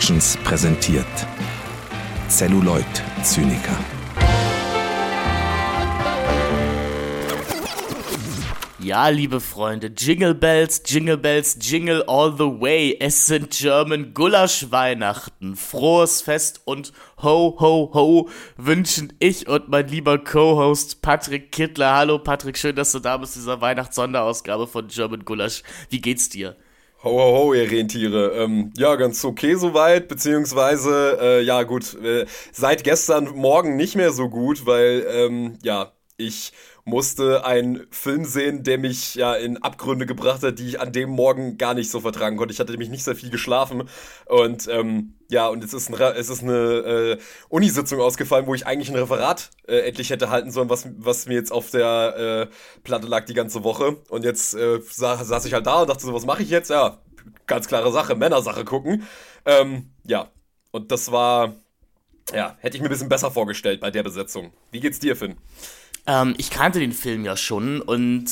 Productions präsentiert Celluloid Zyniker. Ja, liebe Freunde, Jingle Bells, Jingle Bells, Jingle all the way. Es sind German Gulasch Weihnachten. Frohes Fest und ho, ho, ho wünschen ich und mein lieber Co-Host Patrick Kittler. Hallo Patrick, schön, dass du da bist, dieser Weihnachtssonderausgabe von German Gulasch. Wie geht's dir? Ho, ho, ho, ihr Rentiere. Ähm, ja, ganz okay soweit, beziehungsweise, äh, ja gut, äh, seit gestern Morgen nicht mehr so gut, weil, ähm, ja, ich musste einen Film sehen, der mich ja in Abgründe gebracht hat, die ich an dem Morgen gar nicht so vertragen konnte. Ich hatte nämlich nicht sehr viel geschlafen und ähm, ja, und es ist, ein, es ist eine äh, Unisitzung ausgefallen, wo ich eigentlich ein Referat äh, endlich hätte halten sollen, was, was mir jetzt auf der äh, Platte lag die ganze Woche. Und jetzt äh, saß, saß ich halt da und dachte so, was mache ich jetzt? Ja, ganz klare Sache, Männersache gucken. Ähm, ja, und das war, ja, hätte ich mir ein bisschen besser vorgestellt bei der Besetzung. Wie geht's dir, Finn? Ähm, ich kannte den Film ja schon und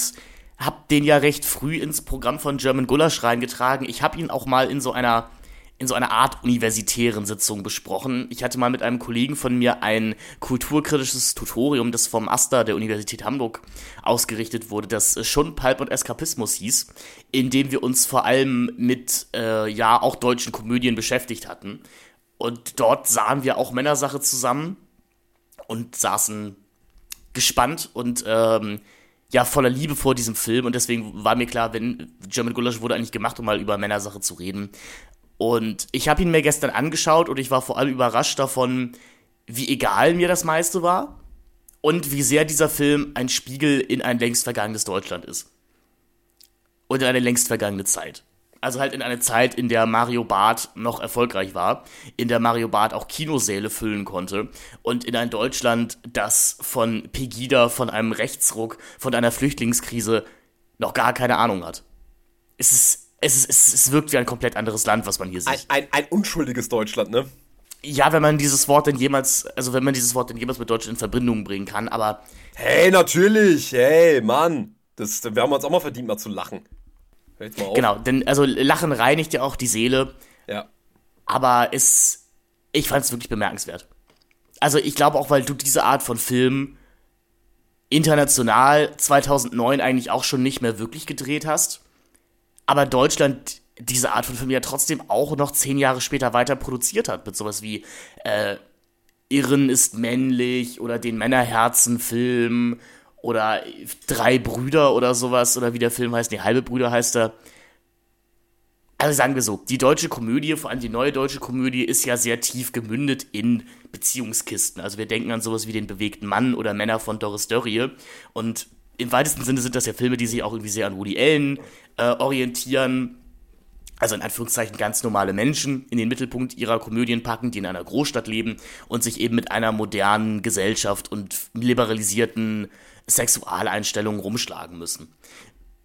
hab den ja recht früh ins Programm von German Gulasch reingetragen. Ich habe ihn auch mal in so einer in so einer Art universitären Sitzung besprochen. Ich hatte mal mit einem Kollegen von mir ein kulturkritisches Tutorium, das vom AStA der Universität Hamburg ausgerichtet wurde, das schon Pulp und Eskapismus hieß, in dem wir uns vor allem mit äh, ja auch deutschen Komödien beschäftigt hatten. Und dort sahen wir auch Männersache zusammen und saßen gespannt und ähm, ja, voller Liebe vor diesem Film und deswegen war mir klar, wenn German Gulasch wurde eigentlich gemacht, um mal über Männersache zu reden. Und ich habe ihn mir gestern angeschaut und ich war vor allem überrascht davon, wie egal mir das meiste war und wie sehr dieser Film ein Spiegel in ein längst vergangenes Deutschland ist. Und in eine längst vergangene Zeit. Also halt in eine Zeit, in der Mario Barth noch erfolgreich war, in der Mario Barth auch Kinosäle füllen konnte und in ein Deutschland, das von Pegida, von einem Rechtsruck, von einer Flüchtlingskrise noch gar keine Ahnung hat. Es ist es, ist, es, es wirkt wie ein komplett anderes Land, was man hier sieht. Ein, ein, ein unschuldiges Deutschland, ne? Ja, wenn man dieses Wort denn jemals, also wenn man dieses Wort denn jemals mit Deutschland in Verbindung bringen kann, aber. Hey, natürlich! Hey, Mann! Das, wir haben uns auch mal verdient, mal zu lachen. Jetzt mal auf. Genau, denn also Lachen reinigt ja auch die Seele. Ja. Aber es. Ich fand es wirklich bemerkenswert. Also ich glaube auch, weil du diese Art von Film international 2009 eigentlich auch schon nicht mehr wirklich gedreht hast aber Deutschland diese Art von Film ja trotzdem auch noch zehn Jahre später weiter produziert hat, mit sowas wie äh, Irren ist männlich oder den Männerherzen-Film oder Drei Brüder oder sowas oder wie der Film heißt, nee, Halbe Brüder heißt er. Also sagen wir so, die deutsche Komödie, vor allem die neue deutsche Komödie, ist ja sehr tief gemündet in Beziehungskisten. Also wir denken an sowas wie den bewegten Mann oder Männer von Doris Dörrie. Und im weitesten Sinne sind das ja Filme, die sich auch irgendwie sehr an Woody Allen äh, orientieren. Also in Anführungszeichen ganz normale Menschen in den Mittelpunkt ihrer Komödien packen, die in einer Großstadt leben und sich eben mit einer modernen Gesellschaft und liberalisierten Sexualeinstellungen rumschlagen müssen.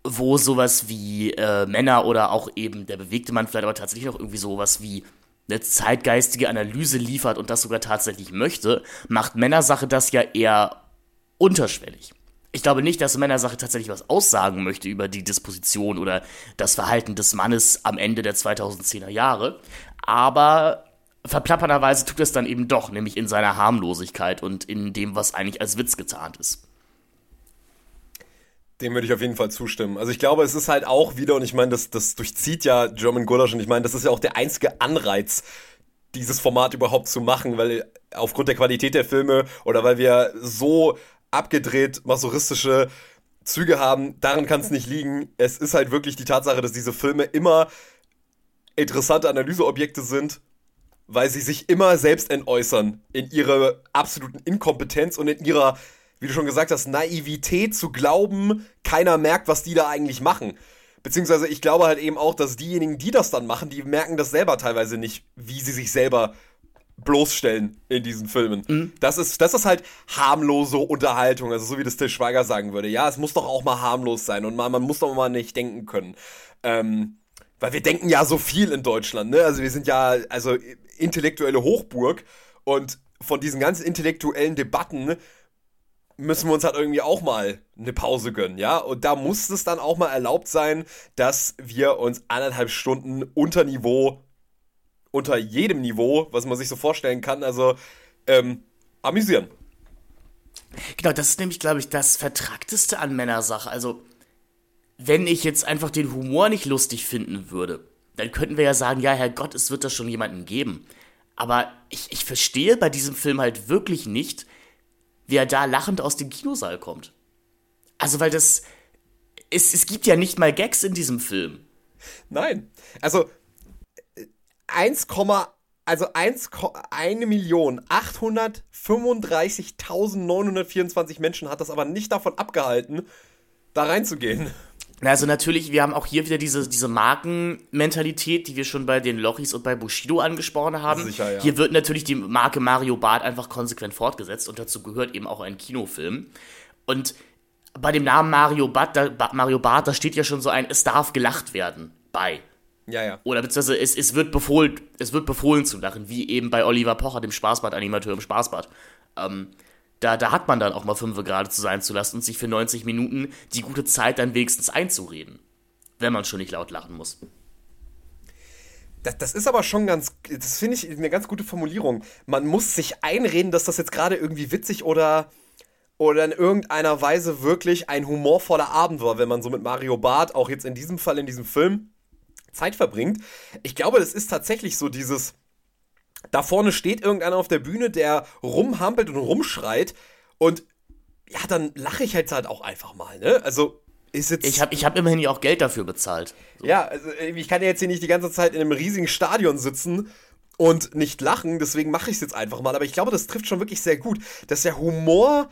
Wo sowas wie äh, Männer oder auch eben der bewegte Mann vielleicht aber tatsächlich auch irgendwie sowas wie eine zeitgeistige Analyse liefert und das sogar tatsächlich möchte, macht Männersache das ja eher unterschwellig ich glaube nicht, dass Männersache tatsächlich was aussagen möchte über die Disposition oder das Verhalten des Mannes am Ende der 2010er Jahre. Aber verplappernderweise tut es dann eben doch, nämlich in seiner Harmlosigkeit und in dem, was eigentlich als Witz getarnt ist. Dem würde ich auf jeden Fall zustimmen. Also ich glaube, es ist halt auch wieder, und ich meine, das, das durchzieht ja German Gulasch und ich meine, das ist ja auch der einzige Anreiz, dieses Format überhaupt zu machen, weil aufgrund der Qualität der Filme oder weil wir so abgedreht masochistische Züge haben. Daran kann es nicht liegen. Es ist halt wirklich die Tatsache, dass diese Filme immer interessante Analyseobjekte sind, weil sie sich immer selbst entäußern in ihrer absoluten Inkompetenz und in ihrer, wie du schon gesagt hast, Naivität zu glauben, keiner merkt, was die da eigentlich machen. Beziehungsweise ich glaube halt eben auch, dass diejenigen, die das dann machen, die merken das selber teilweise nicht, wie sie sich selber bloßstellen in diesen Filmen. Mhm. Das, ist, das ist halt harmlose Unterhaltung, also so wie das Til Schweiger sagen würde. Ja, es muss doch auch mal harmlos sein und man, man muss doch mal nicht denken können. Ähm, weil wir denken ja so viel in Deutschland, ne? Also wir sind ja also intellektuelle Hochburg und von diesen ganzen intellektuellen Debatten müssen wir uns halt irgendwie auch mal eine Pause gönnen, ja? Und da muss es dann auch mal erlaubt sein, dass wir uns anderthalb Stunden unter Niveau unter jedem Niveau, was man sich so vorstellen kann. Also, ähm, amüsieren. Genau, das ist nämlich, glaube ich, das Vertragteste an Männersache. Also, wenn ich jetzt einfach den Humor nicht lustig finden würde, dann könnten wir ja sagen, ja, Herr Gott, es wird da schon jemanden geben. Aber ich, ich verstehe bei diesem Film halt wirklich nicht, wie er da lachend aus dem Kinosaal kommt. Also, weil das. Es, es gibt ja nicht mal Gags in diesem Film. Nein. Also 1, also 1, 1.835.924 Menschen hat das aber nicht davon abgehalten, da reinzugehen. Also natürlich, wir haben auch hier wieder diese, diese Markenmentalität, die wir schon bei den Lochis und bei Bushido angesprochen haben. Sicher, ja. Hier wird natürlich die Marke Mario Barth einfach konsequent fortgesetzt und dazu gehört eben auch ein Kinofilm. Und bei dem Namen Mario Barth, da, Mario Barth, da steht ja schon so ein, es darf gelacht werden bei. Ja, ja. Oder beziehungsweise es, es, wird befohlen, es wird befohlen zu lachen, wie eben bei Oliver Pocher, dem Spaßbad-Animateur im Spaßbad. Ähm, da, da hat man dann auch mal fünf gerade zu sein zu lassen und sich für 90 Minuten die gute Zeit dann wenigstens einzureden. Wenn man schon nicht laut lachen muss. Das, das ist aber schon ganz, das finde ich eine ganz gute Formulierung. Man muss sich einreden, dass das jetzt gerade irgendwie witzig oder, oder in irgendeiner Weise wirklich ein humorvoller Abend war, wenn man so mit Mario Barth, auch jetzt in diesem Fall in diesem Film, Zeit verbringt. Ich glaube, das ist tatsächlich so dieses, da vorne steht irgendeiner auf der Bühne, der rumhampelt und rumschreit und ja, dann lache ich halt halt auch einfach mal, ne? Also ist jetzt ich habe ich hab immerhin ja auch Geld dafür bezahlt. So. Ja, also ich kann ja jetzt hier nicht die ganze Zeit in einem riesigen Stadion sitzen und nicht lachen, deswegen mache ich es jetzt einfach mal. Aber ich glaube, das trifft schon wirklich sehr gut, dass der Humor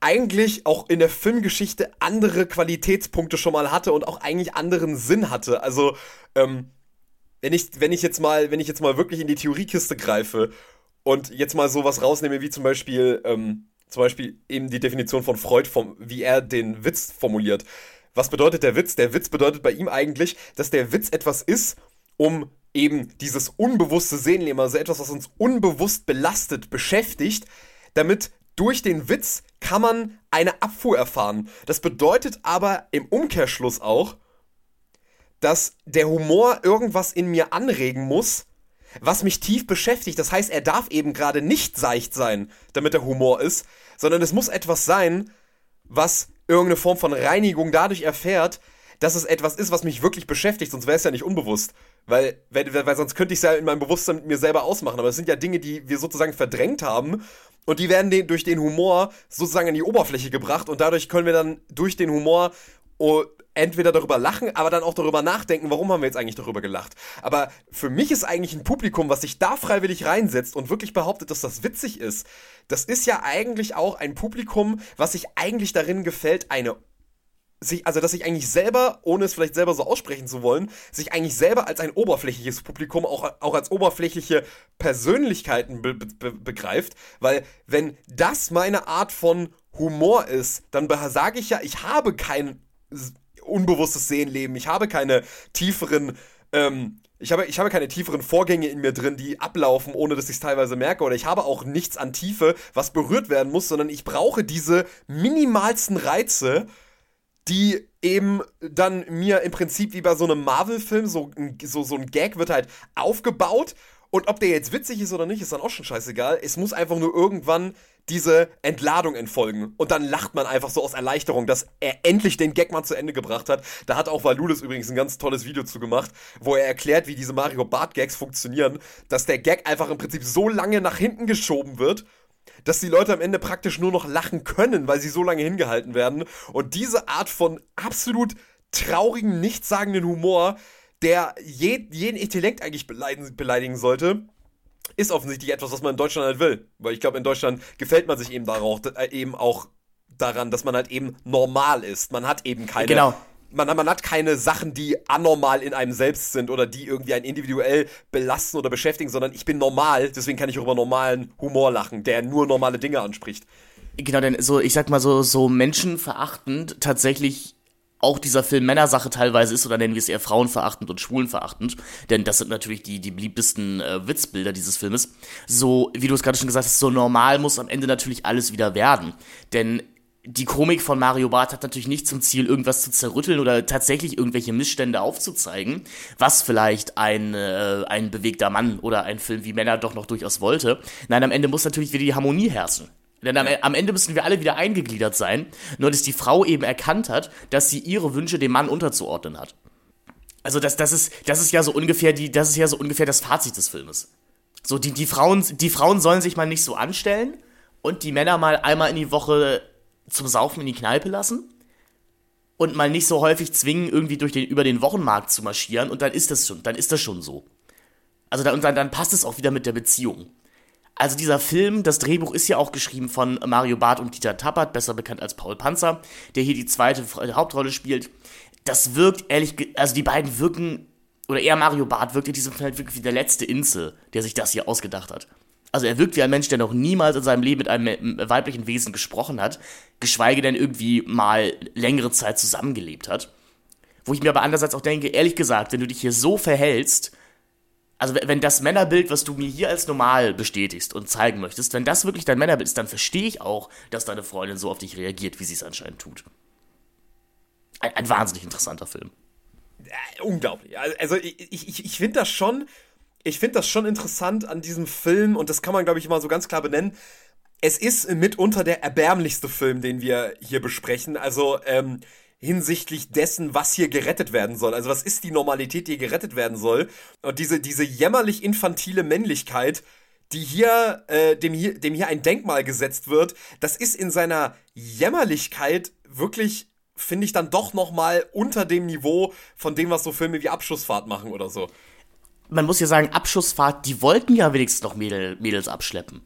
eigentlich auch in der Filmgeschichte andere Qualitätspunkte schon mal hatte und auch eigentlich anderen Sinn hatte. Also, ähm, wenn ich, wenn ich jetzt mal, wenn ich jetzt mal wirklich in die Theoriekiste greife und jetzt mal sowas rausnehme, wie zum Beispiel, ähm, zum Beispiel eben die Definition von Freud, vom, wie er den Witz formuliert. Was bedeutet der Witz? Der Witz bedeutet bei ihm eigentlich, dass der Witz etwas ist, um eben dieses unbewusste Seelenleben, also etwas, was uns unbewusst belastet, beschäftigt, damit durch den Witz kann man eine Abfuhr erfahren. Das bedeutet aber im Umkehrschluss auch, dass der Humor irgendwas in mir anregen muss, was mich tief beschäftigt. Das heißt, er darf eben gerade nicht seicht sein, damit der Humor ist, sondern es muss etwas sein, was irgendeine Form von Reinigung dadurch erfährt, dass es etwas ist, was mich wirklich beschäftigt, sonst wäre es ja nicht unbewusst. Weil, weil, weil sonst könnte ich es ja in meinem Bewusstsein mit mir selber ausmachen. Aber es sind ja Dinge, die wir sozusagen verdrängt haben und die werden den, durch den Humor sozusagen an die Oberfläche gebracht und dadurch können wir dann durch den Humor oh, entweder darüber lachen, aber dann auch darüber nachdenken, warum haben wir jetzt eigentlich darüber gelacht. Aber für mich ist eigentlich ein Publikum, was sich da freiwillig reinsetzt und wirklich behauptet, dass das witzig ist, das ist ja eigentlich auch ein Publikum, was sich eigentlich darin gefällt, eine sich, also dass sich eigentlich selber, ohne es vielleicht selber so aussprechen zu wollen, sich eigentlich selber als ein oberflächliches Publikum, auch, auch als oberflächliche Persönlichkeiten be be begreift, weil wenn das meine Art von Humor ist, dann sage ich ja, ich habe kein unbewusstes Sehenleben, ich habe keine tieferen, ähm, ich habe, ich habe keine tieferen Vorgänge in mir drin, die ablaufen, ohne dass ich es teilweise merke. Oder ich habe auch nichts an Tiefe, was berührt werden muss, sondern ich brauche diese minimalsten Reize, die eben dann mir im Prinzip wie bei so einem Marvel-Film, so, so, so ein Gag wird halt aufgebaut. Und ob der jetzt witzig ist oder nicht, ist dann auch schon scheißegal. Es muss einfach nur irgendwann diese Entladung entfolgen. Und dann lacht man einfach so aus Erleichterung, dass er endlich den Gag mal zu Ende gebracht hat. Da hat auch Valulis übrigens ein ganz tolles Video zu gemacht, wo er erklärt, wie diese Mario Bart Gags funktionieren, dass der Gag einfach im Prinzip so lange nach hinten geschoben wird, dass die Leute am Ende praktisch nur noch lachen können, weil sie so lange hingehalten werden. Und diese Art von absolut traurigen, nichtssagenden Humor, der je, jeden Intellekt eigentlich beleidigen, beleidigen sollte, ist offensichtlich etwas, was man in Deutschland halt will. Weil ich glaube, in Deutschland gefällt man sich eben darauf, äh, eben auch daran, dass man halt eben normal ist. Man hat eben keine genau man, man hat keine Sachen, die anormal in einem selbst sind oder die irgendwie einen individuell belasten oder beschäftigen, sondern ich bin normal, deswegen kann ich auch über normalen Humor lachen, der nur normale Dinge anspricht. Genau, denn so, ich sag mal so, so menschenverachtend tatsächlich auch dieser Film Männersache teilweise ist, oder nennen wir es eher frauenverachtend und schwulenverachtend, denn das sind natürlich die, die beliebtesten äh, Witzbilder dieses Filmes. So, wie du es gerade schon gesagt hast, so normal muss am Ende natürlich alles wieder werden. Denn die Komik von Mario Barth hat natürlich nicht zum Ziel, irgendwas zu zerrütteln oder tatsächlich irgendwelche Missstände aufzuzeigen, was vielleicht ein, äh, ein bewegter Mann oder ein Film wie Männer doch noch durchaus wollte. Nein, am Ende muss natürlich wieder die Harmonie herrschen. Denn am, am, Ende müssen wir alle wieder eingegliedert sein, nur dass die Frau eben erkannt hat, dass sie ihre Wünsche dem Mann unterzuordnen hat. Also das, das, ist, das ist ja so ungefähr die, das ist ja so ungefähr das Fazit des Filmes. So, die, die, Frauen, die Frauen sollen sich mal nicht so anstellen und die Männer mal einmal in die Woche zum Saufen in die Kneipe lassen und mal nicht so häufig zwingen, irgendwie durch den, über den Wochenmarkt zu marschieren und dann ist das schon, dann ist das schon so. Also dann, dann, dann passt es auch wieder mit der Beziehung. Also dieser Film, das Drehbuch ist ja auch geschrieben von Mario Barth und Dieter Tappert, besser bekannt als Paul Panzer, der hier die zweite Hauptrolle spielt. Das wirkt ehrlich, also die beiden wirken, oder eher Mario Barth wirkt in diesem Film halt wirklich wie der letzte Insel, der sich das hier ausgedacht hat. Also er wirkt wie ein Mensch, der noch niemals in seinem Leben mit einem weiblichen Wesen gesprochen hat, geschweige denn irgendwie mal längere Zeit zusammengelebt hat. Wo ich mir aber andererseits auch denke, ehrlich gesagt, wenn du dich hier so verhältst, also wenn das Männerbild, was du mir hier als normal bestätigst und zeigen möchtest, wenn das wirklich dein Männerbild ist, dann verstehe ich auch, dass deine Freundin so auf dich reagiert, wie sie es anscheinend tut. Ein, ein wahnsinnig interessanter Film. Äh, unglaublich. Also ich, ich, ich finde das schon ich finde das schon interessant an diesem Film und das kann man, glaube ich, mal so ganz klar benennen. Es ist mitunter der erbärmlichste Film, den wir hier besprechen. Also ähm, hinsichtlich dessen, was hier gerettet werden soll. Also was ist die Normalität, die hier gerettet werden soll? Und diese, diese jämmerlich infantile Männlichkeit, die hier, äh, dem hier, dem hier ein Denkmal gesetzt wird, das ist in seiner Jämmerlichkeit wirklich finde ich dann doch noch mal unter dem Niveau von dem, was so Filme wie Abschussfahrt machen oder so man muss ja sagen, Abschussfahrt, die wollten ja wenigstens noch Mädel, Mädels abschleppen.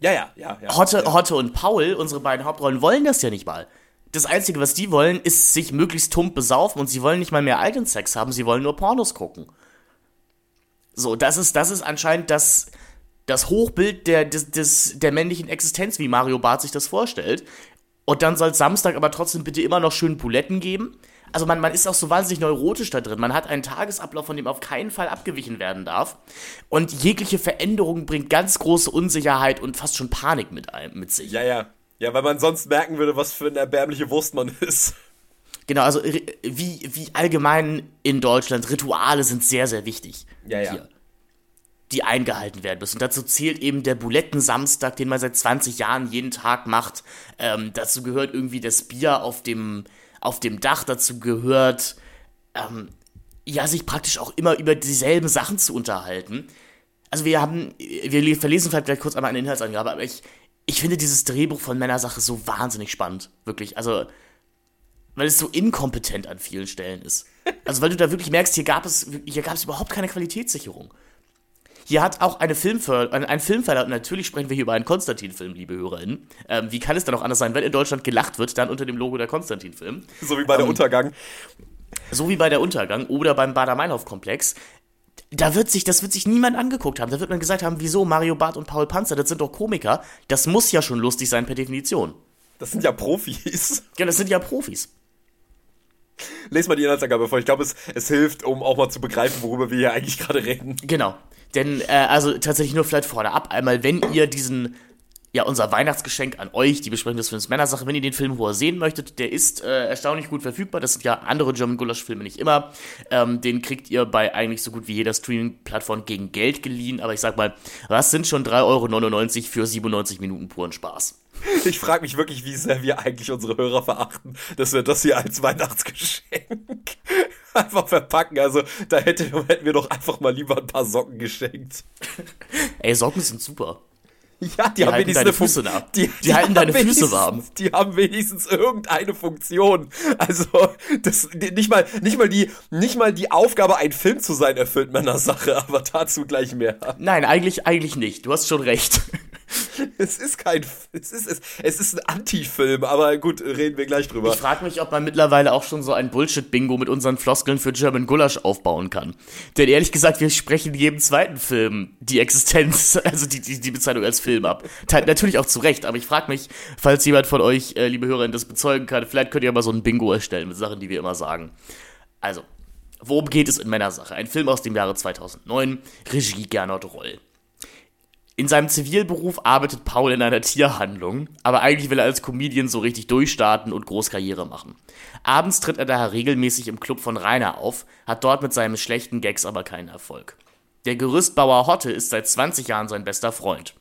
Ja, ja, ja. ja Hotte, ja. Hotte und Paul, unsere beiden Hauptrollen, wollen das ja nicht mal. Das Einzige, was die wollen, ist sich möglichst tump besaufen und sie wollen nicht mal mehr eigenen Sex haben, sie wollen nur Pornos gucken. So, das ist, das ist anscheinend das, das Hochbild der, des, des, der männlichen Existenz, wie Mario Barth sich das vorstellt. Und dann soll es Samstag aber trotzdem bitte immer noch schön Pouletten geben also man, man ist auch so wahnsinnig neurotisch da drin. Man hat einen Tagesablauf, von dem auf keinen Fall abgewichen werden darf. Und jegliche Veränderung bringt ganz große Unsicherheit und fast schon Panik mit, einem, mit sich. Ja, ja. Ja, weil man sonst merken würde, was für eine erbärmliche Wurst man ist. Genau, also wie, wie allgemein in Deutschland, Rituale sind sehr, sehr wichtig. Ja, ja. Hier, die eingehalten werden müssen. Und dazu zählt eben der Bulettensamstag, den man seit 20 Jahren jeden Tag macht. Ähm, dazu gehört irgendwie das Bier auf dem, auf dem Dach dazu gehört, ähm, ja, sich praktisch auch immer über dieselben Sachen zu unterhalten. Also wir haben, wir verlesen vielleicht gleich kurz einmal eine Inhaltsangabe, aber ich, ich finde dieses Drehbuch von Männersache so wahnsinnig spannend, wirklich. Also, weil es so inkompetent an vielen Stellen ist. Also, weil du da wirklich merkst, hier gab es, hier gab es überhaupt keine Qualitätssicherung. Hier hat auch eine Filmförder, ein, ein Filmförder, und natürlich sprechen wir hier über einen Konstantin-Film, liebe HörerInnen. Ähm, wie kann es dann auch anders sein, wenn in Deutschland gelacht wird, dann unter dem Logo der Konstantin-Film? So wie bei der ähm, Untergang. So wie bei der Untergang oder beim Bader-Meinhof-Komplex. Da wird sich, das wird sich niemand angeguckt haben. Da wird man gesagt haben, wieso Mario Barth und Paul Panzer, das sind doch Komiker. Das muss ja schon lustig sein per Definition. Das sind ja Profis. Ja, das sind ja Profis. Lest mal die Inhaltsangabe vor. Ich glaube, es, es hilft, um auch mal zu begreifen, worüber wir hier eigentlich gerade reden. Genau. Denn, äh, also tatsächlich nur vielleicht vorne ab, einmal, wenn ihr diesen, ja, unser Weihnachtsgeschenk an euch, die Besprechung des Films Männersache, wenn ihr den Film vorher sehen möchtet, der ist äh, erstaunlich gut verfügbar. Das sind ja andere German Gulasch-Filme nicht immer. Ähm, den kriegt ihr bei eigentlich so gut wie jeder Streaming-Plattform gegen Geld geliehen. Aber ich sag mal, was sind schon 3,99 Euro für 97 Minuten puren Spaß? Ich frage mich wirklich, wie sehr wir eigentlich unsere Hörer verachten, dass wir das hier als Weihnachtsgeschenk einfach verpacken. Also da hätte, hätten wir doch einfach mal lieber ein paar Socken geschenkt. Ey, Socken sind super. Ja, die, die haben halten wenigstens deine Füße nah. Die, die, die halten deine Füße warm. Die haben wenigstens irgendeine Funktion. Also das nicht mal nicht mal die nicht mal die Aufgabe ein Film zu sein erfüllt meiner Sache, aber dazu gleich mehr. Nein, eigentlich eigentlich nicht. Du hast schon recht. es ist kein, es ist, es, es ist ein Anti-Film, aber gut, reden wir gleich drüber. Ich frage mich, ob man mittlerweile auch schon so ein Bullshit-Bingo mit unseren Floskeln für German Gulasch aufbauen kann. Denn ehrlich gesagt, wir sprechen jedem zweiten Film die Existenz, also die, die, die Bezeichnung als Film ab. Natürlich auch zu Recht, aber ich frage mich, falls jemand von euch, äh, liebe Hörerinnen, das bezeugen kann, vielleicht könnt ihr mal so ein Bingo erstellen mit Sachen, die wir immer sagen. Also, worum geht es in Männersache? Ein Film aus dem Jahre 2009, Regie Gernot Roll In seinem Zivilberuf arbeitet Paul in einer Tierhandlung, aber eigentlich will er als Comedian so richtig durchstarten und Großkarriere machen. Abends tritt er daher regelmäßig im Club von Rainer auf, hat dort mit seinen schlechten Gags aber keinen Erfolg. Der Gerüstbauer Hotte ist seit 20 Jahren sein bester Freund.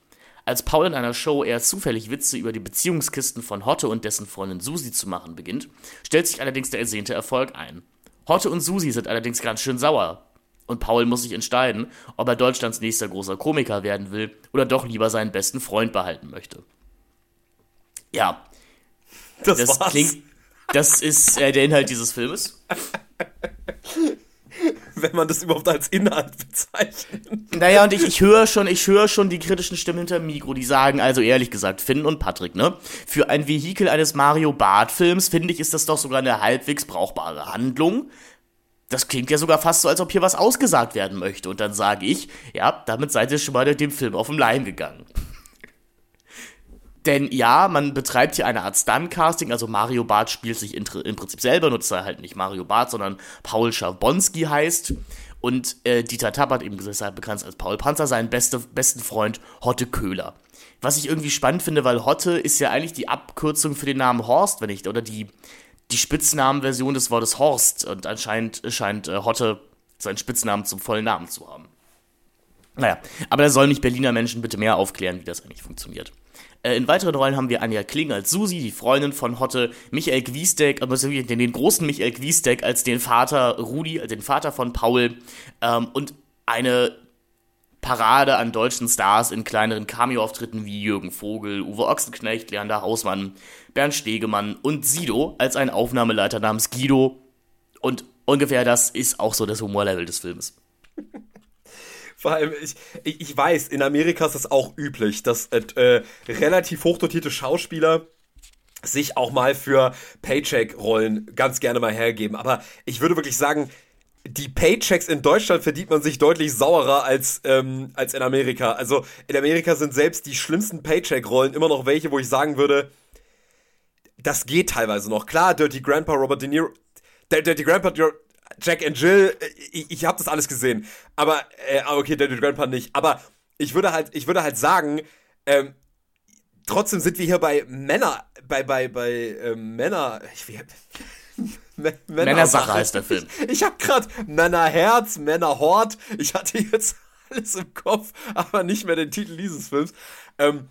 Als Paul in einer Show eher zufällig Witze über die Beziehungskisten von Hotte und dessen Freundin Susi zu machen beginnt, stellt sich allerdings der ersehnte Erfolg ein. Hotte und Susi sind allerdings ganz schön sauer. Und Paul muss sich entscheiden, ob er Deutschlands nächster großer Komiker werden will oder doch lieber seinen besten Freund behalten möchte. Ja. Das, das klingt. Das ist äh, der Inhalt dieses Filmes. wenn man das überhaupt als Inhalt bezeichnet. Naja, und ich, ich höre schon, ich höre schon die kritischen Stimmen hinter Mikro, die sagen, also ehrlich gesagt, Finn und Patrick, ne? Für ein Vehikel eines Mario Bart-Films, finde ich, ist das doch sogar eine halbwegs brauchbare Handlung. Das klingt ja sogar fast so, als ob hier was ausgesagt werden möchte. Und dann sage ich, ja, damit seid ihr schon mal dem Film auf den Leim gegangen. Denn ja, man betreibt hier eine Art Stunt-Casting, also Mario Barth spielt sich im Prinzip selber, nutzt er halt nicht Mario Barth, sondern Paul Schabonski heißt. Und äh, Dieter Tappert, eben deshalb bekannt als Paul Panzer, seinen beste, besten Freund Hotte Köhler. Was ich irgendwie spannend finde, weil Hotte ist ja eigentlich die Abkürzung für den Namen Horst, wenn nicht, oder die, die Spitznamenversion des Wortes Horst. Und anscheinend scheint äh, Hotte seinen Spitznamen zum vollen Namen zu haben. Naja, aber da sollen nicht Berliner Menschen bitte mehr aufklären, wie das eigentlich funktioniert. Äh, in weiteren Rollen haben wir Anja Kling als Susi, die Freundin von Hotte, Michael Gwiesdeck, also den, den großen Michael Gwiesdeck als den Vater Rudi, den Vater von Paul ähm, und eine Parade an deutschen Stars in kleineren Cameo-Auftritten wie Jürgen Vogel, Uwe Ochsenknecht, Leander Hausmann, Bernd Stegemann und Sido als ein Aufnahmeleiter namens Guido. Und ungefähr das ist auch so das Humorlevel des Films. Vor allem, ich, ich weiß, in Amerika ist es auch üblich, dass äh, relativ hochdotierte Schauspieler sich auch mal für Paycheck-Rollen ganz gerne mal hergeben. Aber ich würde wirklich sagen, die Paychecks in Deutschland verdient man sich deutlich saurer als, ähm, als in Amerika. Also in Amerika sind selbst die schlimmsten Paycheck-Rollen immer noch welche, wo ich sagen würde, das geht teilweise noch. Klar, Dirty Grandpa, Robert De Niro. Dirty Grandpa, Jack and Jill, äh, ich, ich habe das alles gesehen. Aber, äh, ah, okay, David Grandpa nicht. Aber ich würde halt, ich würde halt sagen, ähm, trotzdem sind wir hier bei Männer, bei, bei, bei ähm, Männer, ich, wie, Männersache heißt der Film. Ich habe gerade Männerherz, Männerhort. Ich hatte jetzt alles im Kopf, aber nicht mehr den Titel dieses Films. Ähm,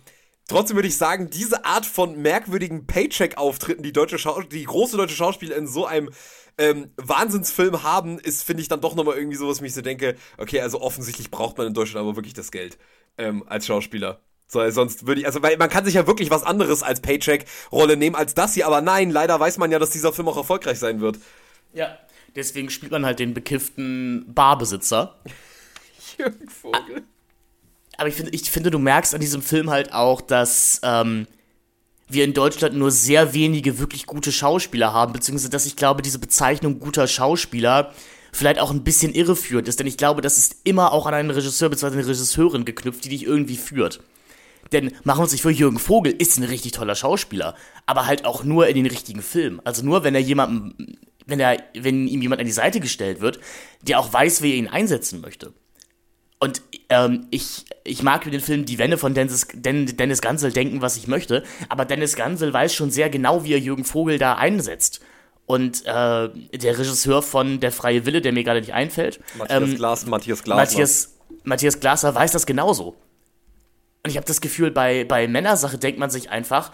trotzdem würde ich sagen, diese Art von merkwürdigen Paycheck-Auftritten, die, deutsche die große deutsche Schauspieler in so einem ähm, Wahnsinnsfilm haben, ist, finde ich, dann doch nochmal irgendwie so, was mich so denke, okay, also offensichtlich braucht man in Deutschland aber wirklich das Geld ähm, als Schauspieler. So, sonst würde ich, also, weil man kann sich ja wirklich was anderes als Paycheck-Rolle nehmen als das hier, aber nein, leider weiß man ja, dass dieser Film auch erfolgreich sein wird. Ja, deswegen spielt man halt den bekifften Barbesitzer. Jürgen Vogel. Aber ich finde, ich finde, du merkst an diesem Film halt auch, dass ähm, wir in Deutschland nur sehr wenige wirklich gute Schauspieler haben, beziehungsweise dass ich glaube, diese Bezeichnung guter Schauspieler vielleicht auch ein bisschen irreführend ist, denn ich glaube, das ist immer auch an einen Regisseur bzw. eine Regisseurin geknüpft, die dich irgendwie führt. Denn machen wir uns nicht vor, Jürgen Vogel ist ein richtig toller Schauspieler, aber halt auch nur in den richtigen Filmen. Also nur, wenn er jemandem, wenn er, wenn ihm jemand an die Seite gestellt wird, der auch weiß, wer ihn einsetzen möchte. Und ähm, ich, ich mag über den Film Die Wende von Dennis, Dennis Gansel denken, was ich möchte, aber Dennis Gansel weiß schon sehr genau, wie er Jürgen Vogel da einsetzt. Und äh, der Regisseur von Der freie Wille, der mir gerade nicht einfällt, Matthias, ähm, Glas, Matthias Glasner. Matthias, Matthias Glaser weiß das genauso. Und ich habe das Gefühl, bei, bei Männersache denkt man sich einfach,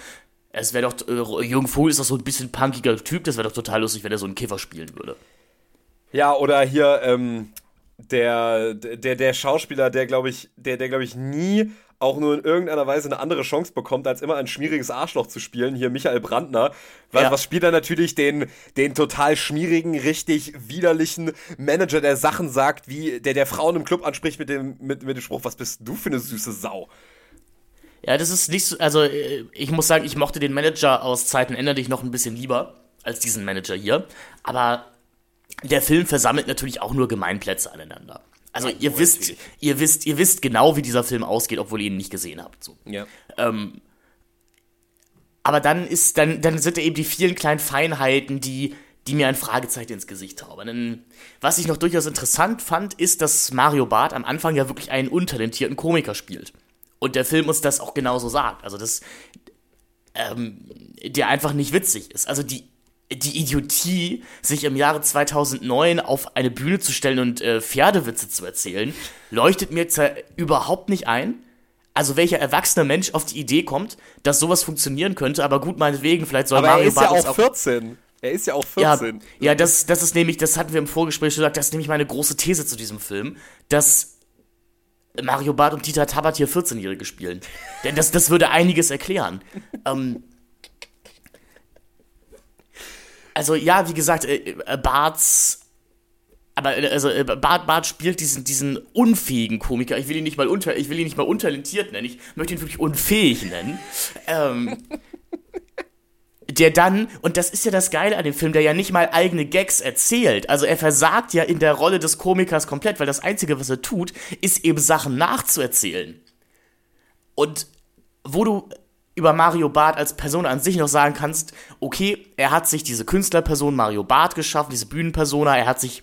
es wäre doch, äh, Jürgen Vogel ist doch so ein bisschen punkiger Typ, das wäre doch total lustig, wenn er so einen Kiffer spielen würde. Ja, oder hier, ähm, der, der, der Schauspieler, der glaube ich, der, der glaube ich nie auch nur in irgendeiner Weise eine andere Chance bekommt, als immer ein schmieriges Arschloch zu spielen. Hier Michael Brandner. Was, ja. was spielt er natürlich den, den total schmierigen, richtig widerlichen Manager, der Sachen sagt, wie der der Frauen im Club anspricht mit dem, mit, mit dem Spruch, was bist du für eine süße Sau? Ja, das ist nicht so, also äh, ich muss sagen, ich mochte den Manager aus Zeiten Ender dich noch ein bisschen lieber als diesen Manager hier. Aber der Film versammelt natürlich auch nur Gemeinplätze aneinander. Also ja, ihr wisst, ihr wisst, ihr wisst genau, wie dieser Film ausgeht, obwohl ihr ihn nicht gesehen habt. So. Ja. Ähm, aber dann ist, dann, dann sind da eben die vielen kleinen Feinheiten, die, die mir ein Fragezeichen ins Gesicht zaubern. Denn was ich noch durchaus interessant fand, ist, dass Mario Barth am Anfang ja wirklich einen untalentierten Komiker spielt. Und der Film uns das auch genauso sagt. Also, das, ähm, der einfach nicht witzig ist. Also, die, die Idiotie, sich im Jahre 2009 auf eine Bühne zu stellen und äh, Pferdewitze zu erzählen, leuchtet mir überhaupt nicht ein. Also welcher erwachsene Mensch auf die Idee kommt, dass sowas funktionieren könnte, aber gut, meinetwegen, vielleicht soll aber Mario er ist ja auch 14. Er ist ja auch 14. Ja, ja das, das ist nämlich, das hatten wir im Vorgespräch schon gesagt, das ist nämlich meine große These zu diesem Film, dass Mario Barth und Dieter Tabat hier 14-Jährige spielen. Denn das, das würde einiges erklären. ähm, also ja, wie gesagt, äh, äh Barths aber äh, also äh, Bart, Bart spielt diesen, diesen unfähigen Komiker. Ich will ihn nicht mal unter, ich will ihn nicht mal untalentiert nennen. Ich möchte ihn wirklich unfähig nennen. ähm, der dann, und das ist ja das Geile an dem Film, der ja nicht mal eigene Gags erzählt. Also er versagt ja in der Rolle des Komikers komplett, weil das Einzige, was er tut, ist eben Sachen nachzuerzählen. Und wo du über Mario Barth als Person an sich noch sagen kannst, okay, er hat sich diese Künstlerperson Mario Barth geschaffen, diese Bühnenpersona, er hat sich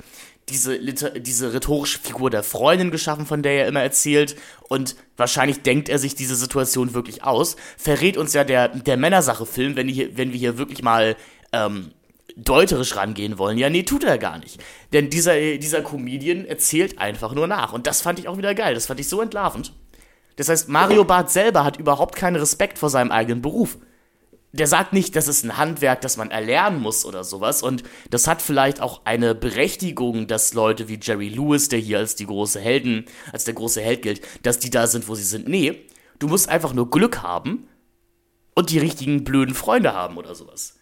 diese, diese rhetorische Figur der Freundin geschaffen, von der er immer erzählt. Und wahrscheinlich denkt er sich diese Situation wirklich aus. Verrät uns ja der, der Männersache-Film, wenn, wenn wir hier wirklich mal ähm, deuterisch rangehen wollen. Ja, nee, tut er gar nicht. Denn dieser, dieser Comedian erzählt einfach nur nach. Und das fand ich auch wieder geil. Das fand ich so entlarvend. Das heißt, Mario Barth selber hat überhaupt keinen Respekt vor seinem eigenen Beruf der sagt nicht, das ist ein Handwerk, das man erlernen muss oder sowas. Und das hat vielleicht auch eine Berechtigung, dass Leute wie Jerry Lewis, der hier als die große Helden, als der große Held gilt, dass die da sind, wo sie sind. Nee, du musst einfach nur Glück haben und die richtigen blöden Freunde haben oder sowas.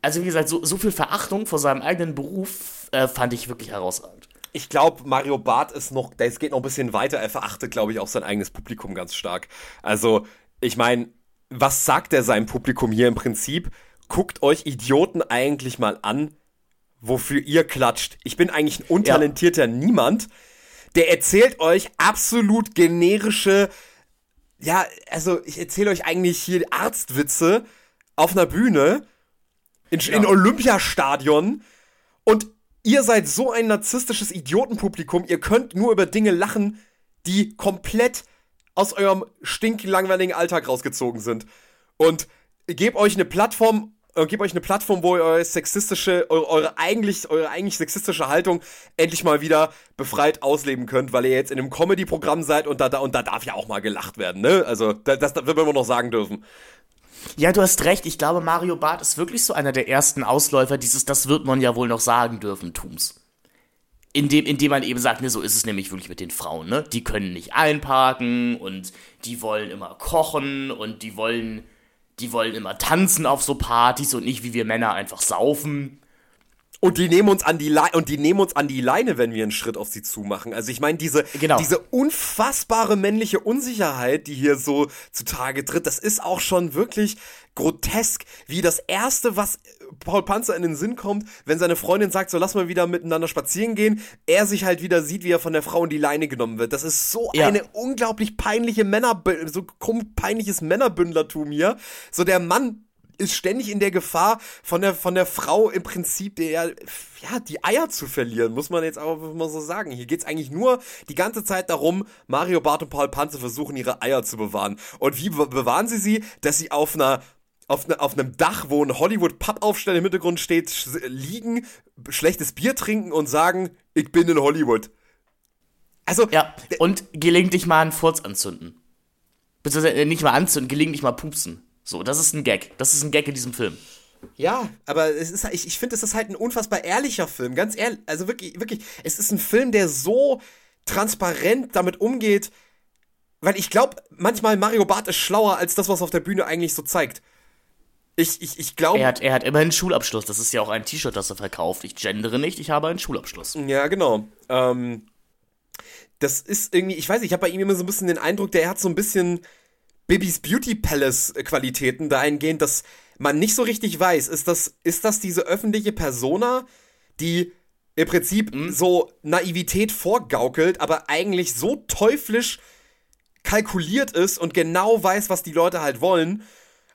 Also wie gesagt, so, so viel Verachtung vor seinem eigenen Beruf äh, fand ich wirklich herausragend. Ich glaube, Mario Barth ist noch, es geht noch ein bisschen weiter. Er verachtet, glaube ich, auch sein eigenes Publikum ganz stark. Also, ich meine, was sagt er seinem Publikum hier im Prinzip? Guckt euch Idioten eigentlich mal an, wofür ihr klatscht. Ich bin eigentlich ein untalentierter ja. Niemand. Der erzählt euch absolut generische, ja, also ich erzähle euch eigentlich hier Arztwitze auf einer Bühne in, ja. in Olympiastadion und ihr seid so ein narzisstisches Idiotenpublikum, ihr könnt nur über Dinge lachen, die komplett aus eurem stinklangweiligen Alltag rausgezogen sind. Und gebt euch eine Plattform, äh, gebt euch eine Plattform, wo ihr eure sexistische, eure, eure, eigentlich, eure eigentlich sexistische Haltung endlich mal wieder befreit ausleben könnt, weil ihr jetzt in einem Comedy-Programm seid und da, da, und da darf ja auch mal gelacht werden, ne? Also, das, das, wird man noch sagen dürfen. Ja, du hast recht. Ich glaube, Mario Barth ist wirklich so einer der ersten Ausläufer dieses Das wird man ja wohl noch sagen dürfen Tums indem, indem man eben sagt, ne, so ist es nämlich wirklich mit den Frauen, ne? Die können nicht einparken und die wollen immer kochen und die wollen, die wollen immer tanzen auf so Partys und nicht wie wir Männer einfach saufen. Und die nehmen uns an die Leine und die nehmen uns an die Leine, wenn wir einen Schritt auf sie zumachen. Also ich meine diese genau. diese unfassbare männliche Unsicherheit, die hier so zutage tritt, das ist auch schon wirklich grotesk, wie das erste, was Paul Panzer in den Sinn kommt, wenn seine Freundin sagt, so lass mal wieder miteinander spazieren gehen, er sich halt wieder sieht, wie er von der Frau in die Leine genommen wird. Das ist so ja. eine unglaublich peinliche Männer so peinliches Männerbündlertum hier. So der Mann ist ständig in der Gefahr, von der, von der Frau im Prinzip der, ja, die Eier zu verlieren, muss man jetzt auch mal so sagen. Hier geht's eigentlich nur die ganze Zeit darum, Mario Bart und Paul Panzer versuchen, ihre Eier zu bewahren. Und wie bewahren sie sie? Dass sie auf einer auf, ne, auf einem Dach, wo ein Hollywood-Pappaufsteller im Hintergrund steht, liegen, schlechtes Bier trinken und sagen, ich bin in Hollywood. Also. Ja, und gelegentlich mal einen Furz anzünden. Beziehungsweise äh, nicht mal anzünden, gelegentlich mal pupsen. So, das ist ein Gag. Das ist ein Gag in diesem Film. Ja, aber es ist, ich, ich finde, es ist halt ein unfassbar ehrlicher Film. Ganz ehrlich, also wirklich, wirklich, es ist ein Film, der so transparent damit umgeht, weil ich glaube, manchmal Mario Barth ist schlauer als das, was auf der Bühne eigentlich so zeigt. Ich, ich, ich glaube. Er hat, er hat immerhin einen Schulabschluss. Das ist ja auch ein T-Shirt, das er verkauft. Ich gendere nicht, ich habe einen Schulabschluss. Ja, genau. Ähm, das ist irgendwie, ich weiß nicht, ich habe bei ihm immer so ein bisschen den Eindruck, der hat so ein bisschen Bibis Beauty Palace Qualitäten dahingehend, dass man nicht so richtig weiß, ist das, ist das diese öffentliche Persona, die im Prinzip mhm. so Naivität vorgaukelt, aber eigentlich so teuflisch kalkuliert ist und genau weiß, was die Leute halt wollen,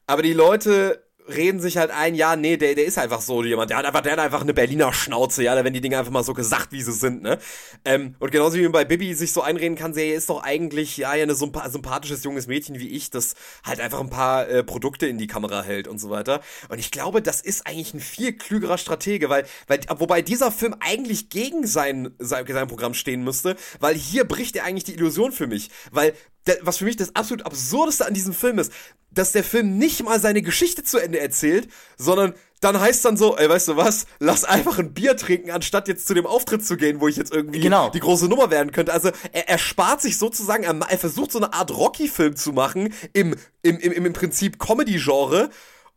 aber die Leute reden sich halt ein, ja, nee, der, der ist einfach so jemand. Der hat einfach, der hat einfach eine Berliner Schnauze, ja, da werden die Dinge einfach mal so gesagt, wie sie sind, ne? Ähm, und genauso wie man bei Bibi sich so einreden kann, sie ist doch eigentlich, ja, ja, ein sympathisches junges Mädchen wie ich, das halt einfach ein paar äh, Produkte in die Kamera hält und so weiter. Und ich glaube, das ist eigentlich ein viel klügerer Stratege, weil, weil, wobei dieser Film eigentlich gegen sein, sein, sein Programm stehen müsste, weil hier bricht er eigentlich die Illusion für mich. Weil was für mich das absolut absurdeste an diesem Film ist, dass der Film nicht mal seine Geschichte zu Ende erzählt, sondern dann heißt dann so, ey, weißt du was, lass einfach ein Bier trinken, anstatt jetzt zu dem Auftritt zu gehen, wo ich jetzt irgendwie genau. die große Nummer werden könnte. Also er, er spart sich sozusagen, er, er versucht so eine Art Rocky-Film zu machen, im, im, im, im Prinzip Comedy-Genre,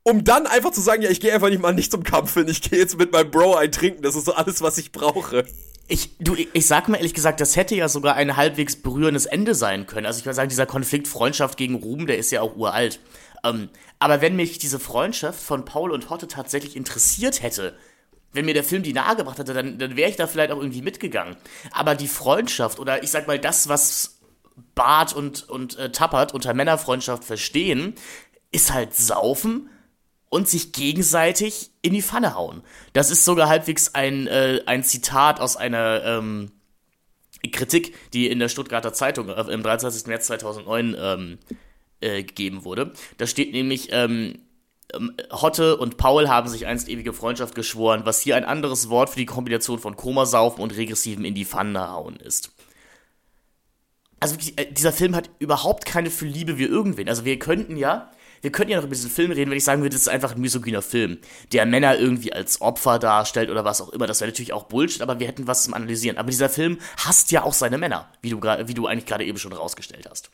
um dann einfach zu sagen, ja, ich gehe einfach nicht mal nicht zum Kampf hin, ich gehe jetzt mit meinem Bro ein trinken, das ist so alles, was ich brauche. Ich, du, ich sag mal ehrlich gesagt, das hätte ja sogar ein halbwegs berührendes Ende sein können. Also ich würde sagen, dieser Konflikt Freundschaft gegen Ruben, der ist ja auch uralt. Ähm, aber wenn mich diese Freundschaft von Paul und Hotte tatsächlich interessiert hätte, wenn mir der Film die nahegebracht hätte, dann, dann wäre ich da vielleicht auch irgendwie mitgegangen. Aber die Freundschaft oder ich sag mal das, was Bart und, und äh, Tappert unter Männerfreundschaft verstehen, ist halt Saufen und sich gegenseitig in die Pfanne hauen. Das ist sogar halbwegs ein, äh, ein Zitat aus einer ähm, Kritik, die in der Stuttgarter Zeitung äh, im 23. März 2009 ähm, äh, gegeben wurde. Da steht nämlich, ähm, ähm, Hotte und Paul haben sich einst ewige Freundschaft geschworen, was hier ein anderes Wort für die Kombination von Komasaufen und regressivem in die Pfanne hauen ist. Also äh, dieser Film hat überhaupt keine für Liebe wie irgendwen. Also wir könnten ja wir könnten ja noch über diesen Film reden, wenn ich sagen würde, das ist einfach ein misogyner Film, der Männer irgendwie als Opfer darstellt oder was auch immer. Das wäre natürlich auch Bullshit, aber wir hätten was zum Analysieren. Aber dieser Film hasst ja auch seine Männer, wie du, wie du eigentlich gerade eben schon rausgestellt hast.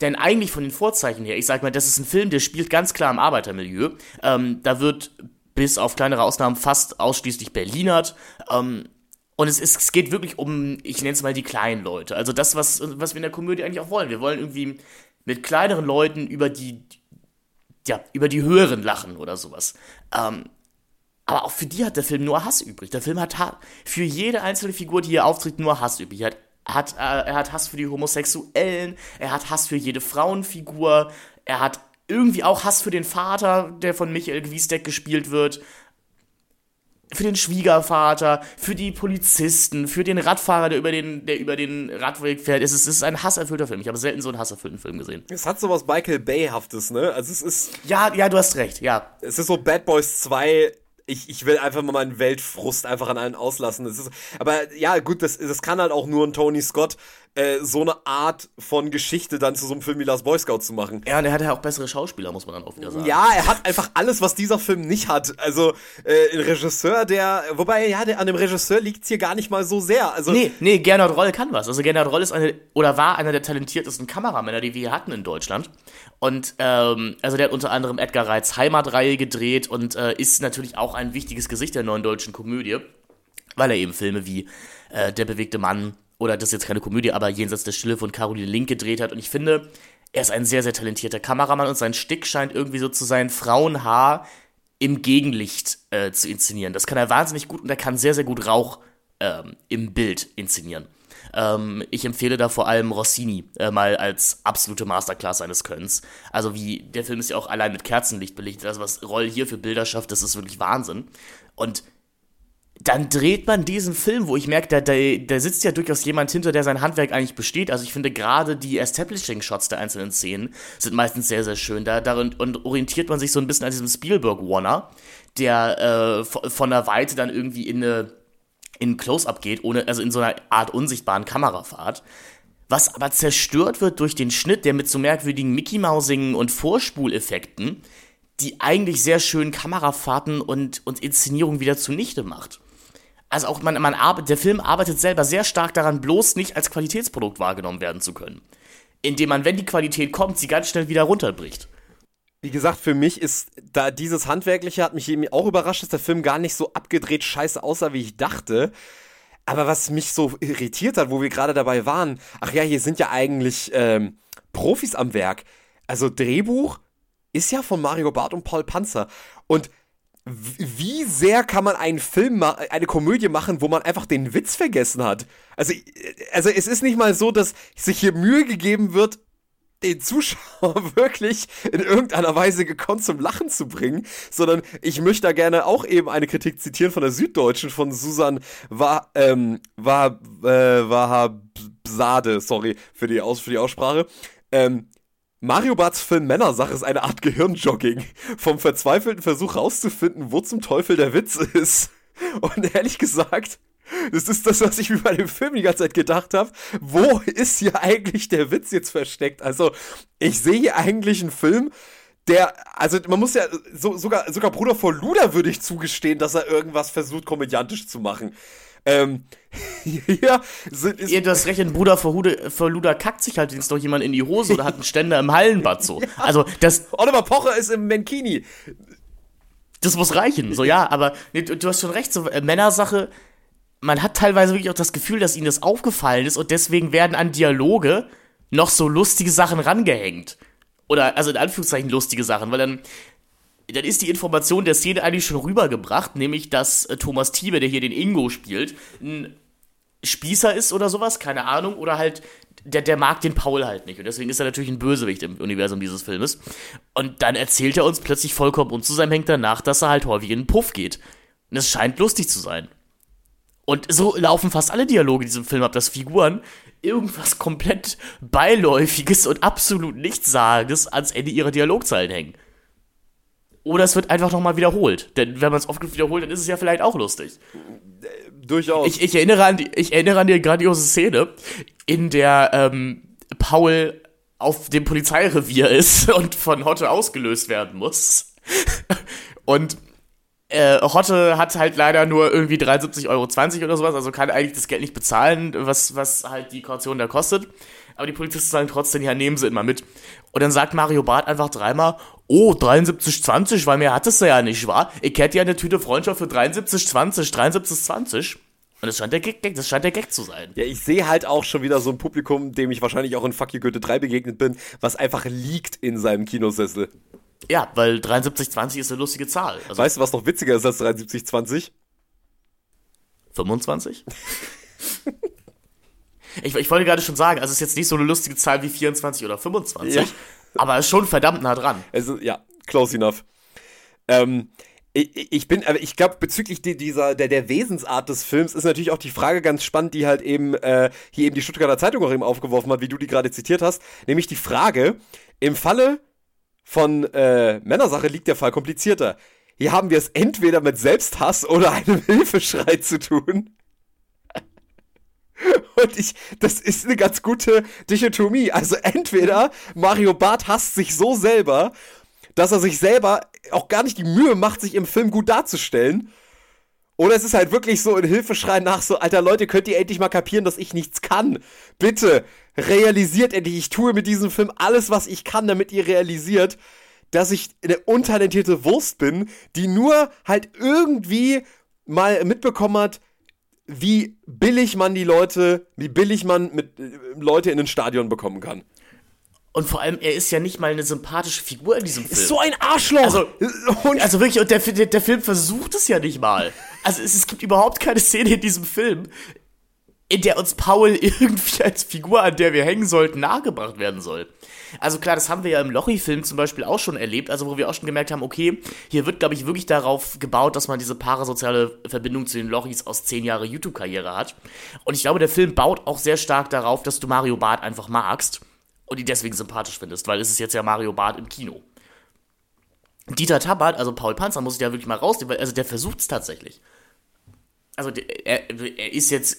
Denn eigentlich von den Vorzeichen her, ich sag mal, das ist ein Film, der spielt ganz klar im Arbeitermilieu. Ähm, da wird bis auf kleinere Ausnahmen fast ausschließlich Berlinert. Ähm, und es, ist, es geht wirklich um, ich nenne es mal die kleinen Leute. Also das, was, was wir in der Komödie eigentlich auch wollen. Wir wollen irgendwie mit kleineren Leuten über die, ja, über die höheren lachen oder sowas. Ähm, aber auch für die hat der Film nur Hass übrig. Der Film hat für jede einzelne Figur, die hier auftritt, nur Hass übrig. Er hat, hat, äh, er hat Hass für die Homosexuellen, er hat Hass für jede Frauenfigur, er hat irgendwie auch Hass für den Vater, der von Michael Gwiesdeck gespielt wird für den Schwiegervater, für die Polizisten, für den Radfahrer, der über den, der über den Radweg fährt. Es ist, es ist ein hasserfüllter Film. Ich habe selten so einen hasserfüllten Film gesehen. Es hat so was Michael Bay-haftes, ne? Also es ist. Ja, ja, du hast recht, ja. Es ist so Bad Boys 2 ich, ich will einfach mal meinen Weltfrust einfach an allen auslassen. Ist, aber ja, gut, das, das kann halt auch nur ein Tony Scott, äh, so eine Art von Geschichte dann zu so einem Film wie Last Boy Scout zu machen. Ja, und er hat ja auch bessere Schauspieler, muss man dann auch wieder sagen. Ja, er hat einfach alles, was dieser Film nicht hat. Also äh, ein Regisseur, der, wobei, ja, der, an dem Regisseur liegt's hier gar nicht mal so sehr. Also, nee, nee, Gernot Roll kann was. Also Gernot Roll ist eine, oder war einer der talentiertesten Kameramänner, die wir hier hatten in Deutschland. Und ähm, also der hat unter anderem Edgar Reitz Heimatreihe gedreht und äh, ist natürlich auch ein wichtiges Gesicht der neuen deutschen Komödie, weil er eben Filme wie äh, Der bewegte Mann oder das ist jetzt keine Komödie, aber jenseits der Stille von Caroline Link gedreht hat. Und ich finde, er ist ein sehr, sehr talentierter Kameramann und sein Stick scheint irgendwie so zu sein, Frauenhaar im Gegenlicht äh, zu inszenieren. Das kann er wahnsinnig gut und er kann sehr, sehr gut Rauch ähm, im Bild inszenieren. Ähm, ich empfehle da vor allem Rossini äh, mal als absolute Masterclass seines Könnens. Also wie, der Film ist ja auch allein mit Kerzenlicht belichtet. Also was Roll hier für Bilder schafft, das ist wirklich Wahnsinn. Und dann dreht man diesen Film, wo ich merke, da, da, da sitzt ja durchaus jemand hinter, der sein Handwerk eigentlich besteht. Also ich finde gerade die Establishing-Shots der einzelnen Szenen sind meistens sehr, sehr schön. Da, darin und orientiert man sich so ein bisschen an diesem Spielberg-Warner, der äh, von der Weite dann irgendwie in eine in Close-Up geht, ohne, also in so einer Art unsichtbaren Kamerafahrt. Was aber zerstört wird durch den Schnitt, der mit so merkwürdigen Mickey-Mousingen und Vorspuleffekten die eigentlich sehr schönen Kamerafahrten und, und Inszenierung wieder zunichte macht. Also auch man, man arbeitet, der Film arbeitet selber sehr stark daran, bloß nicht als Qualitätsprodukt wahrgenommen werden zu können. Indem man, wenn die Qualität kommt, sie ganz schnell wieder runterbricht. Wie gesagt, für mich ist da dieses Handwerkliche hat mich eben auch überrascht, dass der Film gar nicht so abgedreht scheiße aussah, wie ich dachte. Aber was mich so irritiert hat, wo wir gerade dabei waren, ach ja, hier sind ja eigentlich ähm, Profis am Werk. Also Drehbuch, ist ja von Mario Barth und Paul Panzer. Und wie sehr kann man einen Film, eine Komödie machen, wo man einfach den Witz vergessen hat? Also, also es ist nicht mal so, dass sich hier Mühe gegeben wird, den Zuschauer wirklich in irgendeiner Weise gekonnt zum Lachen zu bringen, sondern ich möchte da gerne auch eben eine Kritik zitieren von der Süddeutschen von Susan war ähm, äh, Wahabsade, sorry für die Aus für die Aussprache. Ähm, Mario Barts Film Männersache ist eine Art Gehirnjogging. Vom verzweifelten Versuch rauszufinden, wo zum Teufel der Witz ist. Und ehrlich gesagt, das ist das, was ich mir bei dem Film die ganze Zeit gedacht habe. Wo ist hier eigentlich der Witz jetzt versteckt? Also, ich sehe hier eigentlich einen Film, der, also man muss ja, so, sogar, sogar Bruder vor Luder würde ich zugestehen, dass er irgendwas versucht, komödiantisch zu machen. Ähm, hier sind, ist Ihr das recht, ein Bruder vor, Hude, vor Luder kackt sich halt jetzt noch jemand in die Hose oder hat einen Ständer im Hallenbad so. ja. Also das. Oliver Pocher ist im Menkini. Das muss reichen, so ja, aber nee, du, du, hast schon recht, so äh, Männersache, man hat teilweise wirklich auch das Gefühl, dass ihnen das aufgefallen ist und deswegen werden an Dialoge noch so lustige Sachen rangehängt. Oder, also in Anführungszeichen lustige Sachen, weil dann, dann ist die Information der Szene eigentlich schon rübergebracht, nämlich, dass äh, Thomas Thiebe, der hier den Ingo spielt, ein Spießer ist oder sowas, keine Ahnung, oder halt, der, der mag den Paul halt nicht. Und deswegen ist er natürlich ein Bösewicht im Universum dieses Filmes. Und dann erzählt er uns plötzlich vollkommen unzusammenhängt danach, dass er halt häufig in den Puff geht. Und es scheint lustig zu sein. Und so laufen fast alle Dialoge in diesem Film ab, dass Figuren irgendwas komplett Beiläufiges und absolut Nichtssagendes ans Ende ihrer Dialogzeilen hängen. Oder es wird einfach nochmal wiederholt. Denn wenn man es oft genug wiederholt, dann ist es ja vielleicht auch lustig. Durchaus. Ich, ich, erinnere, an die, ich erinnere an die grandiose Szene, in der ähm, Paul auf dem Polizeirevier ist und von Hotte ausgelöst werden muss. und äh, Hotte hat halt leider nur irgendwie 73,20 Euro oder sowas, also kann eigentlich das Geld nicht bezahlen, was, was halt die Kaution da kostet. Aber die Polizisten sagen trotzdem, ja, nehmen sie immer mit. Und dann sagt Mario Barth einfach dreimal, oh, 73,20, weil mehr hattest du ja nicht, wahr? Ich hätte ja eine Tüte Freundschaft für 73,20, 73,20. Und das scheint, der Gag, das scheint der Gag zu sein. Ja, ich sehe halt auch schon wieder so ein Publikum, dem ich wahrscheinlich auch in Fuck You Goethe 3 begegnet bin, was einfach liegt in seinem Kinosessel. Ja, weil 7320 ist eine lustige Zahl. Also weißt du, was noch witziger ist als 7320? 25? ich, ich wollte gerade schon sagen, also es ist jetzt nicht so eine lustige Zahl wie 24 oder 25, ja. aber ist schon verdammt nah dran. Also, ja, close enough. Ähm, ich, ich bin, aber ich glaube, bezüglich dieser, der, der Wesensart des Films ist natürlich auch die Frage ganz spannend, die halt eben äh, hier eben die Stuttgarter Zeitung auch eben aufgeworfen hat, wie du die gerade zitiert hast. Nämlich die Frage, im Falle von äh, Männersache liegt der Fall komplizierter. Hier haben wir es entweder mit Selbsthass oder einem Hilfeschrei zu tun. Und ich, das ist eine ganz gute Dichotomie. Also entweder Mario Barth hasst sich so selber, dass er sich selber auch gar nicht die Mühe macht, sich im Film gut darzustellen. Oder es ist halt wirklich so ein Hilfeschrei nach so, alter Leute, könnt ihr endlich mal kapieren, dass ich nichts kann? Bitte, realisiert endlich, ich tue mit diesem Film alles, was ich kann, damit ihr realisiert, dass ich eine untalentierte Wurst bin, die nur halt irgendwie mal mitbekommen hat, wie billig man die Leute, wie billig man mit äh, Leute in ein Stadion bekommen kann. Und vor allem, er ist ja nicht mal eine sympathische Figur in diesem Film. Ist so ein Arschloch! Also, also wirklich, und der, der, der, Film versucht es ja nicht mal. Also es, es gibt überhaupt keine Szene in diesem Film, in der uns Paul irgendwie als Figur, an der wir hängen sollten, nahegebracht werden soll. Also klar, das haben wir ja im Lochi-Film zum Beispiel auch schon erlebt, also wo wir auch schon gemerkt haben, okay, hier wird, glaube ich, wirklich darauf gebaut, dass man diese parasoziale Verbindung zu den Lochis aus zehn Jahre YouTube-Karriere hat. Und ich glaube, der Film baut auch sehr stark darauf, dass du Mario Barth einfach magst und ihn deswegen sympathisch findest, weil es ist jetzt ja Mario Barth im Kino. Dieter Tabat, also Paul Panzer, muss ich ja wirklich mal rausnehmen, weil also der versucht es tatsächlich. Also der, er, er ist jetzt,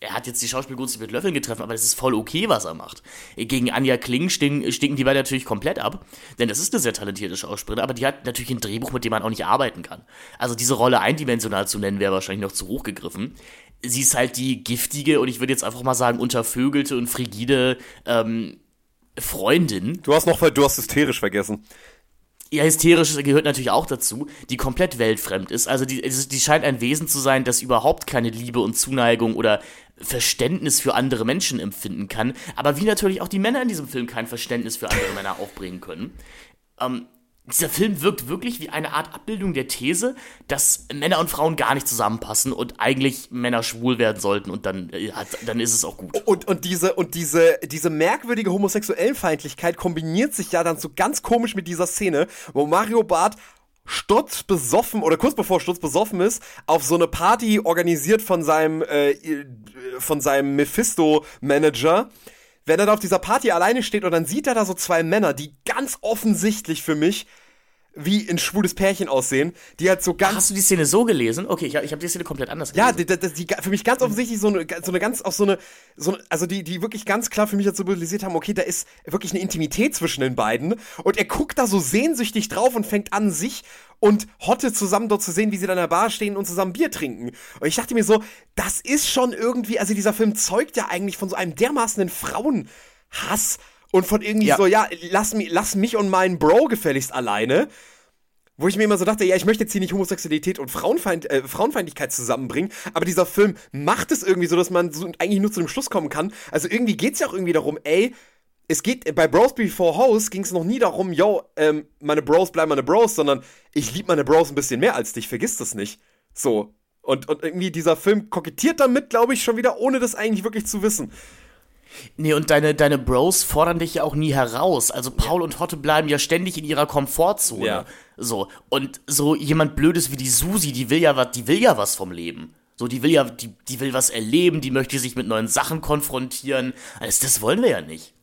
er hat jetzt die Schauspielgunst mit Löffeln getroffen, aber das ist voll okay, was er macht. Gegen Anja Kling stinken, stinken die beiden natürlich komplett ab, denn das ist eine sehr talentierte Schauspielerin, aber die hat natürlich ein Drehbuch, mit dem man auch nicht arbeiten kann. Also diese Rolle eindimensional zu nennen, wäre wahrscheinlich noch zu hoch gegriffen. Sie ist halt die giftige und ich würde jetzt einfach mal sagen untervögelte und frigide ähm, Freundin. Du hast noch, du hast hysterisch vergessen ja, hysterisch gehört natürlich auch dazu, die komplett weltfremd ist. Also die, die scheint ein Wesen zu sein, das überhaupt keine Liebe und Zuneigung oder Verständnis für andere Menschen empfinden kann. Aber wie natürlich auch die Männer in diesem Film kein Verständnis für andere Männer aufbringen können. Ähm, dieser Film wirkt wirklich wie eine Art Abbildung der These, dass Männer und Frauen gar nicht zusammenpassen und eigentlich Männer schwul werden sollten und dann, äh, dann ist es auch gut. Und, und, diese, und diese, diese merkwürdige Homosexuellenfeindlichkeit kombiniert sich ja dann so ganz komisch mit dieser Szene, wo Mario Barth sturzbesoffen oder kurz bevor sturzbesoffen ist, auf so eine Party organisiert von seinem, äh, von seinem Mephisto-Manager wenn er da auf dieser Party alleine steht und dann sieht er da so zwei Männer, die ganz offensichtlich für mich wie ein schwules Pärchen aussehen, die halt so ganz. Hast du die Szene so gelesen? Okay, ich, ich habe die Szene komplett anders gelesen. Ja, die, die, die, für mich ganz offensichtlich so eine, so eine ganz, auch so eine, so eine, also die, die wirklich ganz klar für mich jetzt symbolisiert haben, okay, da ist wirklich eine Intimität zwischen den beiden und er guckt da so sehnsüchtig drauf und fängt an, sich und Hotte zusammen dort zu sehen, wie sie dann in der Bar stehen und zusammen Bier trinken. Und ich dachte mir so, das ist schon irgendwie, also dieser Film zeugt ja eigentlich von so einem dermaßenen Frauenhass und von irgendwie ja. so, ja, lass, lass mich und meinen Bro gefälligst alleine. Wo ich mir immer so dachte, ja, ich möchte jetzt hier nicht Homosexualität und Frauenfeind, äh, Frauenfeindlichkeit zusammenbringen, aber dieser Film macht es irgendwie so, dass man so eigentlich nur zu dem Schluss kommen kann. Also irgendwie geht es ja auch irgendwie darum, ey, es geht, bei Bros Before House ging es noch nie darum, yo, ähm, meine Bros bleiben meine Bros, sondern ich liebe meine Bros ein bisschen mehr als dich, vergiss das nicht. So. Und, und irgendwie dieser Film kokettiert damit, glaube ich, schon wieder, ohne das eigentlich wirklich zu wissen. Nee, und deine, deine Bros fordern dich ja auch nie heraus. Also Paul ja. und Hotte bleiben ja ständig in ihrer Komfortzone. Ja. So. Und so jemand Blödes wie die Susi, die will ja was, die will ja was vom Leben. So, die will ja, die, die will was erleben, die möchte sich mit neuen Sachen konfrontieren. Also, das wollen wir ja nicht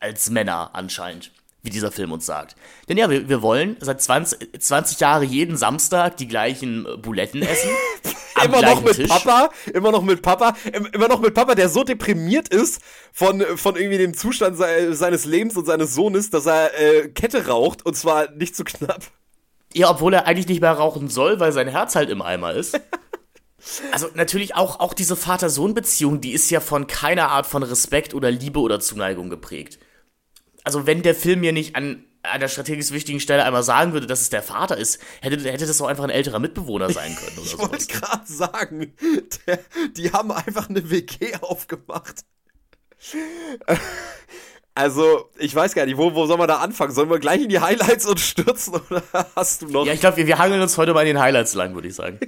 als Männer anscheinend, wie dieser Film uns sagt. Denn ja, wir, wir wollen seit 20, 20 Jahren jeden Samstag die gleichen äh, Buletten essen. immer noch mit Tisch. Papa, immer noch mit Papa, immer noch mit Papa, der so deprimiert ist von, von irgendwie dem Zustand se seines Lebens und seines Sohnes, dass er äh, Kette raucht und zwar nicht zu knapp. Ja, obwohl er eigentlich nicht mehr rauchen soll, weil sein Herz halt im Eimer ist. Also natürlich auch, auch diese Vater-Sohn-Beziehung, die ist ja von keiner Art von Respekt oder Liebe oder Zuneigung geprägt also wenn der Film mir nicht an einer strategisch wichtigen Stelle einmal sagen würde, dass es der Vater ist, hätte, hätte das auch einfach ein älterer Mitbewohner sein können. Oder ich wollte gerade sagen, der, die haben einfach eine WG aufgemacht. Also, ich weiß gar nicht, wo, wo soll man da anfangen? Sollen wir gleich in die Highlights und stürzen oder hast du noch? Ja, ich glaube, wir, wir hangeln uns heute mal in den Highlights lang, würde ich sagen.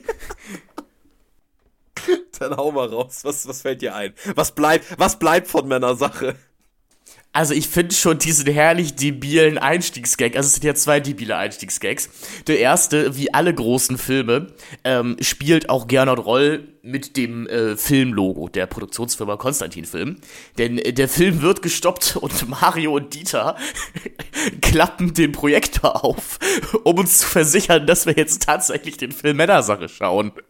Dann hau mal raus. Was, was fällt dir ein? Was bleibt, was bleibt von Männersache? Also ich finde schon diesen herrlich debilen Einstiegsgag, also es sind ja zwei debile Einstiegsgags. Der erste, wie alle großen Filme, ähm, spielt auch Gernot Roll mit dem äh, Filmlogo der Produktionsfirma Konstantin Film. Denn äh, der Film wird gestoppt und Mario und Dieter klappen den Projektor auf, um uns zu versichern, dass wir jetzt tatsächlich den Film Männersache schauen.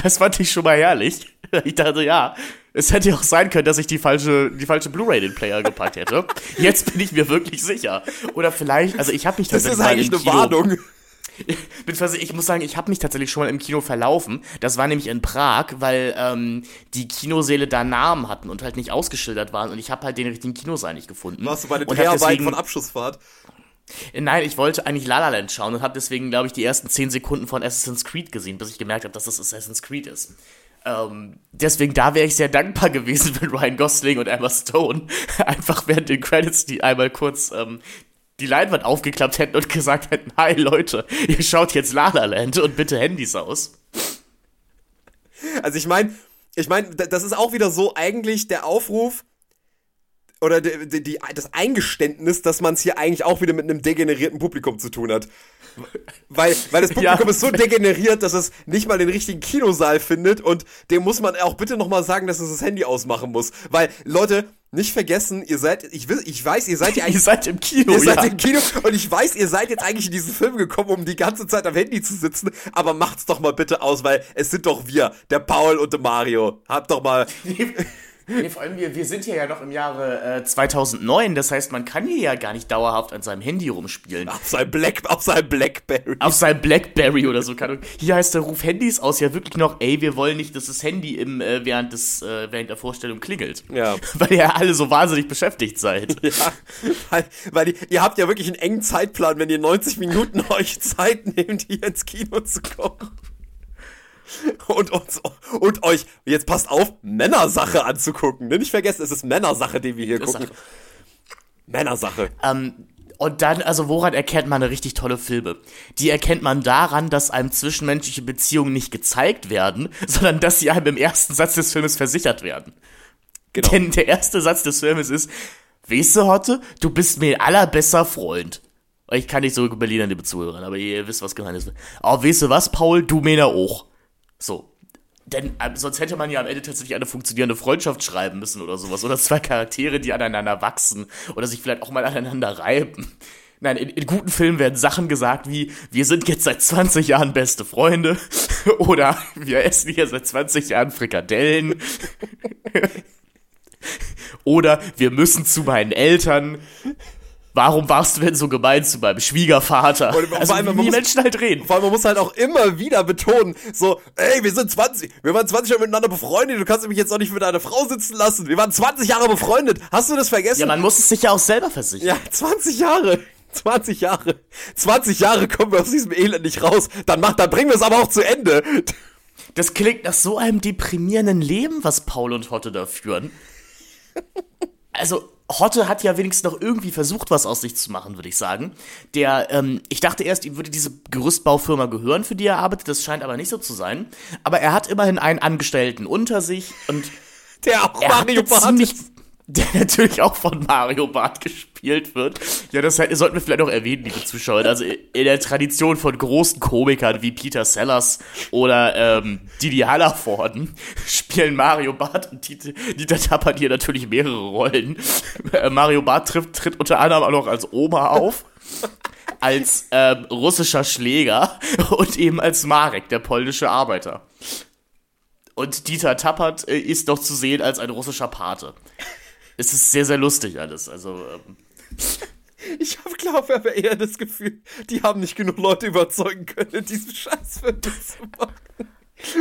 Das fand ich schon mal herrlich. Ich dachte, ja, es hätte auch sein können, dass ich die falsche, die falsche Blu-ray den Player gepackt hätte. Jetzt bin ich mir wirklich sicher. Oder vielleicht, also ich habe mich tatsächlich. Das ist eigentlich eine Kino, Warnung. Ich muss sagen, ich habe mich tatsächlich schon mal im Kino verlaufen. Das war nämlich in Prag, weil ähm, die Kinosäle da Namen hatten und halt nicht ausgeschildert waren und ich habe halt den richtigen Kinosaal nicht gefunden. Warst du bei den Dreharbeiten von Abschussfahrt? Nein, ich wollte eigentlich La La Land schauen und habe deswegen, glaube ich, die ersten 10 Sekunden von Assassin's Creed gesehen, bis ich gemerkt habe, dass das Assassin's Creed ist. Ähm, deswegen, da wäre ich sehr dankbar gewesen, wenn Ryan Gosling und Emma Stone einfach während den Credits die einmal kurz ähm, die Leinwand aufgeklappt hätten und gesagt hätten, hi Leute, ihr schaut jetzt La La Land und bitte Handys aus. Also ich meine, ich meine, das ist auch wieder so eigentlich der Aufruf oder die, die, das Eingeständnis, dass man es hier eigentlich auch wieder mit einem degenerierten Publikum zu tun hat. Weil, weil das Publikum ja. ist so degeneriert, dass es nicht mal den richtigen Kinosaal findet und dem muss man auch bitte nochmal sagen, dass es das Handy ausmachen muss. Weil, Leute, nicht vergessen, ihr seid, ich, will, ich weiß, ihr seid ja eigentlich. ihr seid im Kino, Ihr seid ja. im Kino und ich weiß, ihr seid jetzt eigentlich in diesen Film gekommen, um die ganze Zeit am Handy zu sitzen, aber macht's doch mal bitte aus, weil es sind doch wir, der Paul und der Mario. Habt doch mal. Nee, vor allem, wir, wir sind hier ja noch im Jahre äh, 2009, das heißt, man kann hier ja gar nicht dauerhaft an seinem Handy rumspielen. Auf seinem Black, auf seinem Blackberry. Auf seinem Blackberry oder so. Kann, hier heißt der Ruf Handys aus ja wirklich noch, ey, wir wollen nicht, dass das Handy im, äh, während, des, äh, während der Vorstellung klingelt. Ja. Weil ihr ja alle so wahnsinnig beschäftigt seid. Ja, weil, weil ihr, ihr habt ja wirklich einen engen Zeitplan, wenn ihr 90 Minuten euch Zeit nehmt, hier ins Kino zu kommen und, uns, und euch, jetzt passt auf, Männersache anzugucken. Nicht vergessen, es ist Männersache, die wir hier gucken. Männersache. Ähm, Und dann, also woran erkennt man eine richtig tolle Filme? Die erkennt man daran, dass einem zwischenmenschliche Beziehungen nicht gezeigt werden, sondern dass sie einem im ersten Satz des Filmes versichert werden. Genau. Denn der erste Satz des Filmes ist, weißt du, Hotte, du bist mir ein allerbester Freund. Ich kann nicht so über Berliner, liebe Zuhörer, aber ihr wisst, was gemeint ist. Aber weißt du was, Paul, du mir auch. So. Denn äh, sonst hätte man ja am Ende tatsächlich eine funktionierende Freundschaft schreiben müssen oder sowas. Oder zwei Charaktere, die aneinander wachsen oder sich vielleicht auch mal aneinander reiben. Nein, in, in, guten Filmen werden Sachen gesagt wie, wir sind jetzt seit 20 Jahren beste Freunde oder wir essen hier seit 20 Jahren Frikadellen oder wir müssen zu meinen Eltern warum warst du denn so gemein zu meinem Schwiegervater? Und, also wie die Menschen halt reden. Vor allem, man muss halt auch immer wieder betonen, so, ey, wir sind 20, wir waren 20 Jahre miteinander befreundet, du kannst mich jetzt auch nicht mit deiner Frau sitzen lassen. Wir waren 20 Jahre befreundet. Hast du das vergessen? Ja, man muss es sich ja auch selber versichern. Ja, 20 Jahre. 20 Jahre. 20 Jahre kommen wir aus diesem Elend nicht raus. Dann macht, dann bringen wir es aber auch zu Ende. Das klingt nach so einem deprimierenden Leben, was Paul und Hotte da führen. Also, Hotte hat ja wenigstens noch irgendwie versucht, was aus sich zu machen, würde ich sagen. Der, ähm, ich dachte erst, ihm würde diese Gerüstbaufirma gehören, für die er arbeitet. Das scheint aber nicht so zu sein. Aber er hat immerhin einen Angestellten unter sich und der auch Mario Bart der natürlich auch von Mario Bart gespielt wird. Ja, das sollten wir vielleicht noch erwähnen, liebe Zuschauer. Also in der Tradition von großen Komikern wie Peter Sellers oder ähm, Didi Hallervorden spielen Mario Bart und Dieter Tappert hier natürlich mehrere Rollen. Äh, Mario Bart tritt, tritt unter anderem auch noch als Oma auf. als ähm, russischer Schläger und eben als Marek, der polnische Arbeiter. Und Dieter Tappert äh, ist noch zu sehen als ein russischer Pate es ist sehr, sehr lustig alles. Also. Ähm. Ich habe, glaube aber eher das Gefühl, die haben nicht genug Leute überzeugen können, diesen Scheißfilm zu machen.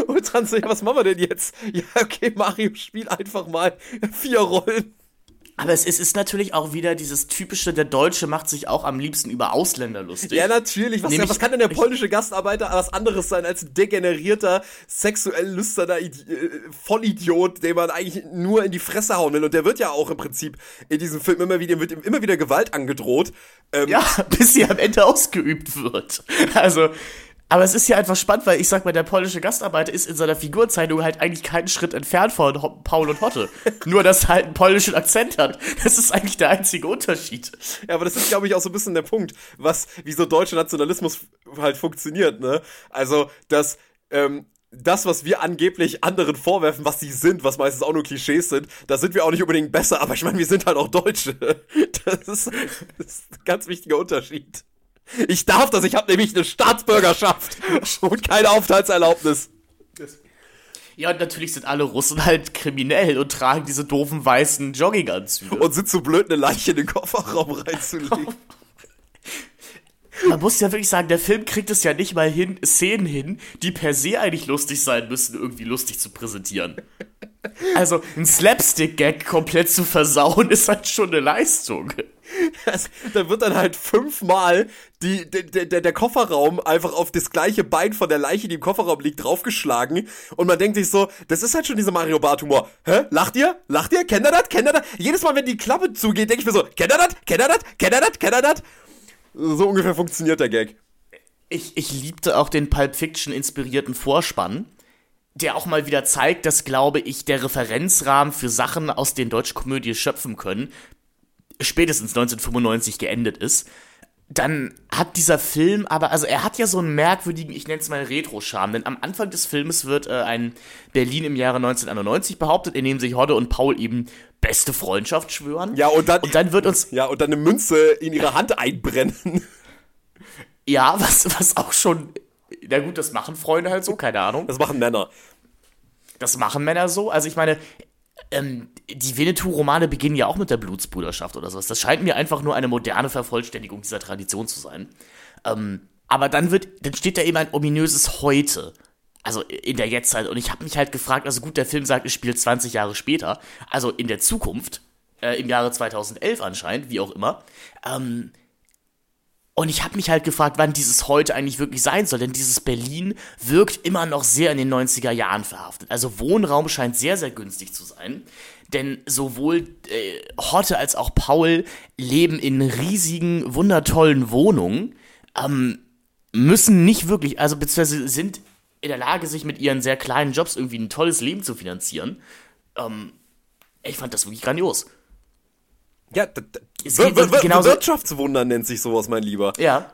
Und dann so, ja, was machen wir denn jetzt? Ja, okay, Mario, spiel einfach mal vier Rollen. Aber es ist, ist, natürlich auch wieder dieses typische, der Deutsche macht sich auch am liebsten über Ausländer lustig. Ja, natürlich. Was, Nämlich, was kann denn der polnische Gastarbeiter was anderes sein als ein degenerierter, sexuell lüsterner Idi äh, Vollidiot, den man eigentlich nur in die Fresse hauen will. Und der wird ja auch im Prinzip in diesem Film immer wieder, wird ihm immer wieder Gewalt angedroht. Ähm, ja, bis sie am Ende ausgeübt wird. Also, aber es ist ja einfach spannend, weil ich sag mal, der polnische Gastarbeiter ist in seiner Figurzeichnung halt eigentlich keinen Schritt entfernt von Ho Paul und Hotte. Nur, dass er halt einen polnischen Akzent hat. Das ist eigentlich der einzige Unterschied. Ja, aber das ist, glaube ich, auch so ein bisschen der Punkt, was, wie so deutscher Nationalismus halt funktioniert, ne? Also, dass, ähm, das, was wir angeblich anderen vorwerfen, was sie sind, was meistens auch nur Klischees sind, da sind wir auch nicht unbedingt besser, aber ich meine, wir sind halt auch Deutsche. Das ist, das ist ein ganz wichtiger Unterschied. Ich darf das, ich habe nämlich eine Staatsbürgerschaft und keine Aufenthaltserlaubnis. Ja, und natürlich sind alle Russen halt kriminell und tragen diese doofen weißen Jogginganzüge. Und sind zu blöd, eine Leiche in den Kofferraum reinzulegen. Man muss ja wirklich sagen, der Film kriegt es ja nicht mal hin, Szenen hin, die per se eigentlich lustig sein müssen, irgendwie lustig zu präsentieren. Also, ein Slapstick-Gag komplett zu versauen, ist halt schon eine Leistung. Da wird dann halt fünfmal die, der, der, der Kofferraum einfach auf das gleiche Bein von der Leiche, die im Kofferraum liegt, draufgeschlagen. Und man denkt sich so, das ist halt schon dieser Mario Bart-Humor. Hä? Lacht ihr? Lacht ihr? Kennt ihr das? Kennt ihr das? Jedes Mal, wenn die Klappe zugeht, denke ich mir so, kennt ihr das? Kennt ihr das? Kennt ihr das? Kennt ihr das? So ungefähr funktioniert der Gag. Ich, ich liebte auch den Pulp Fiction inspirierten Vorspann der auch mal wieder zeigt, dass, glaube ich, der Referenzrahmen für Sachen aus den deutschen Komödien schöpfen können, spätestens 1995 geendet ist. Dann hat dieser Film aber, also er hat ja so einen merkwürdigen, ich nenne es mal Retro-Charme, denn am Anfang des Filmes wird äh, ein Berlin im Jahre 1991 behauptet, in dem sich Hodde und Paul eben beste Freundschaft schwören. Ja, und dann, und dann wird uns. Ja, und dann eine Münze in ihre Hand einbrennen. Ja, was, was auch schon. Na gut, das machen Freunde halt so, keine Ahnung. Das machen Männer. Das machen Männer so. Also ich meine, ähm, die Winnetou-Romane beginnen ja auch mit der Blutsbruderschaft oder sowas. Das scheint mir einfach nur eine moderne Vervollständigung dieser Tradition zu sein. Ähm, aber dann wird, dann steht da eben ein ominöses Heute. Also in der Jetztzeit. Und ich habe mich halt gefragt, also gut, der Film sagt, es spielt 20 Jahre später, also in der Zukunft, äh, im Jahre 2011 anscheinend, wie auch immer. Ähm, Und ich habe mich halt gefragt, wann dieses heute eigentlich wirklich sein soll, denn dieses Berlin wirkt immer noch sehr in den 90er Jahren verhaftet. Also Wohnraum scheint sehr, sehr günstig zu sein. Denn sowohl äh, Hotte als auch Paul leben in riesigen, wundertollen Wohnungen, ähm, müssen nicht wirklich, also beziehungsweise sind in der Lage, sich mit ihren sehr kleinen Jobs irgendwie ein tolles Leben zu finanzieren. Ähm, ich fand das wirklich grandios. Ja, es wir, wir, genauso, Wirtschaftswunder nennt sich sowas, mein Lieber. Ja.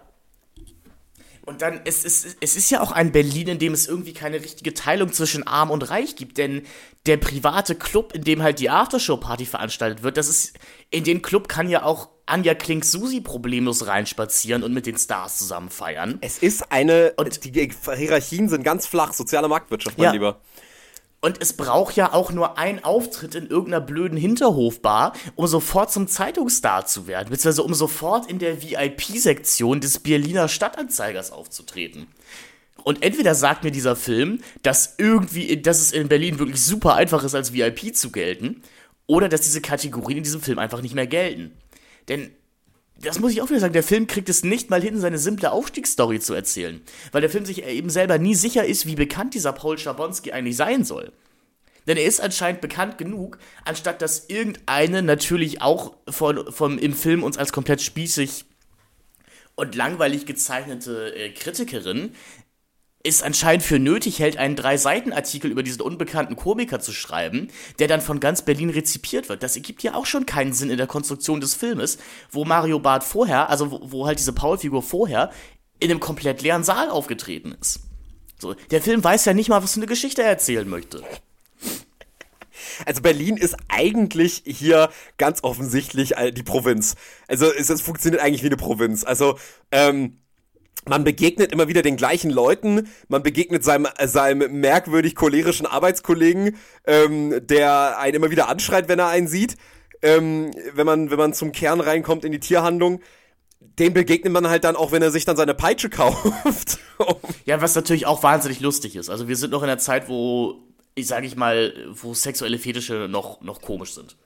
Und dann, es ist, es ist ja auch ein Berlin, in dem es irgendwie keine richtige Teilung zwischen arm und reich gibt, denn der private Club, in dem halt die Aftershow-Party veranstaltet wird, das ist, in den Club kann ja auch Anja Klink-Susi problemlos reinspazieren und mit den Stars zusammen feiern. Es ist eine, und die Hierarchien sind ganz flach, soziale Marktwirtschaft, mein ja. Lieber. Und es braucht ja auch nur einen Auftritt in irgendeiner blöden Hinterhofbar, um sofort zum Zeitungsstar zu werden, beziehungsweise um sofort in der VIP-Sektion des Berliner Stadtanzeigers aufzutreten. Und entweder sagt mir dieser Film, dass irgendwie, dass es in Berlin wirklich super einfach ist, als VIP zu gelten, oder dass diese Kategorien in diesem Film einfach nicht mehr gelten. Denn das muss ich auch wieder sagen, der Film kriegt es nicht mal hin, seine simple Aufstiegsstory zu erzählen. Weil der Film sich eben selber nie sicher ist, wie bekannt dieser Paul Schabonski eigentlich sein soll. Denn er ist anscheinend bekannt genug, anstatt dass irgendeine natürlich auch von, vom, im Film uns als komplett spießig und langweilig gezeichnete äh, Kritikerin es anscheinend für nötig hält, einen Drei-Seiten-Artikel über diesen unbekannten Komiker zu schreiben, der dann von ganz Berlin rezipiert wird. Das ergibt ja auch schon keinen Sinn in der Konstruktion des Filmes, wo Mario Barth vorher, also wo, wo halt diese Paul-Figur vorher, in einem komplett leeren Saal aufgetreten ist. So, der Film weiß ja nicht mal, was für eine Geschichte er erzählen möchte. Also Berlin ist eigentlich hier ganz offensichtlich die Provinz. Also es, es funktioniert eigentlich wie eine Provinz. Also ähm, man begegnet immer wieder den gleichen Leuten, man begegnet seinem, seinem merkwürdig cholerischen Arbeitskollegen, ähm, der einen immer wieder anschreit, wenn er einen sieht, ähm, wenn, man, wenn man zum Kern reinkommt in die Tierhandlung. Den begegnet man halt dann auch, wenn er sich dann seine Peitsche kauft. ja, was natürlich auch wahnsinnig lustig ist. Also wir sind noch in einer Zeit, wo, ich sage ich mal, wo sexuelle Fetische noch, noch komisch sind.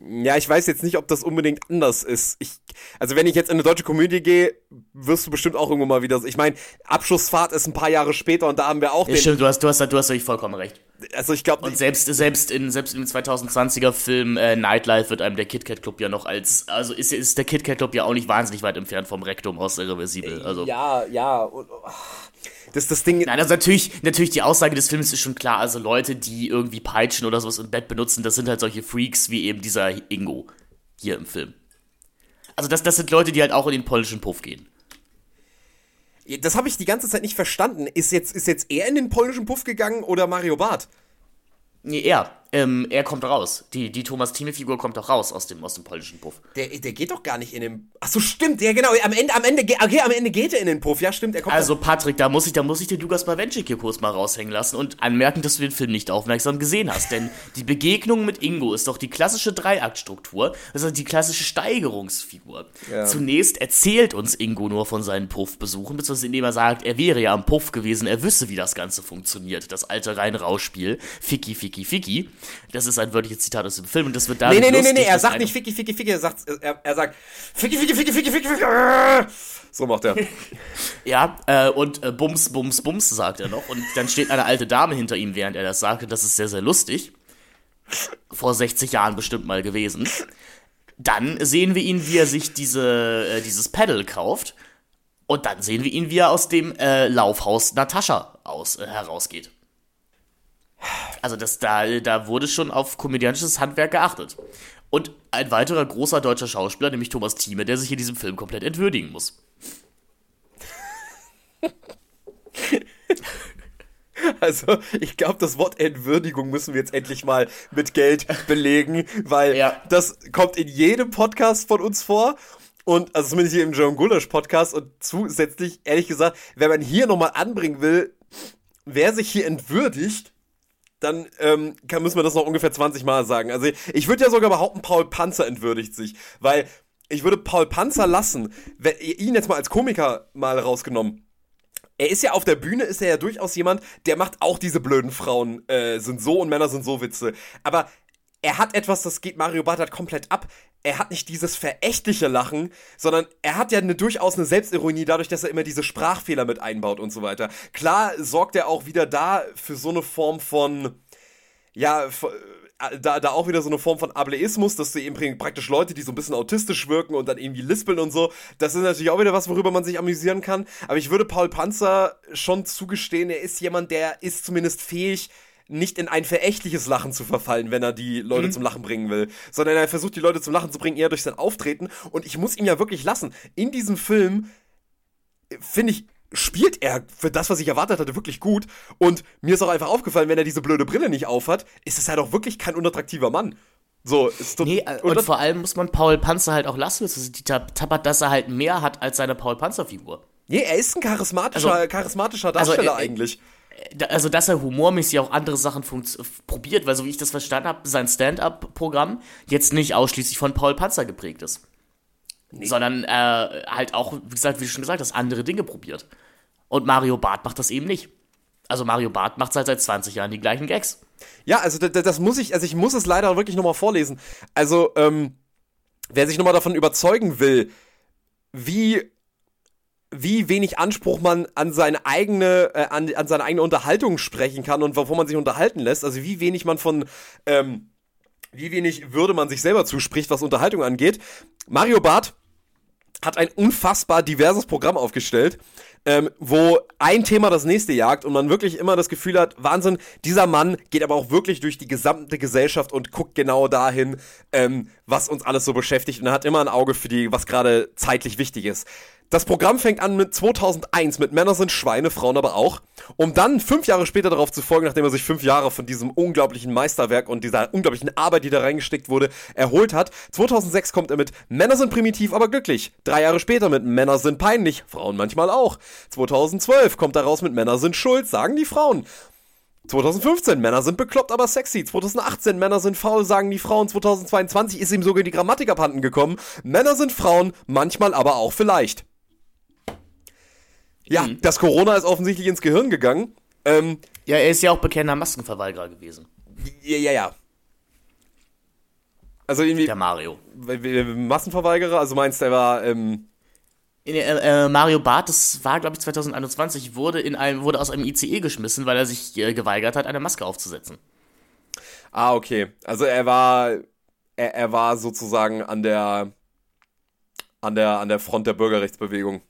Ja, ich weiß jetzt nicht, ob das unbedingt anders ist. Ich, also wenn ich jetzt in eine deutsche Komödie gehe, wirst du bestimmt auch irgendwo mal wieder. Ich meine, Abschlussfahrt ist ein paar Jahre später und da haben wir auch ja, den. Stimmt, du hast, du hast, du hast natürlich vollkommen recht. Also ich glaube. Und selbst, selbst in, selbst im 2020er Film äh, Nightlife wird einem der KitKat Club ja noch als, also ist, ist der KitKat Club ja auch nicht wahnsinnig weit entfernt vom Rektum aus Irreversibel. Also. Ja, ja. Und, oh das, das Ding. Nein, also natürlich, natürlich die Aussage des Films ist schon klar. Also Leute, die irgendwie Peitschen oder sowas im Bett benutzen, das sind halt solche Freaks wie eben dieser Ingo hier im Film. Also das, das sind Leute, die halt auch in den polnischen Puff gehen. Das habe ich die ganze Zeit nicht verstanden. Ist jetzt, ist jetzt er in den polnischen Puff gegangen oder Mario Barth? Nee, er. Ähm, er kommt raus. Die, die Thomas Thieme-Figur kommt doch raus aus dem, aus dem polnischen Puff. Der, der geht doch gar nicht in den. Ach so, stimmt, ja genau. Am Ende, am Ende, okay, am Ende geht er in den Puff. Ja, stimmt. Er kommt also Patrick, da muss ich, da muss ich den Lukas Bawenschik hier kurz mal raushängen lassen und anmerken, dass du den Film nicht aufmerksam gesehen hast. Denn die Begegnung mit Ingo ist doch die klassische Dreiaktstruktur. Das ist die klassische Steigerungsfigur. Ja. Zunächst erzählt uns Ingo nur von seinen Puffbesuchen, beziehungsweise indem er sagt, er wäre ja am Puff gewesen, er wüsste, wie das Ganze funktioniert. Das alte Rein-Raus-Spiel. Ficky, Ficky, Ficky. Das ist ein wörtliches Zitat aus dem Film und das wird da. Nee, nee, nee, nee, nee, er sagt nicht Ficky, Ficky, Ficky, er sagt, er, er sagt Ficky, Ficky, Ficky, Ficky, Ficky, Ficky. So macht er. ja, äh, und äh, Bums, Bums, Bums sagt er noch. Und dann steht eine alte Dame hinter ihm, während er das sagte. Das ist sehr, sehr lustig. Vor 60 Jahren bestimmt mal gewesen. Dann sehen wir ihn, wie er sich diese, äh, dieses Pedal kauft. Und dann sehen wir ihn, wie er aus dem äh, Laufhaus Natascha aus, äh, herausgeht. Also das, da, da wurde schon auf komödiantisches Handwerk geachtet. Und ein weiterer großer deutscher Schauspieler, nämlich Thomas Thieme, der sich in diesem Film komplett entwürdigen muss. Also, ich glaube, das Wort Entwürdigung müssen wir jetzt endlich mal mit Geld belegen, weil ja. das kommt in jedem Podcast von uns vor. Und, also zumindest hier im John Gulasch Podcast. Und zusätzlich, ehrlich gesagt, wenn man hier nochmal anbringen will, wer sich hier entwürdigt, dann ähm, kann, müssen wir das noch ungefähr 20 Mal sagen. Also ich würde ja sogar behaupten, Paul Panzer entwürdigt sich, weil ich würde Paul Panzer lassen, wenn, ihn jetzt mal als Komiker mal rausgenommen. Er ist ja auf der Bühne, ist er ja durchaus jemand, der macht auch diese blöden Frauen äh, sind so und Männer sind so Witze. Aber er hat etwas, das geht Mario Barth komplett ab. er hat nicht dieses verächtliche Lachen, sondern er hat ja eine, durchaus eine Selbstironie dadurch, dass er immer diese Sprachfehler mit einbaut und so weiter. Klar sorgt er auch wieder da für so eine Form von, ja, äh, da, da auch wieder so eine Form von Ableismus, dass du eben praktisch Leute, die so ein bisschen autistisch wirken und dann irgendwie lispeln und so, das ist natürlich auch wieder was, worüber man sich amüsieren kann. Aber ich würde Paul Panzer schon zugestehen, er ist jemand, der ist zumindest fähig, nicht in ein verächtliches Lachen zu verfallen, wenn er die Leute mhm. zum Lachen bringen will, sondern er versucht die Leute zum Lachen zu bringen, eher durch sein Auftreten. Und ich muss ihn ja wirklich lassen. In diesem Film, äh, finde ich, spielt er für das, was ich erwartet hatte, wirklich gut. Und mir ist auch einfach aufgefallen, wenn er diese blöde Brille nicht aufhat, ist es halt auch wirklich kein unattraktiver Mann. So, ist nee, äh, und, und vor allem muss man Paul Panzer halt auch lassen, dass, die tappert, dass er halt mehr hat als seine Paul Panzer Figur. Nee, er ist ein charismatischer, also, charismatischer Darsteller also, äh, eigentlich also dass er humormäßig auch andere Sachen probiert, weil so wie ich das verstanden habe, sein Stand-up-Programm jetzt nicht ausschließlich von Paul Panzer geprägt ist. Nee. Sondern äh, halt auch, wie gesagt, wie schon gesagt hast, andere Dinge probiert. Und Mario Barth macht das eben nicht. Also Mario Barth macht halt seit 20 Jahren die gleichen Gags. Ja, also das, das muss ich, also ich muss es leider wirklich nochmal vorlesen. Also, ähm, wer sich nochmal davon überzeugen will, wie wie wenig Anspruch man an seine eigene, äh, an, an seine eigene Unterhaltung sprechen kann und wovon man sich unterhalten lässt. Also wie wenig man von, ähm, wie wenig Würde man sich selber zuspricht, was Unterhaltung angeht. Mario Barth hat ein unfassbar diverses Programm aufgestellt, ähm, wo ein Thema das nächste jagt und man wirklich immer das Gefühl hat, Wahnsinn, dieser Mann geht aber auch wirklich durch die gesamte Gesellschaft und guckt genau dahin, ähm, was uns alles so beschäftigt und er hat immer ein Auge für die, was gerade zeitlich wichtig ist. Das Programm fängt an mit 2001 mit Männer sind Schweine, Frauen aber auch, um dann fünf Jahre später darauf zu folgen, nachdem er sich fünf Jahre von diesem unglaublichen Meisterwerk und dieser unglaublichen Arbeit, die da reingesteckt wurde, erholt hat. 2006 kommt er mit Männer sind primitiv, aber glücklich. Drei Jahre später mit Männer sind peinlich, Frauen manchmal auch. 2012 kommt er raus mit Männer sind schuld, sagen die Frauen. 2015, Männer sind bekloppt, aber sexy. 2018, Männer sind faul, sagen die Frauen. 2022 ist ihm sogar die Grammatik abhanden gekommen. Männer sind Frauen, manchmal aber auch vielleicht. Ja, mhm. das Corona ist offensichtlich ins Gehirn gegangen. Ähm, ja, er ist ja auch bekennender Maskenverweigerer gewesen. Ja, ja, ja. Also irgendwie. Der Mario. Massenverweigerer, also meinst du, er war. Ähm, äh, äh, Mario Barth, das war, glaube ich, 2021, wurde, in einem, wurde aus einem ICE geschmissen, weil er sich äh, geweigert hat, eine Maske aufzusetzen. Ah, okay. Also er war. Er, er war sozusagen an der. An der, an der Front der Bürgerrechtsbewegung.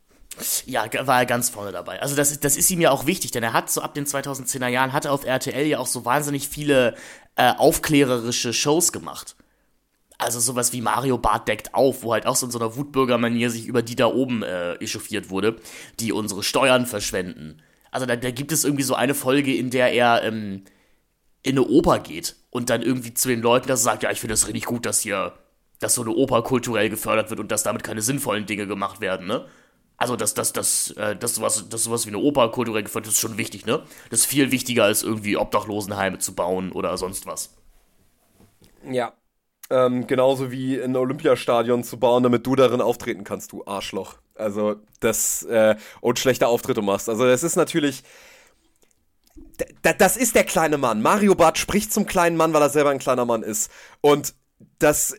Ja, war er ganz vorne dabei. Also das, das ist ihm ja auch wichtig, denn er hat so ab den 2010er Jahren, hat er auf RTL ja auch so wahnsinnig viele äh, aufklärerische Shows gemacht. Also sowas wie Mario Bart deckt auf, wo halt auch so in so einer Wutbürgermanier sich über die da oben äh, echauffiert wurde, die unsere Steuern verschwenden. Also da, da gibt es irgendwie so eine Folge, in der er ähm, in eine Oper geht und dann irgendwie zu den Leuten das sagt, ja, ich finde das richtig gut, dass hier, dass so eine Oper kulturell gefördert wird und dass damit keine sinnvollen Dinge gemacht werden, ne? Also, dass das, das, äh, das, sowas, das sowas wie eine Oper kulturell gefördert ist schon wichtig, ne? Das ist viel wichtiger, als irgendwie Obdachlosenheime zu bauen oder sonst was. Ja. Ähm, genauso wie ein Olympiastadion zu bauen, damit du darin auftreten kannst, du Arschloch. Also, das, äh, und schlechte Auftritte machst. Also, das ist natürlich. Das ist der kleine Mann. Mario Barth spricht zum kleinen Mann, weil er selber ein kleiner Mann ist. Und das,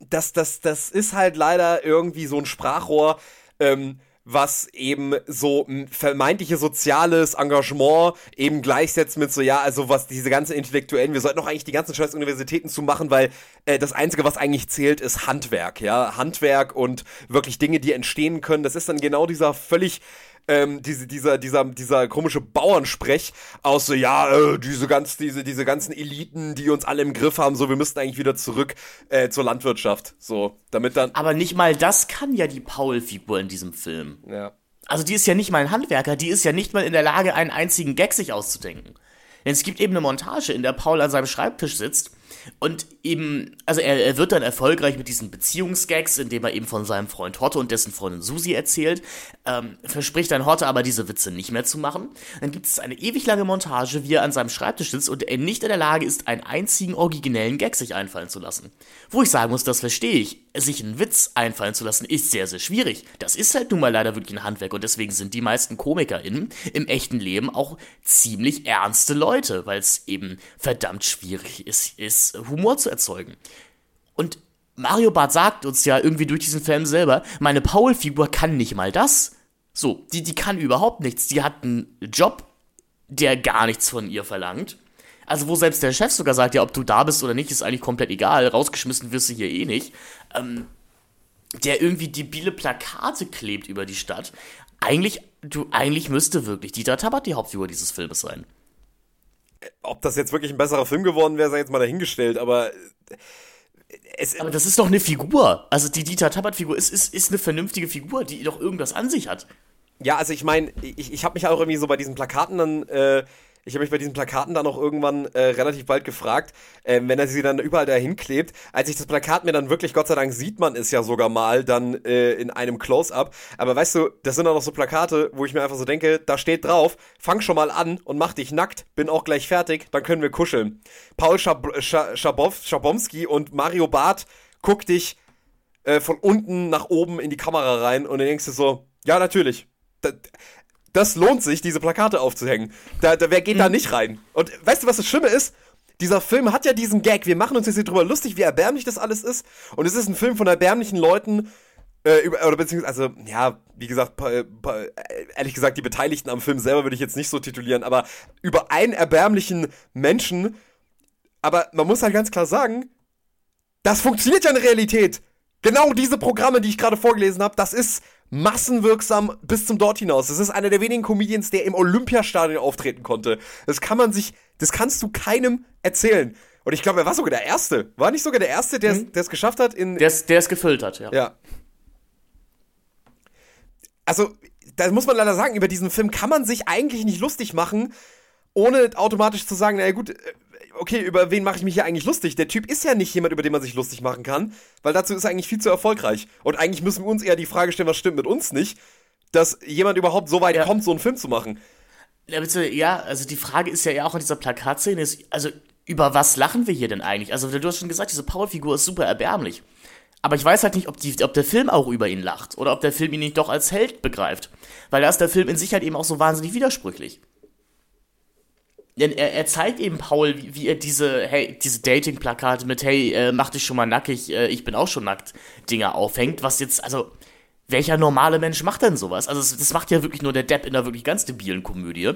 das, das, das ist halt leider irgendwie so ein Sprachrohr, ähm, was eben so vermeintliche soziales Engagement eben gleichsetzt mit so, ja, also was diese ganzen Intellektuellen, wir sollten doch eigentlich die ganzen scheiß Universitäten zu machen, weil äh, das Einzige, was eigentlich zählt, ist Handwerk, ja, Handwerk und wirklich Dinge, die entstehen können. Das ist dann genau dieser völlig ähm, diese, dieser, dieser, dieser komische Bauernsprech aus so, ja, äh, diese, ganz, diese, diese ganzen Eliten, die uns alle im Griff haben, so, wir müssten eigentlich wieder zurück äh, zur Landwirtschaft. So, damit dann. Aber nicht mal das kann ja die Paul-Figur in diesem Film. Ja. Also die ist ja nicht mal ein Handwerker, die ist ja nicht mal in der Lage, einen einzigen Gag sich auszudenken. Denn es gibt eben eine Montage, in der Paul an seinem Schreibtisch sitzt und eben, also er, er wird dann erfolgreich mit diesen Beziehungsgags, indem er eben von seinem Freund Hotte und dessen Freundin Susi erzählt, ähm, verspricht dann Hotte aber diese Witze nicht mehr zu machen. Dann gibt es eine ewig lange Montage, wie er an seinem Schreibtisch sitzt und er nicht in der Lage ist, einen einzigen originellen Gag sich einfallen zu lassen. Wo ich sagen muss, das verstehe ich. Sich einen Witz einfallen zu lassen, ist sehr, sehr schwierig. Das ist halt nun mal leider wirklich ein Handwerk und deswegen sind die meisten KomikerInnen im echten Leben auch ziemlich ernste Leute, weil es eben verdammt schwierig ist, ist Humor zu erzeugen. Und Mario Barth sagt uns ja irgendwie durch diesen Film selber, meine Paul-Figur kann nicht mal das. So, die, die kann überhaupt nichts. Die hat einen Job, der gar nichts von ihr verlangt. Also, wo selbst der Chef sogar sagt, ja, ob du da bist oder nicht, ist eigentlich komplett egal. Rausgeschmissen wirst du hier eh nicht. Ähm, der irgendwie debile Plakate klebt über die Stadt. Eigentlich, du, eigentlich müsste wirklich Dieter Tabat die Hauptfigur dieses Filmes sein. Ob das jetzt wirklich ein besserer Film geworden wäre, sei jetzt mal dahingestellt, aber es, aber das ist doch eine Figur. Also die Dieter Tabat-Figur ist, ist, ist eine vernünftige Figur, die doch irgendwas an sich hat. Ja, also ich meine, ich, ich habe mich auch irgendwie so bei diesen Plakaten dann äh, ich habe mich bei diesen Plakaten dann auch irgendwann äh, relativ bald gefragt, äh, wenn er sie dann überall dahin klebt. Als ich das Plakat mir dann wirklich, Gott sei Dank, sieht man es ja sogar mal dann äh, in einem Close-Up. Aber weißt du, das sind dann noch so Plakate, wo ich mir einfach so denke, da steht drauf, fang schon mal an und mach dich nackt, bin auch gleich fertig, dann können wir kuscheln. Paul Schab Schabow Schabomski und Mario Barth, guck dich äh, von unten nach oben in die Kamera rein und dann denkst du so, ja, natürlich. Das, lohnt sich, diese Plakate aufzuhängen. Da, da, wer geht mhm. da nicht rein? Und weißt du, was das Schlimme ist? Dieser Film hat ja diesen Gag. Wir machen uns jetzt hier drüber lustig, wie erbärmlich das alles ist. Und es ist ein Film von erbärmlichen Leuten, äh, oder beziehungsweise, also, ja, wie gesagt, ehrlich gesagt, die Beteiligten am Film selber würde ich jetzt nicht so titulieren, aber über einen erbärmlichen Menschen. Aber man muss halt ganz klar sagen, das funktioniert ja in der Realität. Genau diese Programme, die ich gerade vorgelesen habe, das ist massenwirksam bis zum dort hinaus. Das ist einer der wenigen Comedians, der im Olympiastadion auftreten konnte. Das kann man sich, das kannst du keinem erzählen. Und ich glaube, er war sogar der Erste. War nicht sogar der Erste, der mhm. es geschafft hat in. Der es gefüllt hat, ja. Ja. Also, da muss man leider sagen, über diesen Film kann man sich eigentlich nicht lustig machen, ohne automatisch zu sagen, naja gut, äh, okay, über wen mache ich mich hier eigentlich lustig? Der Typ ist ja nicht jemand, über den man sich lustig machen kann, weil dazu ist er eigentlich viel zu erfolgreich. Und eigentlich müssen wir uns eher die Frage stellen, was stimmt mit uns nicht, dass jemand überhaupt so weit ja. kommt, so einen Film zu machen. Ja, bitte, ja, also die Frage ist ja, ja auch in dieser Plakatszene, ist, also über was lachen wir hier denn eigentlich? Also du hast schon gesagt, diese Powerfigur ist super erbärmlich. Aber ich weiß halt nicht, ob, die, ob der Film auch über ihn lacht oder ob der Film ihn nicht doch als Held begreift. Weil da ist der Film in sich halt eben auch so wahnsinnig widersprüchlich. Denn er, er zeigt eben Paul, wie, wie er diese, hey, diese Dating-Plakate mit, hey, äh, mach dich schon mal nackig, äh, ich bin auch schon nackt, Dinger aufhängt, was jetzt, also, welcher normale Mensch macht denn sowas? Also, das, das macht ja wirklich nur der Depp in einer wirklich ganz debilen Komödie.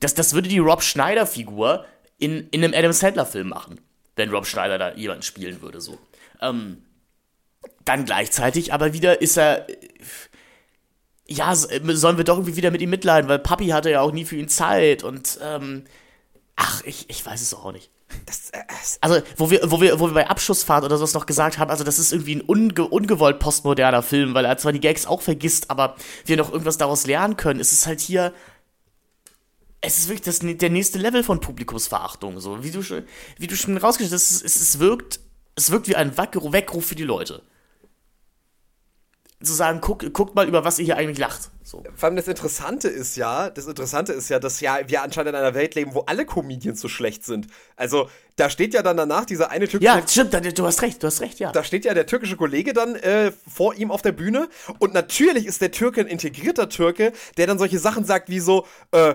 Das, das würde die Rob Schneider-Figur in, in einem Adam Sandler-Film machen, wenn Rob Schneider da jemanden spielen würde, so. Ähm, dann gleichzeitig aber wieder ist er. Ja, sollen wir doch irgendwie wieder mit ihm mitleiden, weil Papi hatte ja auch nie für ihn Zeit und ähm, Ach, ich, ich weiß es auch nicht. Das, äh, also, wo wir, wo, wir, wo wir bei Abschussfahrt oder sowas noch gesagt haben, also das ist irgendwie ein unge ungewollt postmoderner Film, weil er zwar die Gags auch vergisst, aber wir noch irgendwas daraus lernen können. Es ist halt hier. Es ist wirklich das, der nächste Level von Publikumsverachtung. So, wie du schon, wie du schon rausgestellt hast, es, es, es wirkt, es wirkt wie ein Weckruf für die Leute zu sagen, guck, guckt mal, über was ihr hier eigentlich lacht. So. Vor allem das Interessante ist ja, das Interessante ist ja, dass ja wir anscheinend in einer Welt leben, wo alle Comedians so schlecht sind. Also, da steht ja dann danach dieser eine türkische. Ja, stimmt, du hast recht, du hast recht, ja. Da steht ja der türkische Kollege dann äh, vor ihm auf der Bühne und natürlich ist der Türke ein integrierter Türke, der dann solche Sachen sagt wie so, äh,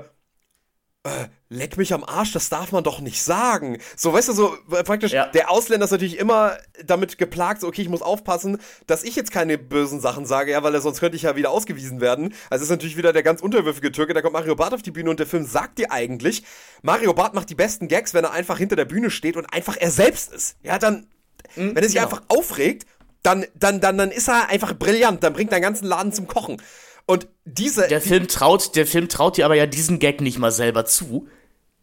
äh, leck mich am Arsch, das darf man doch nicht sagen. So, weißt du, so äh, praktisch, ja. der Ausländer ist natürlich immer damit geplagt, so, okay, ich muss aufpassen, dass ich jetzt keine bösen Sachen sage, ja, weil sonst könnte ich ja wieder ausgewiesen werden. Also ist natürlich wieder der ganz unterwürfige Türke, da kommt Mario Barth auf die Bühne und der Film sagt dir eigentlich, Mario Barth macht die besten Gags, wenn er einfach hinter der Bühne steht und einfach er selbst ist. Ja, dann, mhm, wenn er sich genau. einfach aufregt, dann, dann, dann, dann ist er einfach brillant, dann bringt er den ganzen Laden zum Kochen. Und diese. Der Film traut, der Film traut dir aber ja diesen Gag nicht mal selber zu.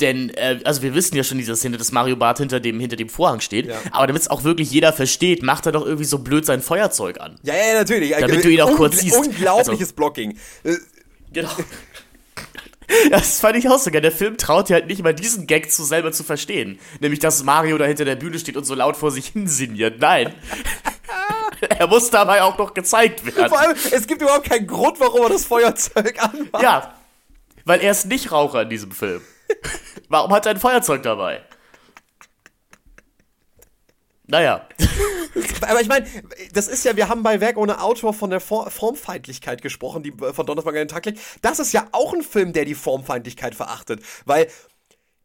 Denn, äh, also wir wissen ja schon diese Szene, dass Mario Barth hinter dem, hinter dem Vorhang steht. Ja. Aber damit es auch wirklich jeder versteht, macht er doch irgendwie so blöd sein Feuerzeug an. Ja, ja, natürlich. Damit du ihn auch kurz siehst. Unglaubliches also, Blocking. Äh, genau. Das fand ich auch sogar. Der Film traut dir halt nicht mal diesen Gag zu selber zu verstehen. Nämlich, dass Mario da hinter der Bühne steht und so laut vor sich hin sinniert. Nein. er muss dabei auch noch gezeigt werden. Vor allem, es gibt überhaupt keinen Grund, warum er das Feuerzeug anmacht. Ja, weil er ist nicht Raucher in diesem Film. Warum hat er ein Feuerzeug dabei? Naja. Aber ich meine, das ist ja, wir haben bei Werk ohne Autor von der For Formfeindlichkeit gesprochen, die von Donnersmark an den Tag legt. Das ist ja auch ein Film, der die Formfeindlichkeit verachtet. Weil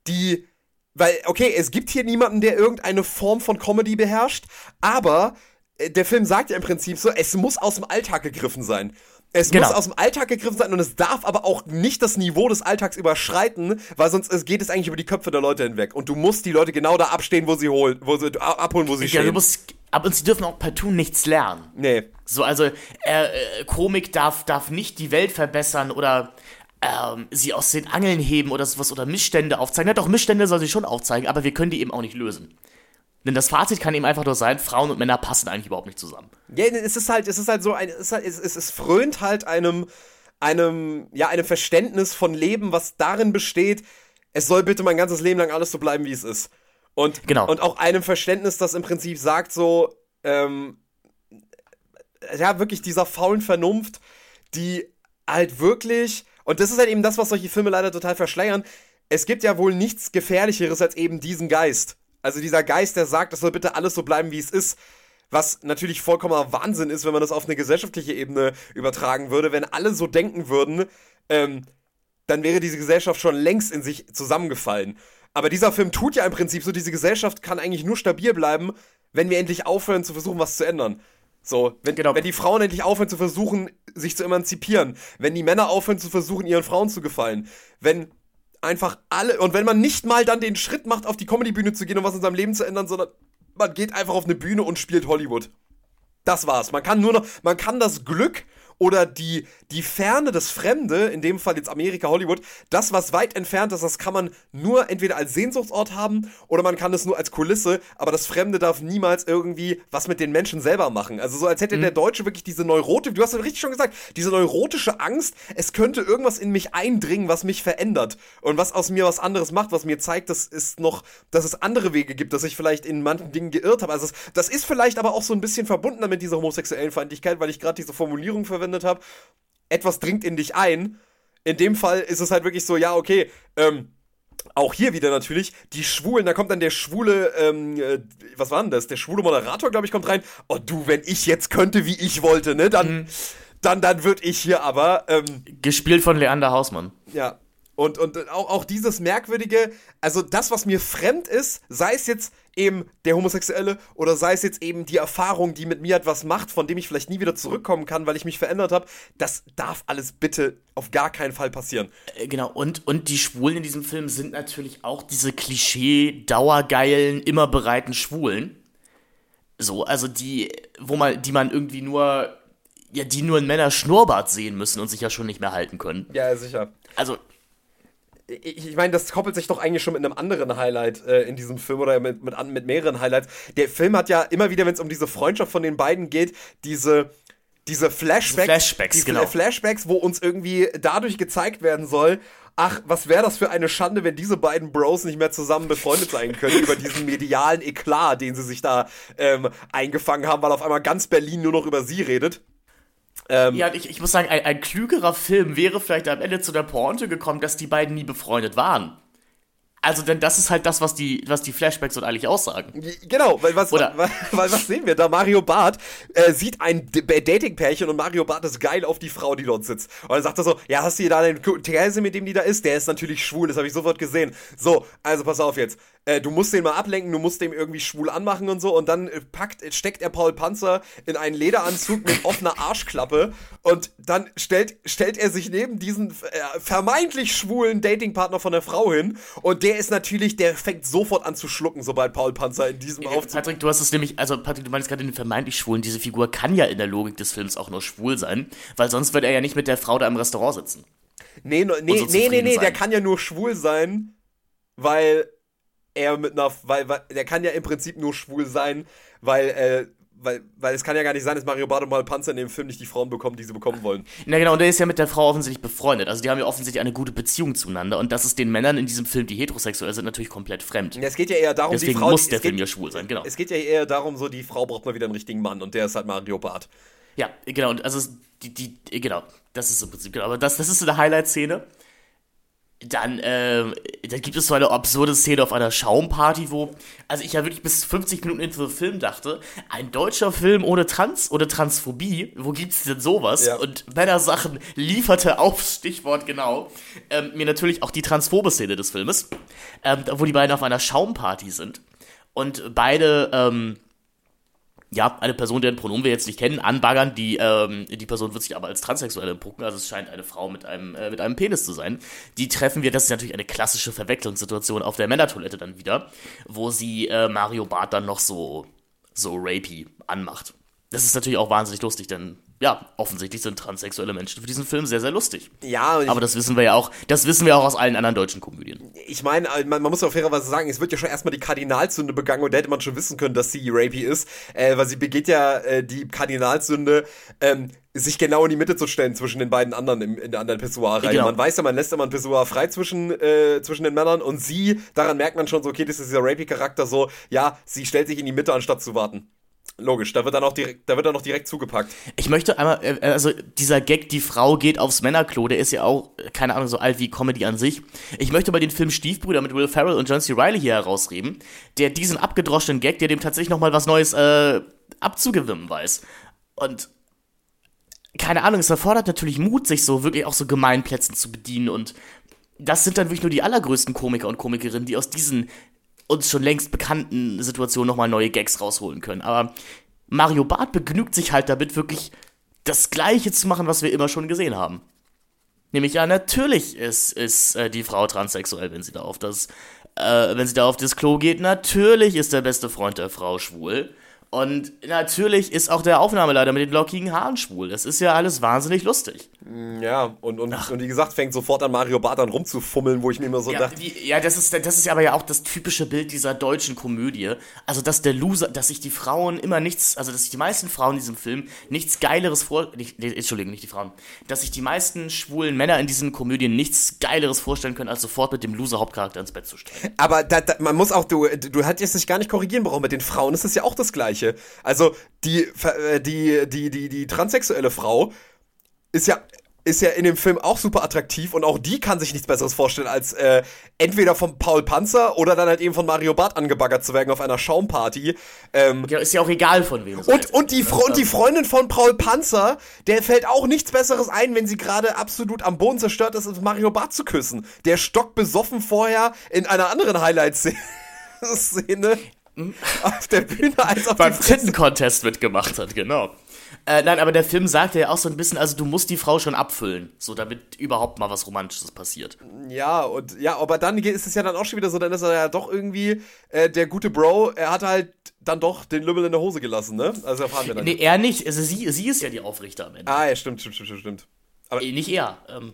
die. Weil, okay, es gibt hier niemanden, der irgendeine Form von Comedy beherrscht, aber äh, der Film sagt ja im Prinzip so, es muss aus dem Alltag gegriffen sein. Es Genau. muss aus dem Alltag gegriffen sein und es darf aber auch nicht das Niveau des Alltags überschreiten, weil sonst es geht es eigentlich über die Köpfe der Leute hinweg. Und du musst die Leute genau da abstehen, wo sie holen, wo sie abholen, wo sie Ja, du musst, aber sie dürfen auch partout nichts lernen. nee. So, also äh, äh, Komik darf, darf nicht die Welt verbessern oder ähm, sie aus den Angeln heben oder sowas oder Missstände aufzeigen. Ja, doch, Missstände soll sie schon aufzeigen, aber wir können die eben auch nicht lösen. Denn das Fazit kann eben einfach nur sein, Frauen und Männer passen eigentlich überhaupt nicht zusammen. Ja, es ist halt, es ist halt so ein, es, halt, es, es, es frönt halt einem, einem, ja, einem Verständnis von Leben, was darin besteht, es soll bitte mein ganzes Leben lang alles so bleiben, wie es ist. Und, Genau. und auch einem Verständnis, das im Prinzip sagt so, ähm, ja, wirklich dieser faulen Vernunft, die halt wirklich, und das ist halt eben das, was solche Filme leider total verschleiern, es gibt ja wohl nichts Gefährlicheres als eben diesen Geist. Also dieser Geist, der sagt, es soll bitte alles so bleiben, wie es ist. Was natürlich vollkommener Wahnsinn ist, wenn man das auf eine gesellschaftliche Ebene übertragen würde. Wenn alle so denken würden, ähm, dann wäre diese Gesellschaft schon längst in sich zusammengefallen. Aber dieser Film tut ja im Prinzip so, diese Gesellschaft kann eigentlich nur stabil bleiben, wenn wir endlich aufhören zu versuchen, was zu ändern. So, wenn, Genau. wenn die Frauen endlich aufhören zu versuchen, sich zu emanzipieren, wenn die Männer aufhören zu versuchen, ihren Frauen zu gefallen, wenn einfach alle, und wenn man nicht mal dann den Schritt macht, auf die Comedy-Bühne zu gehen, um was in seinem Leben zu ändern, sondern man geht einfach auf eine Bühne und spielt Hollywood. Das war's. Man kann nur noch, man kann das Glück oder die, die Ferne, das Fremde, in dem Fall jetzt Amerika, Hollywood, das, was weit entfernt ist, das kann man nur entweder als Sehnsuchtsort haben oder man kann es nur als Kulisse, aber das Fremde darf niemals irgendwie was mit den Menschen selber machen. Also so als hätte der Deutsche wirklich diese Neurote, du hast ja richtig schon gesagt, diese neurotische Angst, es könnte irgendwas in mich eindringen, was mich verändert und was aus mir was anderes macht, was mir zeigt, dass es noch, dass es andere Wege gibt, dass ich vielleicht in manchen Dingen geirrt habe. Also das, das ist vielleicht aber auch so ein bisschen verbunden mit dieser homosexuellen Feindlichkeit, weil ich gerade diese Formulierung verwendet habe. Etwas dringt in dich ein. In dem Fall ist es halt wirklich so, ja, okay, ähm, auch hier wieder natürlich, die Schwulen, da kommt dann der schwule, ähm, äh, was war denn das? Der schwule Moderator, glaube ich, kommt rein. Oh du, wenn ich jetzt könnte, wie ich wollte, ne, dann, dann, dann würde ich hier aber, ähm, Gespielt von Leander Hausmann. ja. Und, und auch, auch dieses merkwürdige, also das, was mir fremd ist, sei es jetzt eben der Homosexuelle oder sei es jetzt eben die Erfahrung, die mit mir etwas macht, von dem ich vielleicht nie wieder zurückkommen kann, weil ich mich verändert habe, das darf alles bitte auf gar keinen Fall passieren. Äh, Genau, und, und die Schwulen in diesem Film sind natürlich auch diese Klischee, dauergeilen, immer bereiten Schwulen. So, also die, wo man, die man irgendwie nur, ja, die nur einen Männer Schnurrbart sehen müssen und sich ja schon nicht mehr halten können. Ja, sicher. Also, ich, ich meine, das koppelt sich doch eigentlich schon mit einem anderen Highlight äh, in diesem Film oder mit, mit, mit mehreren Highlights. Der Film hat ja immer wieder, wenn es um diese Freundschaft von den beiden geht, diese, diese Flashbacks, Flashbacks, die genau. Flashbacks, wo uns irgendwie dadurch gezeigt werden soll, ach, was wäre das für eine Schande, wenn diese beiden Bros nicht mehr zusammen befreundet sein können über diesen medialen Eklat, den sie sich da ähm, eingefangen haben, weil auf einmal ganz Berlin nur noch über sie redet. Ähm, ja, ich, ich muss sagen, ein, ein klügerer Film wäre vielleicht am Ende zu der Pointe gekommen, dass die beiden nie befreundet waren. Also, denn das ist halt das, was die, was die Flashbacks dort eigentlich aussagen. Genau, weil was, Oder- weil, weil was sehen wir da? Mario Barth äh, sieht ein D- Dating-Pärchen und Mario Barth ist geil auf die Frau, die dort sitzt. Und dann sagt er so, ja, hast du hier da den Käse, mit dem die da ist? Der ist natürlich schwul, das habe ich sofort gesehen. So, also pass auf jetzt. Äh, du musst den mal ablenken, du musst dem irgendwie schwul anmachen und so. Und dann äh, packt, steckt er Paul Panzer in einen Lederanzug mit offener Arschklappe. Und dann stellt, stellt er sich neben diesen äh, vermeintlich schwulen Datingpartner von der Frau hin. Und der ist natürlich, der fängt sofort an zu schlucken, sobald Paul Panzer in diesem Aufzug Patrick, du hast es nämlich, also Patrick, du meinst gerade den vermeintlich Schwulen, diese Figur kann ja in der Logik des Films auch nur schwul sein, weil sonst würde er ja nicht mit der Frau da im Restaurant sitzen. Nee, no, nee, so nee, nee, nee, der kann ja nur schwul sein, weil er mit einer, weil, weil der kann ja im Prinzip nur schwul sein, weil, äh, weil, weil es kann ja gar nicht sein, dass Mario Paul Panzer in dem Film nicht die Frauen bekommen, die sie bekommen wollen. Na genau, und der ist ja mit der Frau offensichtlich befreundet. Also die haben ja offensichtlich eine gute Beziehung zueinander und das ist den Männern in diesem Film, die heterosexuell sind, natürlich komplett fremd. Ja, Es geht ja eher darum, die Deswegen Frau. muss der es geht, Film ja schwul sein, genau. Es geht ja eher darum, so die Frau braucht mal wieder einen richtigen Mann und der ist halt Mario Barth. Ja, genau, und also die, die, genau, das ist im Prinzip, genau, aber das, das ist so eine Highlight-Szene. Dann, ähm, dann gibt es so eine absurde Szene auf einer Schaumparty, wo, also ich ja wirklich bis 50 Minuten into the Film dachte, ein deutscher Film ohne Trans oder Transphobie, wo gibt's denn sowas? Ja. Und Männersachen lieferte auf Stichwort genau, ähm, mir natürlich auch die transphobe Szene des Filmes, ähm, wo die beiden auf einer Schaumparty sind und beide, ähm, ja, eine Person, deren Pronomen wir jetzt nicht kennen, anbaggern. Die, ähm, die Person wird sich aber als transsexuell empucken, also es scheint eine Frau mit einem, äh, mit einem Penis zu sein. Die treffen wir, das ist natürlich eine klassische Verwechslungssituation auf der Männertoilette dann wieder, wo sie äh, Mario Barth dann noch so, so rapey anmacht. Das ist natürlich auch wahnsinnig lustig, denn ja, offensichtlich sind transsexuelle Menschen für diesen Film sehr, sehr lustig. Ja, aber das wissen wir ja auch, das wissen wir auch aus allen anderen deutschen Komödien. Ich meine, äh, man, man muss ja fairerweise sagen, es wird ja schon erstmal die Kardinalsünde begangen und da hätte man schon wissen können, dass sie rapey ist, äh, weil sie begeht ja äh, die Kardinalsünde, ähm, sich genau in die Mitte zu stellen zwischen den beiden anderen im, in der anderen Pessoa-Reihe. Genau. Man weiß ja, man lässt immer ein Pessoa frei zwischen, äh, zwischen den Männern und sie, daran merkt man schon so, okay, das ist dieser rapey-Charakter so, ja, sie stellt sich in die Mitte, anstatt zu warten. Logisch, da wird dann auch direkt, da wird dann auch direkt zugepackt. Ich möchte einmal, äh, also dieser Gag, die Frau geht aufs Männerklo, der ist ja auch, keine Ahnung, so alt wie Comedy an sich. Ich möchte mal den Film Stiefbrüder mit Will Ferrell und John C. Reilly hier herausreden, der diesen abgedroschenen Gag, der dem tatsächlich nochmal was Neues äh, abzugewimmen weiß. Und keine Ahnung, es erfordert natürlich Mut, sich so wirklich auch so Gemeinplätzen zu bedienen und das sind dann wirklich nur die allergrößten Komiker und Komikerinnen, die aus diesen uns schon längst bekannten Situationen nochmal neue Gags rausholen können. Aber Mario Barth begnügt sich halt damit, wirklich das Gleiche zu machen, was wir immer schon gesehen haben. Nämlich, ja, natürlich ist, ist äh, die Frau transsexuell, wenn sie da auf das, äh, wenn sie da auf das Klo geht. Natürlich ist der beste Freund der Frau schwul. Und natürlich ist auch der Aufnahmeleiter mit den lockigen Haaren schwul. Das ist ja alles wahnsinnig lustig. Mm, ja, und, und, und wie gesagt, fängt sofort an, Mario Barth an rumzufummeln, wo ich mir immer so ja, dachte. Die, ja, das ist, das ist aber ja auch das typische Bild dieser deutschen Komödie. Also, dass der Loser, dass sich die Frauen immer nichts, also, dass sich die meisten Frauen in diesem Film nichts Geileres vor. Nicht, Entschuldigung, nicht die Frauen. Dass sich die meisten schwulen Männer in diesen Komödien nichts Geileres vorstellen können, als sofort mit dem Loser-Hauptcharakter ins Bett zu steigen. Aber da, da, man muss auch, du, du hättest dich gar nicht korrigieren brauchen. Mit den Frauen ist es ja auch das Gleiche. Also, die, äh, die, die, die, die transsexuelle Frau ist ja ist ja in dem Film auch super attraktiv und auch die kann sich nichts Besseres vorstellen, als äh, entweder von Paul Panzer oder dann halt eben von Mario Barth angebaggert zu werden auf einer Schaumparty. Ähm, ja, ist ja auch egal von wem. Und, und, die, und die Freundin von Paul Panzer, der fällt auch nichts Besseres ein, wenn sie gerade absolut am Boden zerstört ist, als Mario Barth zu küssen. Der stockt besoffen vorher in einer anderen Highlight-Szene auf der Bühne als auf beim Titten-Contest mitgemacht hat, genau. Äh, nein, aber der Film sagt ja auch so ein bisschen, also du musst die Frau schon abfüllen, so damit überhaupt mal was Romantisches passiert. Ja, und ja, aber dann ist es ja dann auch schon wieder so, dann ist er ja doch irgendwie äh, der gute Bro, er hat halt dann doch den Lümmel in der Hose gelassen, ne? Also erfahren wir dann. Nee, er nicht, also sie, sie ist ja die Aufrichter am Ende. Ah, ja, stimmt, stimmt, stimmt, stimmt. Aber äh, nicht er. Ähm.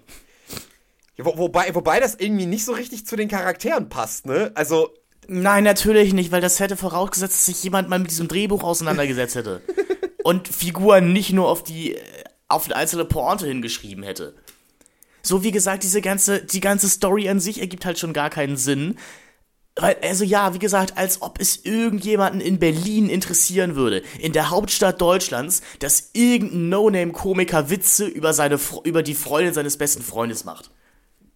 Ja, wo, wobei, wobei das irgendwie nicht so richtig zu den Charakteren passt, ne? Also, Nein, natürlich nicht, weil das hätte vorausgesetzt, dass sich jemand mal mit diesem Drehbuch auseinandergesetzt hätte. und Figuren nicht nur auf die, auf eine einzelne Pointe hingeschrieben hätte. So wie gesagt, diese ganze, die ganze Story an sich ergibt halt schon gar keinen Sinn. Weil, also ja, wie gesagt, als ob es irgendjemanden in Berlin interessieren würde, in der Hauptstadt Deutschlands, dass irgendein No-Name-Komiker Witze über, seine, über die Freundin seines besten Freundes macht.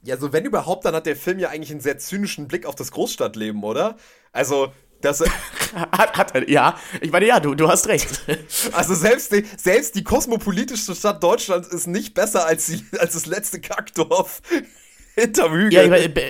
Ja, so wenn überhaupt, dann hat der Film ja eigentlich einen sehr zynischen Blick auf das Großstadtleben, oder? Also, das hat, hat er, ja, ich meine, ja, du, du hast recht. Also selbst die, selbst die kosmopolitischste Stadt Deutschlands ist nicht besser als, die, als das letzte Kackdorf hinterm Hügel. Ja, ich meine, Be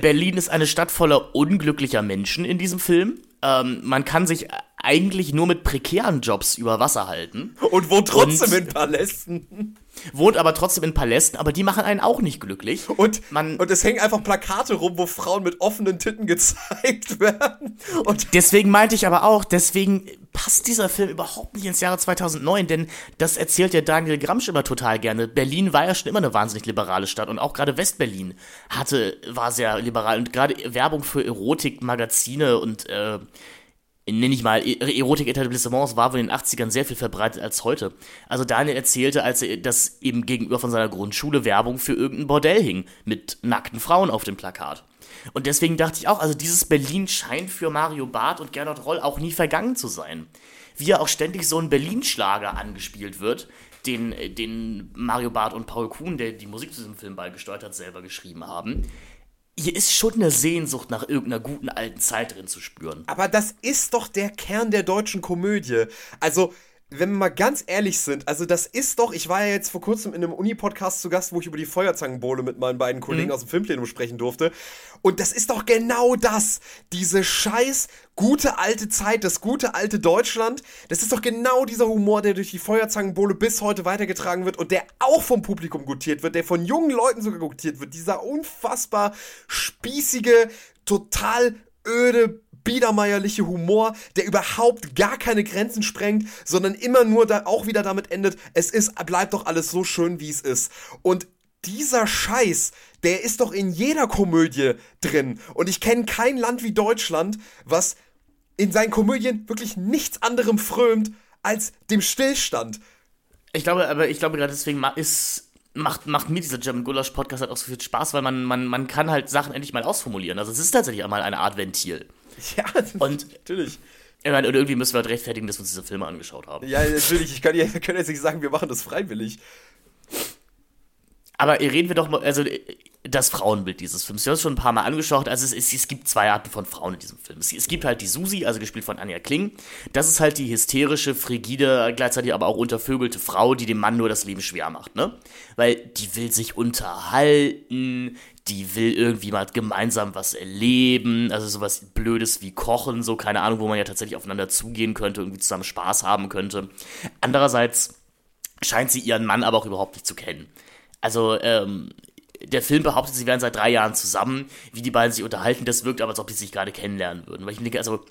Berlin ist eine Stadt voller unglücklicher Menschen in diesem Film. Ähm, man kann sich eigentlich nur mit prekären Jobs über Wasser halten. Und wohnt trotzdem Und in Palästen wohnt aber trotzdem in Palästen, aber die machen einen auch nicht glücklich. Und, Man, und es hängen einfach Plakate rum, wo Frauen mit offenen Titten gezeigt werden. Und deswegen meinte ich aber auch, deswegen passt dieser Film überhaupt nicht ins Jahre 2009, denn das erzählt ja Daniel Gramsch immer total gerne. Berlin war ja schon immer eine wahnsinnig liberale Stadt und auch gerade Westberlin hatte, war sehr liberal und gerade Werbung für Erotik, Magazine und äh, nenne ich mal, e-, Erotik-Etablissements war wohl in den 80ern sehr viel verbreitet als heute. Also Daniel erzählte, als er das eben gegenüber von seiner Grundschule Werbung für irgendein Bordell hing, mit nackten Frauen auf dem Plakat. Und deswegen dachte ich auch, also dieses Berlin scheint für Mario Barth und Gernot Roll auch nie vergangen zu sein. Wie ja auch ständig so ein Berlin-Schlager angespielt wird, den, den Mario Barth und Paul Kuhn, der die Musik zu diesem Film beigesteuert hat, selber geschrieben haben hier ist schon eine Sehnsucht nach irgendeiner guten alten Zeit drin zu spüren. Aber das ist doch der Kern der deutschen Komödie. Also, wenn wir mal ganz ehrlich sind, also das ist doch, ich war ja jetzt vor kurzem in einem Uni-Podcast zu Gast, wo ich über die Feuerzangenbowle mit meinen beiden Kollegen mhm. aus dem Filmplenum sprechen durfte. Und das ist doch genau das. Diese scheiß gute alte Zeit, das gute alte Deutschland. Das ist doch genau dieser Humor, der durch die Feuerzangenbowle bis heute weitergetragen wird und der auch vom Publikum gutiert wird, der von jungen Leuten sogar gutiert wird. Dieser unfassbar spießige, total öde biedermeierliche Humor, der überhaupt gar keine Grenzen sprengt, sondern immer nur da auch wieder damit endet, es ist, bleibt doch alles so schön, wie es ist. Und dieser Scheiß, der ist doch in jeder Komödie drin. Und ich kenne kein Land wie Deutschland, was in seinen Komödien wirklich nichts anderem frömt als dem Stillstand. Ich glaube, aber ich glaube gerade deswegen ist, macht, macht mir dieser German Gulasch Podcast halt auch so viel Spaß, weil man, man, man kann halt Sachen endlich mal ausformulieren. Also es ist tatsächlich einmal eine Art Ventil. Ja, und natürlich. Ich meine, und irgendwie müssen wir halt rechtfertigen, dass wir uns diese Filme angeschaut haben. Ja, natürlich. Ich kann, ja, wir können jetzt nicht sagen, wir machen das freiwillig. Aber reden wir doch mal, also das Frauenbild dieses Films. Wir haben es schon ein paar Mal angeschaut. Also es, es, es gibt zwei Arten von Frauen in diesem Film. Es, es, gibt halt die Susi, also gespielt von Anja Kling. Das ist halt die hysterische, frigide, gleichzeitig aber auch untervögelte Frau, die dem Mann nur das Leben schwer macht, ne? Weil die will sich unterhalten, die will irgendwie mal gemeinsam was erleben, also sowas Blödes wie Kochen, so keine Ahnung, wo man ja tatsächlich aufeinander zugehen könnte, irgendwie zusammen Spaß haben könnte. Andererseits scheint sie ihren Mann aber auch überhaupt nicht zu kennen. Also, ähm, der Film behauptet, sie wären seit drei Jahren zusammen, wie die beiden sich unterhalten, das wirkt aber, als ob die sich gerade kennenlernen würden. Weil ich denke, also,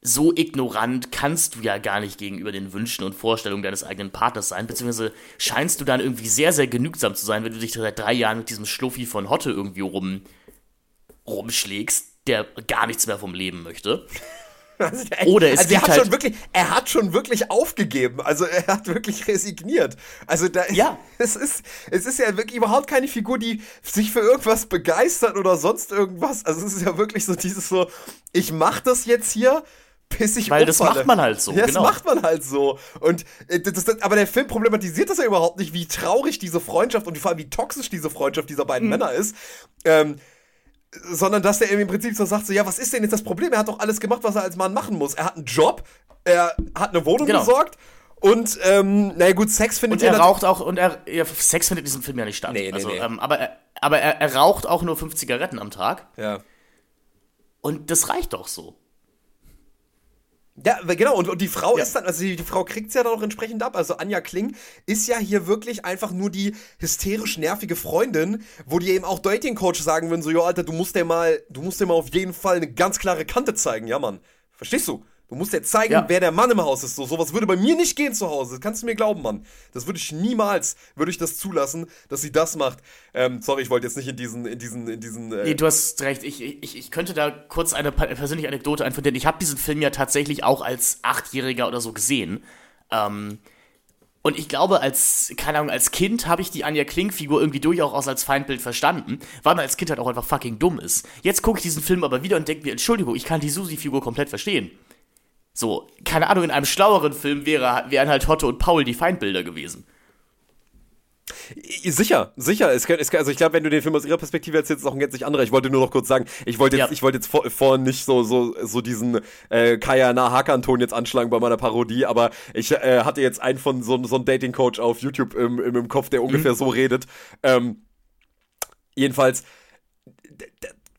so ignorant kannst du ja gar nicht gegenüber den Wünschen und Vorstellungen deines eigenen Partners sein, beziehungsweise scheinst du dann irgendwie sehr, sehr genügsam zu sein, wenn du dich seit drei Jahren mit diesem Schluffi von Hotte irgendwie rum, rumschlägst, der gar nichts mehr vom Leben möchte. Also Oder es also er hat halt schon wirklich, er hat schon wirklich aufgegeben. Also er hat wirklich resigniert. Also da ja. es ist, es ist ja wirklich überhaupt keine Figur, die sich für irgendwas begeistert oder sonst irgendwas. Also es ist ja wirklich so dieses so, ich mach das jetzt hier, bis ich Weil umfalle. das macht man halt so. Ja, genau. das macht man halt so. Und äh, das, das, aber der Film problematisiert das ja überhaupt nicht, wie traurig diese Freundschaft und vor allem wie toxisch diese Freundschaft dieser beiden mhm. Männer ist. Ähm, sondern dass der im Prinzip so sagt, so, ja, was ist denn jetzt das Problem? Er hat doch alles gemacht, was er als Mann machen muss. Er hat einen Job, er hat eine Wohnung genau. besorgt und, ähm, naja gut, Sex findet und er raucht auch, und er, ja, Sex findet in diesem Film ja nicht statt. Nee, nee, also, nee. Ähm, aber er, aber er, er raucht auch nur fünf Zigaretten am Tag. Ja. Und das reicht doch so. Ja, genau, und, und die Frau ja. ist dann, also die, die Frau kriegt es ja dann auch entsprechend ab. Also Anja Kling ist ja hier wirklich einfach nur die hysterisch nervige Freundin, wo die eben auch Dating-Coach sagen würden: so, jo, Alter, du musst dir mal, du musst dir mal auf jeden Fall eine ganz klare Kante zeigen, ja, Mann. Verstehst du? Du musst dir zeigen, ja. wer der Mann im Haus ist. So, sowas würde bei mir nicht gehen zu Hause. Das kannst du mir glauben, Mann. Das würde ich niemals, würde ich das zulassen, dass sie das macht. Ähm, sorry, ich wollte jetzt nicht in diesen, in diesen, in diesen. Äh nee, du hast recht. Ich, ich, ich könnte da kurz eine persönliche Anekdote einführen, ich habe diesen Film ja tatsächlich auch als Achtjähriger oder so gesehen. Ähm, und ich glaube, als, keine Ahnung, als Kind habe ich die Anja Kling-Figur irgendwie durchaus als Feindbild verstanden, weil man als Kind halt auch einfach fucking dumm ist. Jetzt gucke ich diesen Film aber wieder und denke mir, Entschuldigung, ich kann die Susi-Figur komplett verstehen. So, keine Ahnung, in einem schlaueren Film wäre, wären halt Hotte und Paul die Feindbilder gewesen. Sicher, sicher. Es kann, es kann, also ich glaube, wenn du den Film aus ihrer Perspektive erzählst, ist auch ein gänzlich anderer. Ich wollte nur noch kurz sagen, ich wollte jetzt, ja. ich wollte jetzt vor, vorhin nicht so, so, so diesen äh, Kaya Nahakan-Ton jetzt anschlagen bei meiner Parodie, aber ich äh, hatte jetzt einen von so, so einem Dating-Coach auf YouTube im, im, im Kopf, der ungefähr mhm. so redet. Ähm, jedenfalls,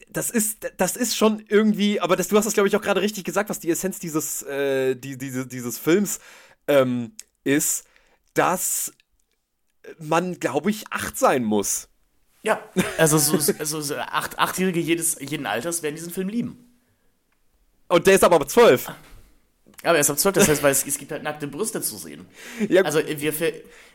das ist, das ist schon irgendwie, aber das, du hast das, glaube ich, auch gerade richtig gesagt, was die Essenz dieses, äh, die, diese, dieses Films ähm, ist, dass man, glaube ich, acht sein muss. Ja, also so, also so acht, Achtjährige jedes, jeden Alters werden diesen Film lieben. Und der ist aber zwölf. Aber er ist ab zwölf, das heißt, weil es, es gibt halt nackte Brüste zu sehen. Ja. Also wir,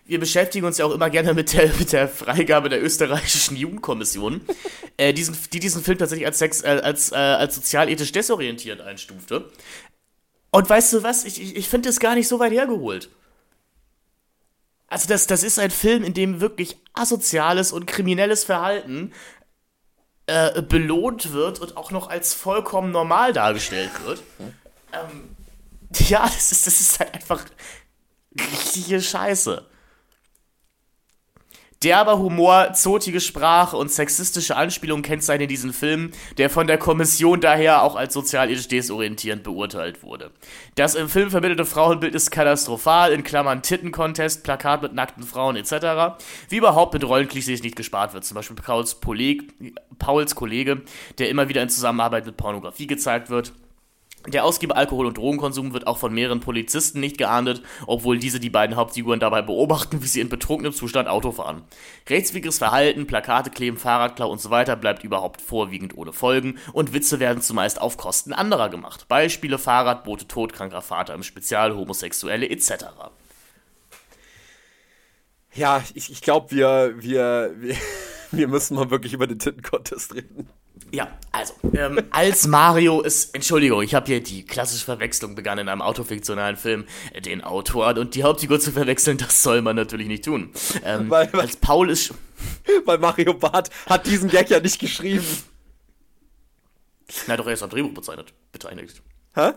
wir beschäftigen uns ja auch immer gerne mit der, mit der Freigabe der österreichischen Jugendkommission, äh, diesen, die diesen Film tatsächlich als, Sex, äh, als, äh, als sozialethisch desorientiert einstufte. Und weißt du was? Ich, ich, ich finde das gar nicht so weit hergeholt. Also, das, das ist ein Film, in dem wirklich asoziales und kriminelles Verhalten äh, belohnt wird und auch noch als vollkommen normal dargestellt wird. Ähm, ja, das ist, das ist halt einfach richtige Scheiße Derber Humor, zotige Sprache und sexistische Anspielungen kennzeichnen diesen Film, der von der Kommission daher auch als sozialethisch desorientierend beurteilt wurde. Das im Film vermittelte Frauenbild ist katastrophal, in Klammern Tittencontest, Plakat mit nackten Frauen etc., wie überhaupt mit Rollenklischees nicht gespart wird. Zum Beispiel Pauls, Poleg, Pauls Kollege, der immer wieder in Zusammenarbeit mit Pornografie gezeigt wird. Der ausgiebige Alkohol- und Drogenkonsum wird auch von mehreren Polizisten nicht geahndet, obwohl diese die beiden Hauptfiguren dabei beobachten, wie sie in betrunkenem Zustand Auto fahren. Rechtswidriges Verhalten, Plakate kleben, Fahrradklau und so weiter bleibt überhaupt vorwiegend ohne Folgen und Witze werden zumeist auf Kosten anderer gemacht. Beispiele Fahrradboote, todkranker Vater im Spezial, Homosexuelle etc. Ja, ich, ich glaube, wir, wir, wir, wir müssen mal wirklich über den Titten-Contest reden. Ja, also, ähm, als Mario ist, Entschuldigung, ich habe hier die klassische Verwechslung begangen in einem autofiktionalen Film, äh, den Autor und die Hauptfigur zu verwechseln, das soll man natürlich nicht tun. Ähm, Weil- weil- als Paul ist, Weil Mario Barth hat diesen Gag ja nicht geschrieben. na doch, er ist am Drehbuch bezeichnet, beteiligt. Hä?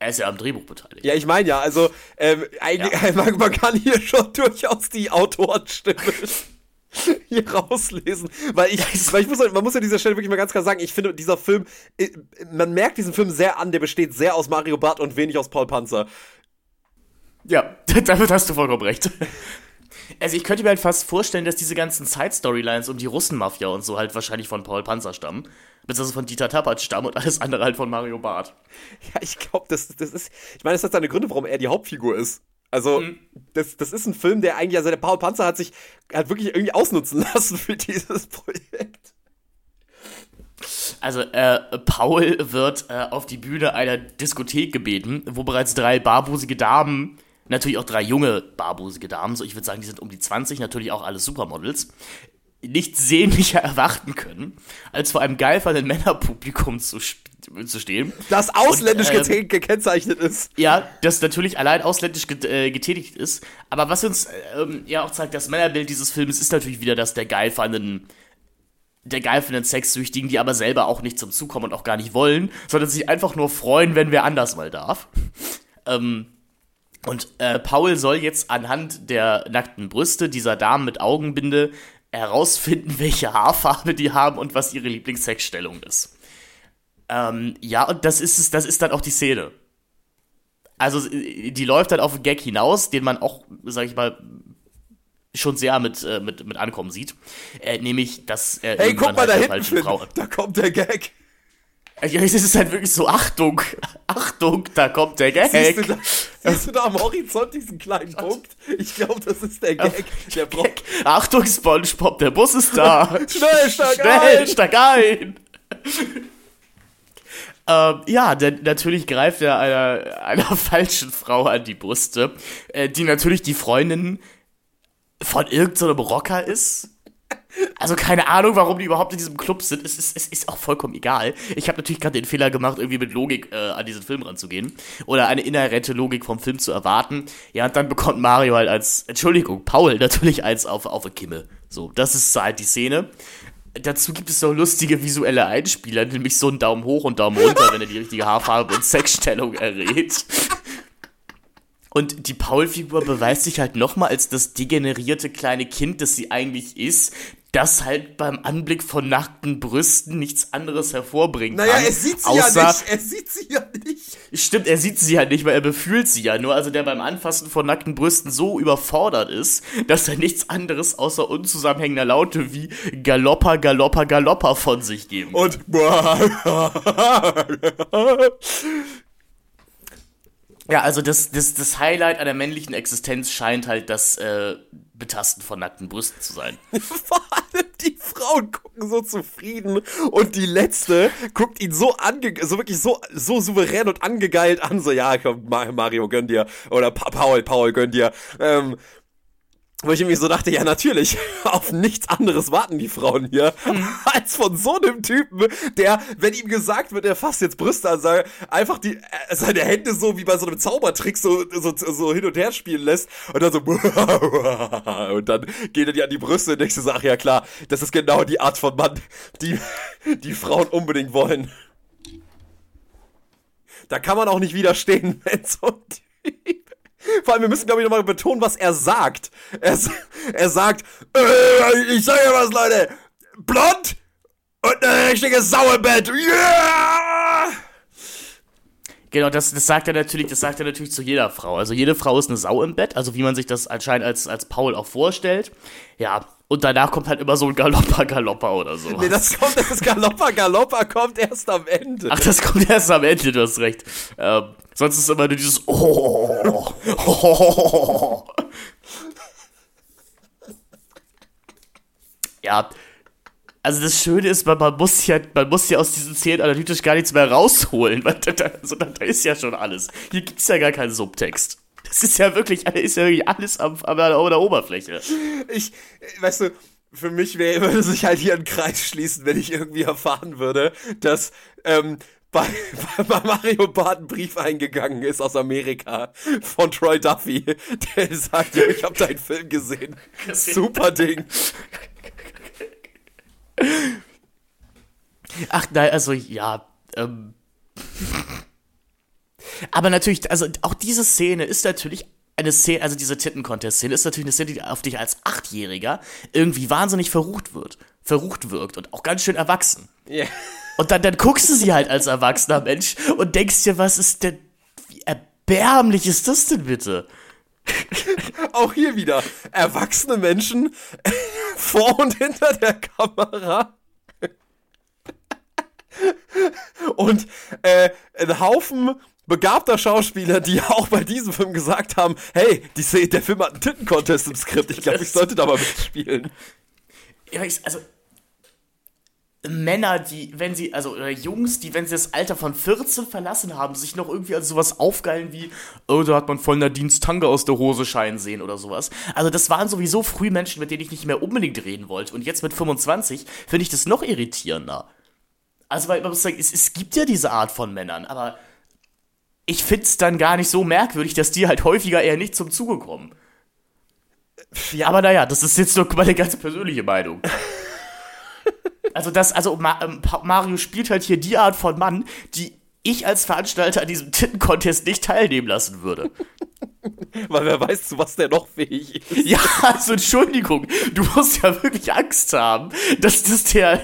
Er ist ja am Drehbuch beteiligt. Ja, ich meine ja, also ähm, eigentlich, man, man kann hier schon durchaus die Autorenstimme hier rauslesen, weil ich, weil ich muss, man muss an dieser Stelle wirklich mal ganz klar sagen, ich finde dieser Film, äh, man merkt diesen Film sehr an, der besteht sehr aus Mario Barth und wenig aus Paul Panzer. Ja, damit hast du vollkommen recht. Also ich könnte mir halt fast vorstellen, dass diese ganzen Side-Storylines um die Russenmafia und so halt wahrscheinlich von Paul Panzer stammen. Beziehungsweise von Dieter Tappert stammen und alles andere halt von Mario Barth. Ja, ich glaube, das, das ist, ich meine, das hat seine Gründe, warum er die Hauptfigur ist. Also, das, das ist ein Film, der eigentlich, also der Paul Panzer hat sich, hat wirklich irgendwie ausnutzen lassen für dieses Projekt. Also, äh, Paul wird äh, auf die Bühne einer Diskothek gebeten, wo bereits drei barbusige Damen, natürlich auch drei junge barbusige Damen, so ich würde sagen, die sind um die 20, natürlich auch alles Supermodels, nichts sehnlicher erwarten können, als vor einem geifernden Männerpublikum zu, sp- zu stehen. Das ausländisch Und, gete- gekennzeichnet ist. Ja, das natürlich allein ausländisch get äh, getätigt ist. Aber was uns ähm, ja auch zeigt, das Männerbild dieses Films ist natürlich wieder das der geifernden, der geifernden Sexsüchtigen, die aber selber auch nicht zum Zug kommen und auch gar nicht wollen, sondern sich einfach nur freuen, wenn wer anders mal darf. ähm, und äh, Paul soll jetzt anhand der nackten Brüste dieser Damen mit Augenbinde herausfinden, welche Haarfarbe die haben und was ihre Lieblingssexstellung ist. Ähm, ja, und das ist es, das ist dann auch die Szene. Also, äh, die läuft dann auf einen Gag hinaus, den man auch, sag ich mal, schon sehr mit, äh, mit, mit Ankommen sieht. Äh, nämlich, dass er Hey, guck mal halt da hinten, Finn. Frau. Da kommt der Gag. Ja, es ist halt wirklich so, Achtung, Achtung, da kommt der Gag. Siehst du, da, siehst du da am Horizont diesen kleinen Punkt? Ich glaube, das ist der Gag. Der braucht. Achtung, Spongebob, der Bus ist da. Schnell, steig Schnell, ein! steig ein! Ähm, ja, denn natürlich greift er einer, einer falschen Frau an die Brüste, äh, die natürlich die Freundin von irgendeinem Rocker ist. Also keine Ahnung, warum die überhaupt in diesem Club sind. Es ist, es ist auch vollkommen egal. Ich habe natürlich gerade den Fehler gemacht, irgendwie mit Logik äh, an diesen Film ranzugehen. Oder eine inhärente Logik vom Film zu erwarten. Ja, und dann bekommt Mario halt als, Entschuldigung, Paul natürlich als auf, auf eine Kimme. So, das ist halt die Szene. Dazu gibt es so lustige visuelle Einspieler, nämlich so einen Daumen hoch und Daumen runter, wenn er die richtige Haarfarbe und Sexstellung errät. Und die Paul-Figur beweist sich halt nochmal als das degenerierte kleine Kind, das sie eigentlich ist, das halt beim Anblick von nackten Brüsten nichts anderes hervorbringen Naja, kann. er sieht sie außer, ja nicht. Er sieht sie ja nicht. Stimmt, er sieht sie ja nicht, weil er befühlt sie ja nur. Also der beim Anfassen von nackten Brüsten so überfordert ist, dass er nichts anderes außer unzusammenhängender Laute wie Galoppa, Galoppa, Galoppa von sich geben. Und. Ja, also das, das, das Highlight einer männlichen Existenz scheint halt das äh, Betasten von nackten Brüsten zu sein. Vor allem die Frauen gucken so zufrieden und die letzte guckt ihn so ange so wirklich so so souverän und angegeilt an so ja komm Ma- Mario gönn dir oder pa Paul Paul gönn dir ähm, wo ich irgendwie so dachte, ja natürlich, auf nichts anderes warten die Frauen hier, als von so einem Typen, der, wenn ihm gesagt wird, er fasst jetzt Brüste an, sei- einfach die, äh, seine Hände so wie bei so einem Zaubertrick so, so, so hin und her spielen lässt und dann so, und dann geht er dir an die Brüste und denkst du ach ja klar, das ist genau die Art von Mann, die, die Frauen unbedingt wollen. Da kann man auch nicht widerstehen, wenn so ein Typ Vor allem, wir müssen, glaube ich, nochmal betonen, was er sagt. Er, er sagt, äh, ich sage ja was, Leute, blond und eine richtige Sau im Bett. Yeah! Genau, das, das sagt er natürlich, das sagt er natürlich zu jeder Frau. Also jede Frau ist eine Sau im Bett, also wie man sich das anscheinend als, als Paul auch vorstellt. Ja, und danach kommt halt immer so ein Galoppa Galoppa oder so. Nee, das kommt, das Galoppa Galoppa kommt erst am Ende. Ach, das kommt erst am Ende, du hast recht. Ähm, sonst ist immer nur dieses Oh. oh. Ja, also das Schöne ist, man, man, muss ja, man muss ja aus diesen Szenen analytisch gar nichts mehr rausholen, weil da, da, also da, da ist ja schon alles. Hier gibt es ja gar keinen Subtext. Das ist ja wirklich, ist ja wirklich alles am, am, an der Oberfläche. Ich, weißt du, für mich wär, würde sich halt hier ein Kreis schließen, wenn ich irgendwie erfahren würde, dass ähm, bei, bei Mario Bart ein Brief eingegangen ist aus Amerika von Troy Duffy, der sagt, ich habe deinen Film gesehen. Super Ding. Ach nein, also ja. Ähm. Aber natürlich, also auch diese Szene ist natürlich eine Szene, also diese Titten-Contest-Szene ist natürlich eine Szene, die auf dich als Achtjähriger irgendwie wahnsinnig verrucht wird, verrucht wirkt und auch ganz schön erwachsen. Yeah. Und dann, dann guckst du sie halt als erwachsener Mensch und denkst dir, was ist denn, wie erbärmlich ist das denn bitte? Auch hier wieder erwachsene Menschen vor und hinter der Kamera. Und äh, ein Haufen begabter Schauspieler, die auch bei diesem Film gesagt haben, hey, die, der Film hat einen Titten-Contest im Skript, ich glaube, ich sollte da mal mitspielen. Ja, ich, also Männer, die, wenn sie, also oder Jungs, die, wenn sie das Alter von 14 verlassen haben, sich noch irgendwie als sowas aufgeilen wie, oh, da hat man voll Nadines Tange aus der Hose scheinen sehen oder sowas. Also das waren sowieso früh Menschen, mit denen ich nicht mehr unbedingt reden wollte. Und jetzt mit 25 finde ich das noch irritierender. Also, weil man muss sagen, es, es gibt ja diese Art von Männern, aber ich finde es dann gar nicht so merkwürdig, dass die halt häufiger eher nicht zum Zuge kommen. Ja, aber naja, das ist jetzt nur meine ganz persönliche Meinung. Also das, also ähm, Mario spielt halt hier die Art von Mann, die ich als Veranstalter an diesem Titten-Contest nicht teilnehmen lassen würde. Weil wer weiß, zu was der noch fähig ist. Ja, also Entschuldigung, du musst ja wirklich Angst haben, dass das der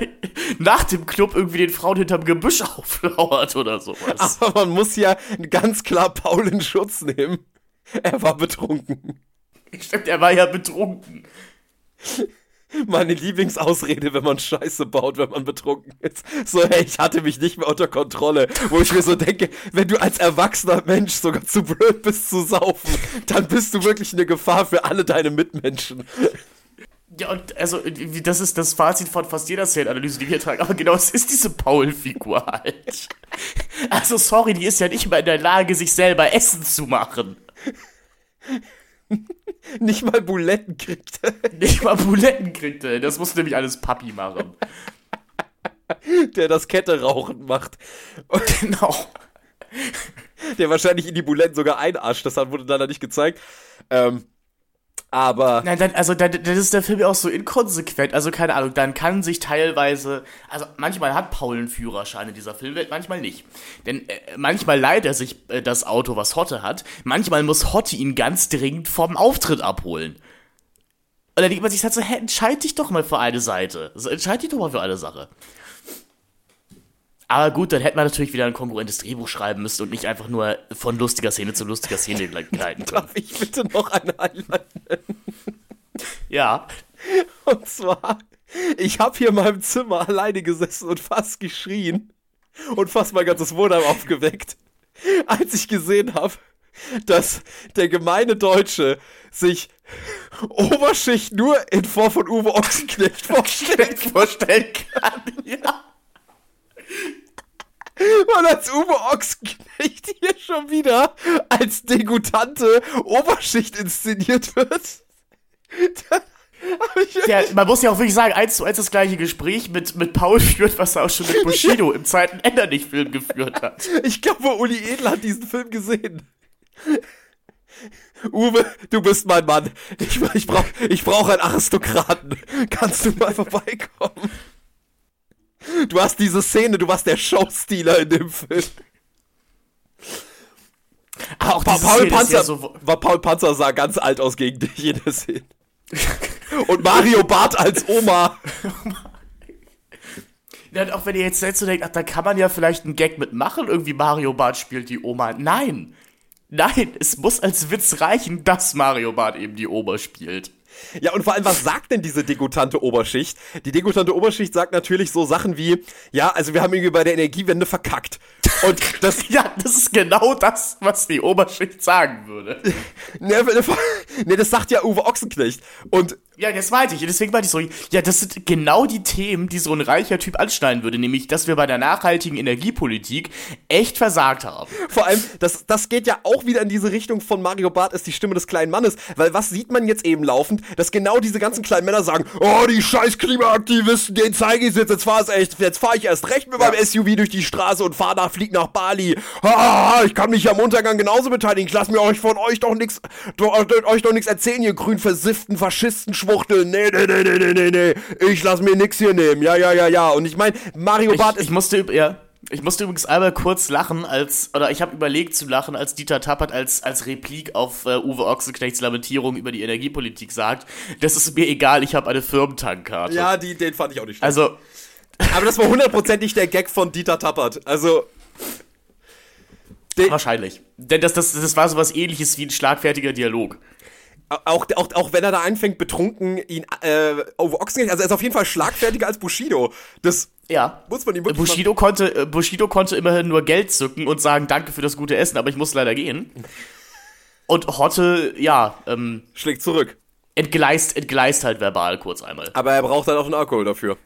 nach dem Club irgendwie den Frauen hinterm Gebüsch auflauert oder sowas. Aber man muss ja ganz klar Paul in Schutz nehmen. Er war betrunken. Stimmt, er war ja betrunken meine Lieblingsausrede, wenn man Scheiße baut, wenn man betrunken ist. So, hey, ich hatte mich nicht mehr unter Kontrolle. Wo ich mir so denke, wenn du als erwachsener Mensch sogar zu blöd bist zu saufen, dann bist du wirklich eine Gefahr für alle deine Mitmenschen. Ja, und also, das ist das Fazit von fast jeder Szenenanalyse, die wir tragen. Aber genau, es ist diese Paul-Figur halt. Also, sorry, die ist ja nicht mal in der Lage, sich selber Essen zu machen. Nicht mal Buletten kriegte. Nicht mal Buletten kriegte. Das muss nämlich alles Papi machen. Der das Kette rauchen macht. Und genau. Der wahrscheinlich in die Buletten sogar einascht. Das wurde leider nicht gezeigt. Ähm, aber. Nein, dann, also dann, dann ist der Film ja auch so inkonsequent. Also keine Ahnung, dann kann sich teilweise. Also manchmal hat Paul einen Führerschein in dieser Filmwelt, manchmal nicht. Denn äh, manchmal leiht er sich äh, das Auto, was Hotte hat. Manchmal muss Hotte ihn ganz dringend vom Auftritt abholen. Und dann denkt man sich halt so, hä, entscheid dich doch mal für eine Seite. Also, entscheid dich doch mal für eine Sache. Aber gut, dann hätte man natürlich wieder ein konkurrentes Drehbuch schreiben müssen und nicht einfach nur von lustiger Szene zu lustiger Szene gleiten können. Darf ich bitte noch ein Highlight? Ja. Und zwar, ich habe hier in meinem Zimmer alleine gesessen und fast geschrien und fast mein ganzes Wohnheim aufgeweckt, als ich gesehen habe, dass der gemeine Deutsche sich Oberschicht nur in Form von Uwe Ochsenknecht vorstellen, vorstellen kann. Ja. Weil als Uwe Ochsenknecht hier schon wieder als degutante Oberschicht inszeniert wird. Ja, man muss ja auch wirklich sagen, eins zu eins das gleiche Gespräch mit, mit Paul führt, was er auch schon mit Bushido im zweiten Endernich-Film geführt hat. Ich glaube, Uli Edel hat diesen Film gesehen. Uwe, du bist mein Mann. Ich, ich brauche ich brauch einen Aristokraten. Kannst du mal vorbeikommen? Du hast diese Szene, du warst der Showstealer in dem Film. Aber auch Paul Szene Panzer, ja so, war Paul Panzer sah ganz alt aus gegen dich in der Szene. Und Mario Barth als Oma. Ja, auch wenn ihr jetzt selbst so denkt, ach, da kann man ja vielleicht einen Gag mitmachen, irgendwie Mario Bart spielt die Oma. Nein! Nein, es muss als Witz reichen, dass Mario Bart eben die Oma spielt. Ja, und vor allem, was sagt denn diese degutante Oberschicht? Die degutante Oberschicht sagt natürlich so Sachen wie, ja, also wir haben irgendwie bei der Energiewende verkackt. Und das, Ja, das ist genau das, was die Oberschicht sagen würde. ne, ne, das sagt ja Uwe Ochsenknecht. Und Ja, das meinte ich. Deswegen meinte ich so, ja, das sind genau die Themen, die so ein reicher Typ anschneiden würde. Nämlich, dass wir bei der nachhaltigen Energiepolitik echt versagt haben. vor allem, das, das geht ja auch wieder in diese Richtung von Mario Barth ist die Stimme des kleinen Mannes. Weil was sieht man jetzt eben laufend? Dass genau diese ganzen kleinen Männer sagen, oh, die scheiß Klimaaktivisten, den zeige ich jetzt, jetzt fahr ich echt, jetzt fahr ich erst recht mit meinem SUV durch die Straße und fahr nach, flieg nach Bali. Ah, ich kann mich am Untergang genauso beteiligen. Ich lass mir euch von euch doch doch, euch doch nix erzählen, ihr grün versifften Faschisten, Schwuchteln. Nee, nee, nee, nee, nee, nee, nee. Ich lass mir nix hier nehmen. Ja, ja, ja, ja. Und ich meine, Mario Barth Ich, ist ich musste ja. Ich musste übrigens einmal kurz lachen, als, oder ich habe überlegt zu lachen, als Dieter Tappert als, als Replik auf äh, Uwe Ochsenknechts Lamentierung über die Energiepolitik sagt, das ist mir egal, ich habe eine Firmentankkarte. Ja, die, den fand ich auch nicht schlecht. Also, Aber das war hundertprozentig der Gag von Dieter Tappert. Also. Wahrscheinlich. Denn das, das, das war sowas ähnliches wie ein schlagfertiger Dialog. Auch, auch, auch wenn er da anfängt, betrunken ihn äh, over Ochsen, also er ist auf jeden Fall schlagfertiger als Bushido. Das Ja. muss man ihm wirklich Bushido konnte, äh, Bushido konnte immerhin nur Geld zücken und sagen, danke für das gute Essen, aber ich muss leider gehen. Und Hotte, ja, ähm, schlägt zurück. entgleist, entgleist halt verbal kurz einmal. Aber er braucht halt auch einen Alkohol dafür.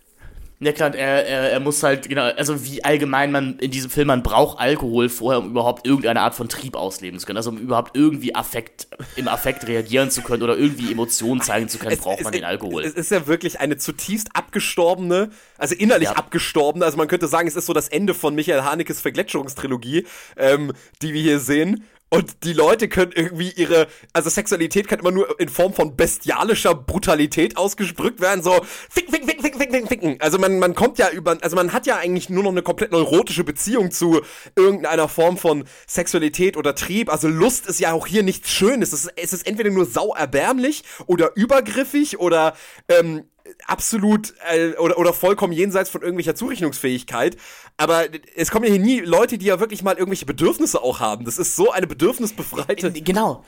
Ja klar, er, er, er muss halt, genau, also wie allgemein man in diesem Film, man braucht Alkohol vorher, um überhaupt irgendeine Art von Trieb ausleben zu können. Also um überhaupt irgendwie Affekt, im Affekt reagieren zu können oder irgendwie Emotionen zeigen zu können, braucht man den Alkohol. Es ist ja wirklich eine zutiefst abgestorbene, also innerlich Ja. abgestorbene, also man könnte sagen, es ist so das Ende von Michael Hanekes Vergletscherungstrilogie, ähm, die wir hier sehen. Und die Leute können irgendwie ihre, also Sexualität kann immer nur in Form von bestialischer Brutalität ausgesprüht werden, so fick, fick, fick, fick, fick, fick, ficken. Also man, man kommt ja über, also man hat ja eigentlich nur noch eine komplett neurotische Beziehung zu irgendeiner Form von Sexualität oder Trieb. Also Lust ist ja auch hier nichts Schönes. Es ist, es ist entweder nur sau erbärmlich oder übergriffig oder ähm, absolut äh, oder, oder vollkommen jenseits von irgendwelcher Zurechnungsfähigkeit. Aber es kommen ja hier nie Leute, die ja wirklich mal irgendwelche Bedürfnisse auch haben. Das ist so eine bedürfnisbefreite. Genau.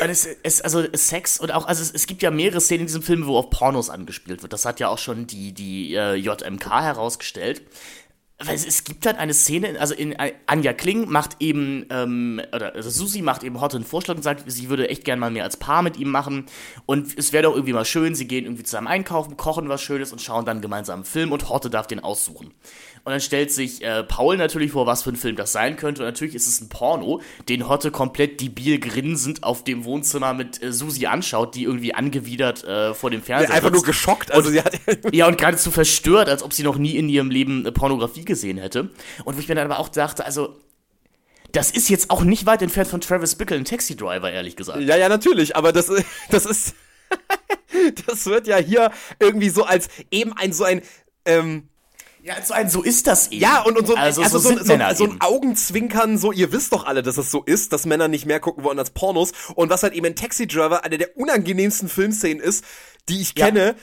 Es, es, also Sex und auch, also es, es gibt ja mehrere Szenen in diesem Film, wo auf Pornos angespielt wird. Das hat ja auch schon die, die äh, JMK herausgestellt. Weil es, es gibt dann eine Szene, also in äh, Anja Kling macht eben, ähm, oder also Susi macht eben Hotte einen Vorschlag und sagt, sie würde echt gern mal mehr als Paar mit ihm machen. Und es wäre doch irgendwie mal schön, sie gehen irgendwie zusammen einkaufen, kochen was Schönes und schauen dann gemeinsam einen Film und Hotte darf den aussuchen. Und dann stellt sich äh, Paul natürlich vor, was für ein Film das sein könnte. Und natürlich ist es ein Porno, den Hotte komplett debil grinsend auf dem Wohnzimmer mit äh, Susi anschaut, die irgendwie angewidert äh, vor dem Fernseher Einfach nur geschockt. Also sie hat. Ja, und geradezu verstört, als ob sie noch nie in ihrem Leben äh, Pornografie gesehen hätte. Und wo ich mir dann aber auch dachte, also, das ist jetzt auch nicht weit entfernt von Travis Bickle in Taxi Driver, ehrlich gesagt. Ja, ja, natürlich, aber das, das ist. das wird ja hier irgendwie so als eben ein so ein. Ähm, Ja, so ein, so ist das eben. ja, und, und so, also, also so, so, so, so ein. Augenzwinkern, so, ihr wisst doch alle, dass es so ist, dass Männer nicht mehr gucken wollen als Pornos. Und was halt eben in Taxi Driver eine der unangenehmsten Filmszenen ist, die ich Ja. kenne.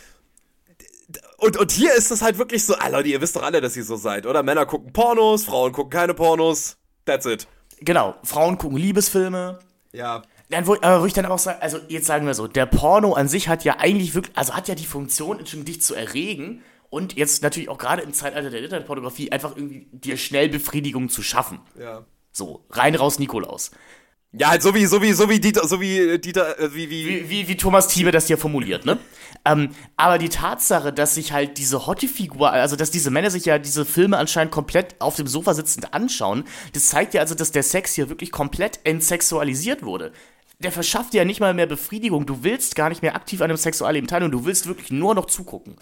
Und, und hier ist es halt wirklich so, ah Leute, ihr wisst doch alle, dass ihr so seid, oder? Männer gucken Pornos, Frauen gucken keine Pornos. That's it. Genau, Frauen gucken Liebesfilme. Ja. Dann, wo, aber wo ich dann auch sage, also jetzt sagen wir so, der Porno an sich hat ja eigentlich wirklich, also hat ja die Funktion, dich zu erregen und jetzt natürlich auch gerade im Zeitalter der Internetpornografie einfach irgendwie dir schnell Befriedigung zu schaffen. Ja. So, rein raus Nikolaus. Ja, halt so wie, so wie, so wie Dieter, so wie äh, Dieter, äh, wie, wie, Wie, wie, wie Thomas Thiebe das hier formuliert, ne? ähm, aber die Tatsache, dass sich halt diese Hottie-Figur, also dass diese Männer sich ja diese Filme anscheinend komplett auf dem Sofa sitzend anschauen, das zeigt ja also, dass der Sex hier wirklich komplett entsexualisiert wurde. Der verschafft dir ja nicht mal mehr Befriedigung. Du willst gar nicht mehr aktiv an einem Sexualleben teilnehmen. Du willst wirklich nur noch zugucken.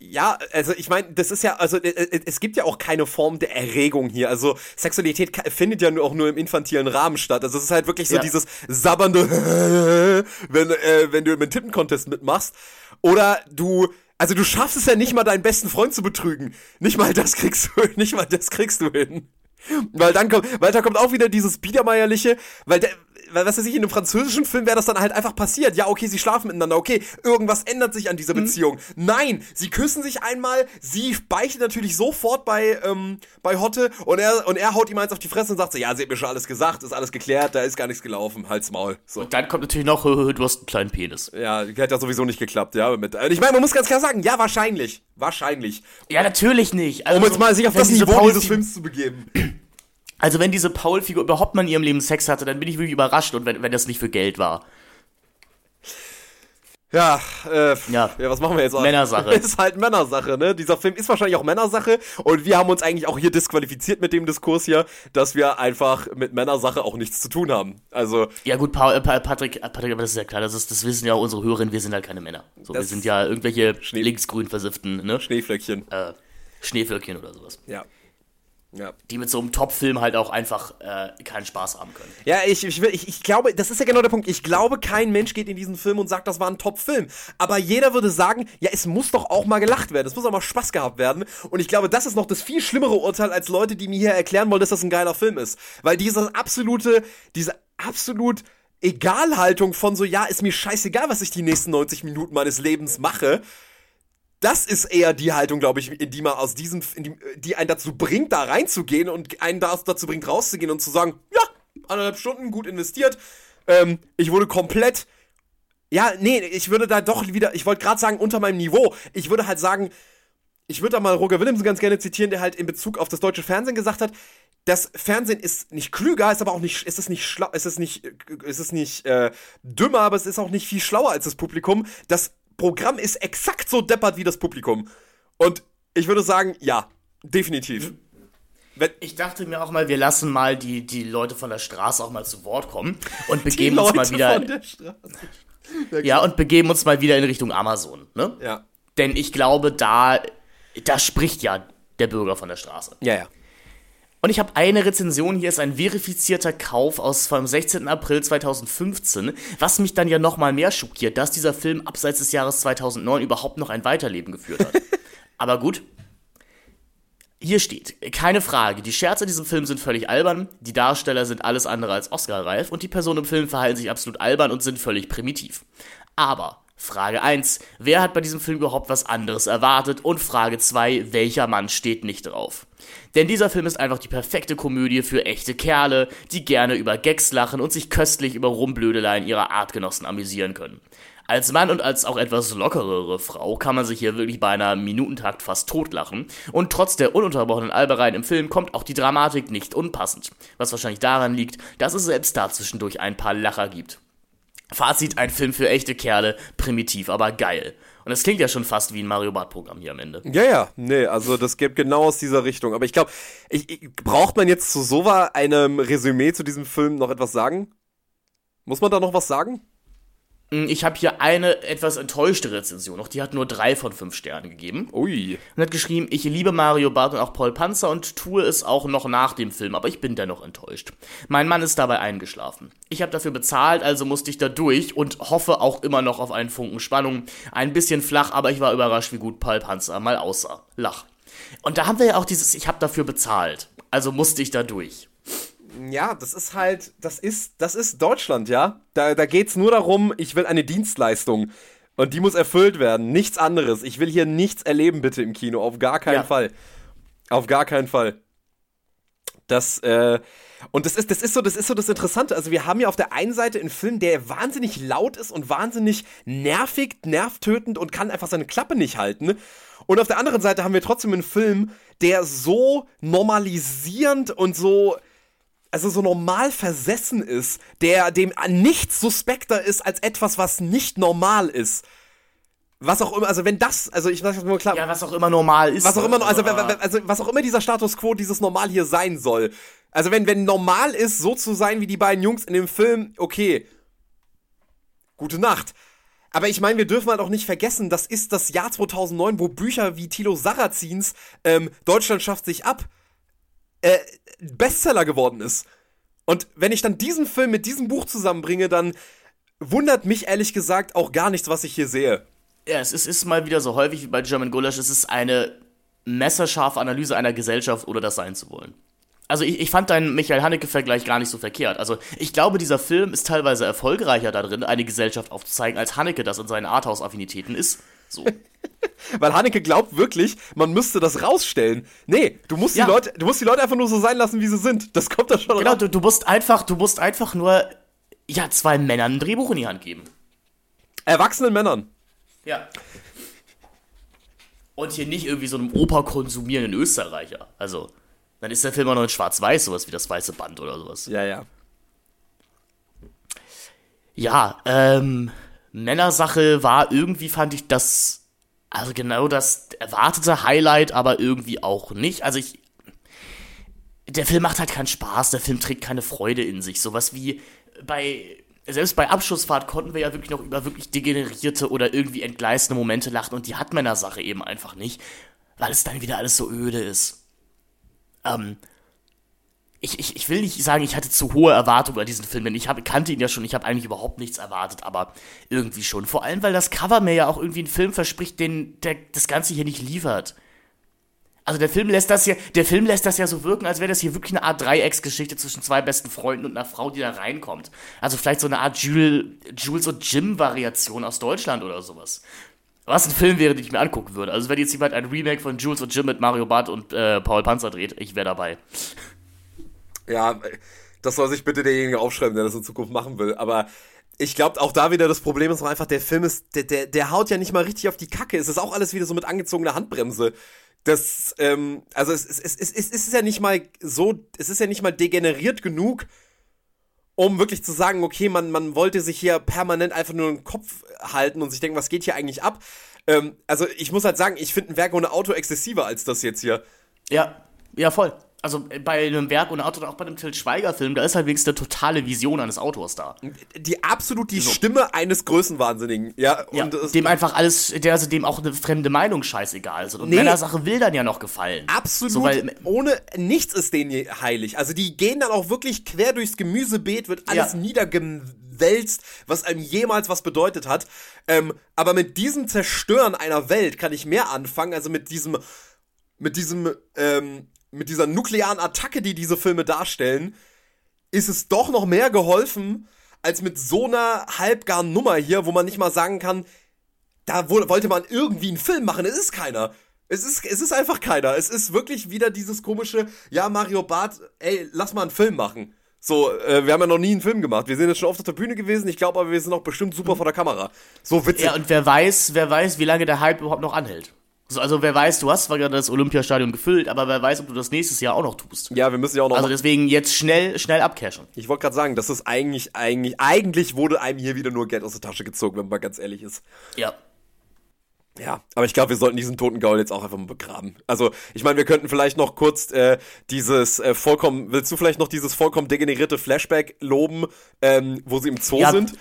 Ja, also ich meine, das ist ja, also äh, äh, es gibt ja auch keine Form der Erregung hier. Also Sexualität findet ja nur auch nur im infantilen Rahmen statt. Also es ist halt wirklich so Ja. dieses sabbernde, wenn, äh, wenn du im Tippen-Contest mitmachst. Oder du, also du schaffst es ja nicht mal, deinen besten Freund zu betrügen. Nicht mal das kriegst du, nicht mal das kriegst du hin. Weil dann kommt, weil da kommt auch wieder dieses Biedermeierliche, weil der, weil was weiß ich, in einem französischen Film wäre das dann halt einfach passiert. Ja, okay, sie schlafen miteinander, okay, irgendwas ändert sich an dieser Mhm. Beziehung. Nein, sie küssen sich einmal, sie beichtet natürlich sofort bei, ähm, bei Hotte und er, und er haut ihm eins auf die Fresse und sagt so, ja, sie hat mir schon alles gesagt, ist alles geklärt, da ist gar nichts gelaufen, halt's Maul. So. Und dann kommt natürlich noch, du hast einen kleinen Penis. Ja, hätte ja sowieso nicht geklappt, ja. Mit, ich meine, man muss ganz klar sagen, ja, wahrscheinlich. Wahrscheinlich. Ja, natürlich nicht. Also, Um jetzt mal sich auf das Niveau dieses Films zu begeben. Also wenn diese Paul-Figur überhaupt mal in ihrem Leben Sex hatte, dann bin ich wirklich überrascht und wenn, wenn das nicht für Geld war. Ja, äh, Ja. ja. was machen wir jetzt? Männersache. Ist halt Männersache, ne? Dieser Film ist wahrscheinlich auch Männersache und wir haben uns eigentlich auch hier disqualifiziert mit dem Diskurs hier, dass wir einfach mit Männersache auch nichts zu tun haben. Also, Ja gut, Paul, äh, Pa- Patrick, äh, Patrick, aber das ist ja klar, das, ist, das wissen ja auch unsere Hörerinnen, wir sind halt keine Männer. So, wir sind ja irgendwelche linksgrün versifften ne? Schneeflöckchen. äh, Schneeflöckchen oder sowas. Ja. Ja. Die mit so einem Top-Film halt auch einfach äh, keinen Spaß haben können. Ja, ich, ich, will- ich, ich glaube, das ist ja genau der Punkt. Ich glaube, kein Mensch geht in diesen Film und sagt, das war ein Top-Film. Aber jeder würde sagen, ja, es muss doch auch mal gelacht werden. Es muss auch mal Spaß gehabt werden. Und ich glaube, das ist noch das viel schlimmere Urteil als Leute, die mir hier erklären wollen, dass das ein geiler Film ist. Weil diese absolute, diese absolut Egalhaltung von so, ja, ist mir scheißegal, was ich die nächsten 90 Minuten meines Lebens mache. Das ist eher die Haltung, glaube ich, in die man aus diesem, die, die einen dazu bringt, da reinzugehen und einen da- dazu bringt, rauszugehen und zu sagen, ja, anderthalb Stunden gut investiert. Ähm, ich wurde komplett, ja, nee, ich würde da doch wieder, ich wollte gerade sagen, unter meinem Niveau. Ich würde halt sagen, ich würde da mal Roger Willemsen ganz gerne zitieren, der halt in Bezug auf das deutsche Fernsehen gesagt hat, das Fernsehen ist nicht klüger, ist aber auch nicht, ist es nicht schlau, ist es nicht, ist es nicht äh, dümmer, aber es ist auch nicht viel schlauer als das Publikum. Das Programm ist exakt so deppert wie das Publikum. Und ich würde sagen, ja, definitiv. Wenn, Ich dachte mir auch mal, wir lassen mal die, die Leute von der Straße auch mal zu Wort kommen und begeben uns mal wieder. von der Straße. Ja, und begeben uns mal wieder in Richtung Amazon, ne? Ja. Denn ich glaube, da, da spricht ja der Bürger von der Straße. Ja, ja. Und ich habe eine Rezension hier, ist ein verifizierter Kauf aus vom 16. April 2015, was mich dann ja nochmal mehr schockiert, dass dieser Film abseits des Jahres 2009 überhaupt noch ein Weiterleben geführt hat. Aber gut. Hier steht, keine Frage, die Scherze in diesem Film sind völlig albern, die Darsteller sind alles andere als Oscar-reif und die Personen im Film verhalten sich absolut albern und sind völlig primitiv. Aber Frage 1, wer hat bei diesem Film überhaupt was anderes erwartet? Und Frage 2, welcher Mann steht nicht drauf? Denn dieser Film ist einfach die perfekte Komödie für echte Kerle, die gerne über Gags lachen und sich köstlich über Rumblödeleien ihrer Artgenossen amüsieren können. Als Mann und als auch etwas lockerere Frau kann man sich hier wirklich bei einer Minutentakt fast totlachen. Und trotz der ununterbrochenen Albereien im Film kommt auch die Dramatik nicht unpassend. Was wahrscheinlich daran liegt, dass es selbst da zwischendurch ein paar Lacher gibt. Fazit, ein Film für echte Kerle, primitiv, aber geil. Und es klingt ja schon fast wie ein Mario Bart Programm hier am Ende. Ja, ja, nee, also das geht genau aus dieser Richtung. Aber ich glaube, braucht man jetzt zu so einem Resümee zu diesem Film noch etwas sagen? Muss man da noch was sagen? Hm, Ich habe hier eine etwas enttäuschte Rezension noch. Die hat nur drei von fünf Sternen gegeben. Ui. Und hat geschrieben, ich liebe Mario Barth und auch Paul Panzer und tue es auch noch nach dem Film, aber ich bin dennoch enttäuscht. Mein Mann ist dabei eingeschlafen. Ich habe dafür bezahlt, also musste ich da durch und hoffe auch immer noch auf einen Funken Spannung. Ein bisschen flach, aber ich war überrascht, wie gut Paul Panzer mal aussah. Lach. Und da haben wir ja auch dieses, ich habe dafür bezahlt, also musste ich da durch. Ja, das ist halt, das ist, das ist Deutschland, ja. Da, da geht's nur darum, ich will eine Dienstleistung. Und die muss erfüllt werden. Nichts anderes. Ich will hier nichts erleben, bitte, im Kino. Auf gar keinen Ja. Fall. Auf gar keinen Fall. Das, äh, und das ist, das ist so, das ist so das Interessante. Also wir haben ja auf der einen Seite einen Film, der wahnsinnig laut ist und wahnsinnig nervig, nervtötend und kann einfach seine Klappe nicht halten. Und auf der anderen Seite haben wir trotzdem einen Film, der so normalisierend und so, also so normal versessen ist, der dem nichts suspekter ist als etwas, was nicht normal ist. Was auch immer, also wenn das, also ich sag das nur klar, Ja, was auch immer normal ist. was auch immer, also, aber- also was auch immer dieser Status quo, dieses Normal hier sein soll. Also wenn, wenn normal ist, so zu sein wie die beiden Jungs in dem Film, okay. Gute Nacht. Aber ich meine, wir dürfen halt auch nicht vergessen, das ist das Jahr 2009, wo Bücher wie Tilo Sarrazins ähm, Deutschland schafft sich ab äh, Bestseller geworden ist. Und wenn ich dann diesen Film mit diesem Buch zusammenbringe, dann wundert mich ehrlich gesagt auch gar nichts, was ich hier sehe. Ja, es ist, ist mal wieder so häufig wie bei German Gulasch, es ist eine messerscharfe Analyse einer Gesellschaft, oder das sein zu wollen. Also ich, ich fand deinen Michael Haneke-Vergleich gar nicht so verkehrt. Also ich glaube, dieser Film ist teilweise erfolgreicher darin, eine Gesellschaft aufzuzeigen, als Haneke das in seinen Arthouse-Affinitäten ist. So. Weil Haneke glaubt wirklich, man müsste das rausstellen. Nee, du musst, ja. die Leute, du musst die Leute einfach nur so sein lassen, wie sie sind. Das kommt da schon Genau, du, du, musst einfach, du musst einfach nur ja, zwei Männern ein Drehbuch in die Hand geben. Erwachsenen Männern. Ja. Und hier nicht irgendwie so einem Oper konsumierenden Österreicher. Also, dann ist der Film auch noch in Schwarz-Weiß, sowas wie das Weiße Band oder sowas. Ja, ja. Ja, ähm, Männersache war irgendwie, fand ich das, also genau das erwartete Highlight, aber irgendwie auch nicht. Also ich, der Film macht halt keinen Spaß, der Film trägt keine Freude in sich. Sowas wie bei, selbst bei Abschussfahrt konnten wir ja wirklich noch über wirklich degenerierte oder irgendwie entgleisende Momente lachen und die hat Männersache eben einfach nicht, weil es dann wieder alles so öde ist. Ähm, ich, ich, ich will nicht sagen, ich hatte zu hohe Erwartungen über diesen Film, denn ich hab, kannte ihn ja schon, ich habe eigentlich überhaupt nichts erwartet, aber irgendwie schon. Vor allem, weil das Cover mir ja auch irgendwie einen Film verspricht, den der das Ganze hier nicht liefert. Also der Film lässt das hier, der Film lässt das ja so wirken, als wäre das hier wirklich eine Art Dreiecksgeschichte zwischen zwei besten Freunden und einer Frau, die da reinkommt. Also vielleicht so eine Art Jules, Jules und Jim-Variation aus Deutschland oder sowas. Was ein Film wäre, den ich mir angucken würde. Also wenn jetzt jemand ein Remake von Jules und Jim mit Mario Barth und äh, Paul Panzer dreht, ich wäre dabei. Ja, das soll sich bitte derjenige aufschreiben, der das in Zukunft machen will. Aber ich glaube auch da wieder das Problem ist einfach, der Film ist, der, der, der haut ja nicht mal richtig auf die Kacke. Es ist auch alles wieder so mit angezogener Handbremse. Das, ähm, also es, es, es, es, es ist ja nicht mal so, es ist ja nicht mal degeneriert genug, um wirklich zu sagen, okay, man, man wollte sich hier permanent einfach nur den Kopf halten und sich denken, was geht hier eigentlich ab? Ähm, also ich muss halt sagen, ich finde ein Werk ohne Auto exzessiver als das jetzt hier. Ja, ja, voll also äh, bei einem Werk und Auto, auch bei einem Till Schweiger-Film, da ist halt wenigstens eine totale Vision eines Autors da. Die absolut die so. Stimme eines Größenwahnsinnigen, ja. ja dem einfach alles, der, also dem auch eine fremde Meinung scheißegal ist. Und nee, Sache will dann ja noch gefallen. Absolut. So, weil, ohne nichts ist denen heilig. Also die gehen dann auch wirklich quer durchs Gemüsebeet, wird alles ja. niedergewälzt, was einem jemals was bedeutet hat. Ähm, aber mit diesem Zerstören einer Welt kann ich mehr anfangen. Also mit diesem, mit diesem, ähm, mit dieser nuklearen Attacke, die diese Filme darstellen, ist es doch noch mehr geholfen, als mit so einer halbgaren Nummer hier, wo man nicht mal sagen kann, da wollte man irgendwie einen Film machen. Es ist keiner. Es ist, es ist einfach keiner. Es ist wirklich wieder dieses komische, ja, Mario Barth, ey, lass mal einen Film machen. So, äh, wir haben ja noch nie einen Film gemacht. Wir sind jetzt schon oft auf der Bühne gewesen. Ich glaube aber, wir sind auch bestimmt super vor der Kamera. So witzig. Ja, und wer weiß, wer weiß, wie lange der Hype überhaupt noch anhält. Also wer weiß, du hast zwar gerade das Olympiastadion gefüllt, aber wer weiß, ob du das nächstes Jahr auch noch tust. Ja, wir müssen ja auch noch. Also deswegen jetzt schnell, schnell abcashen. Ich wollte gerade sagen, das ist eigentlich, eigentlich, eigentlich wurde einem hier wieder nur Geld aus der Tasche gezogen, wenn man ganz ehrlich ist. Ja. Ja, aber ich glaube, wir sollten diesen toten Gaul jetzt auch einfach mal begraben. Also, ich meine, wir könnten vielleicht noch kurz äh, dieses äh, vollkommen, willst du vielleicht noch dieses vollkommen degenerierte Flashback loben, ähm, wo sie im Zoo ja, sind?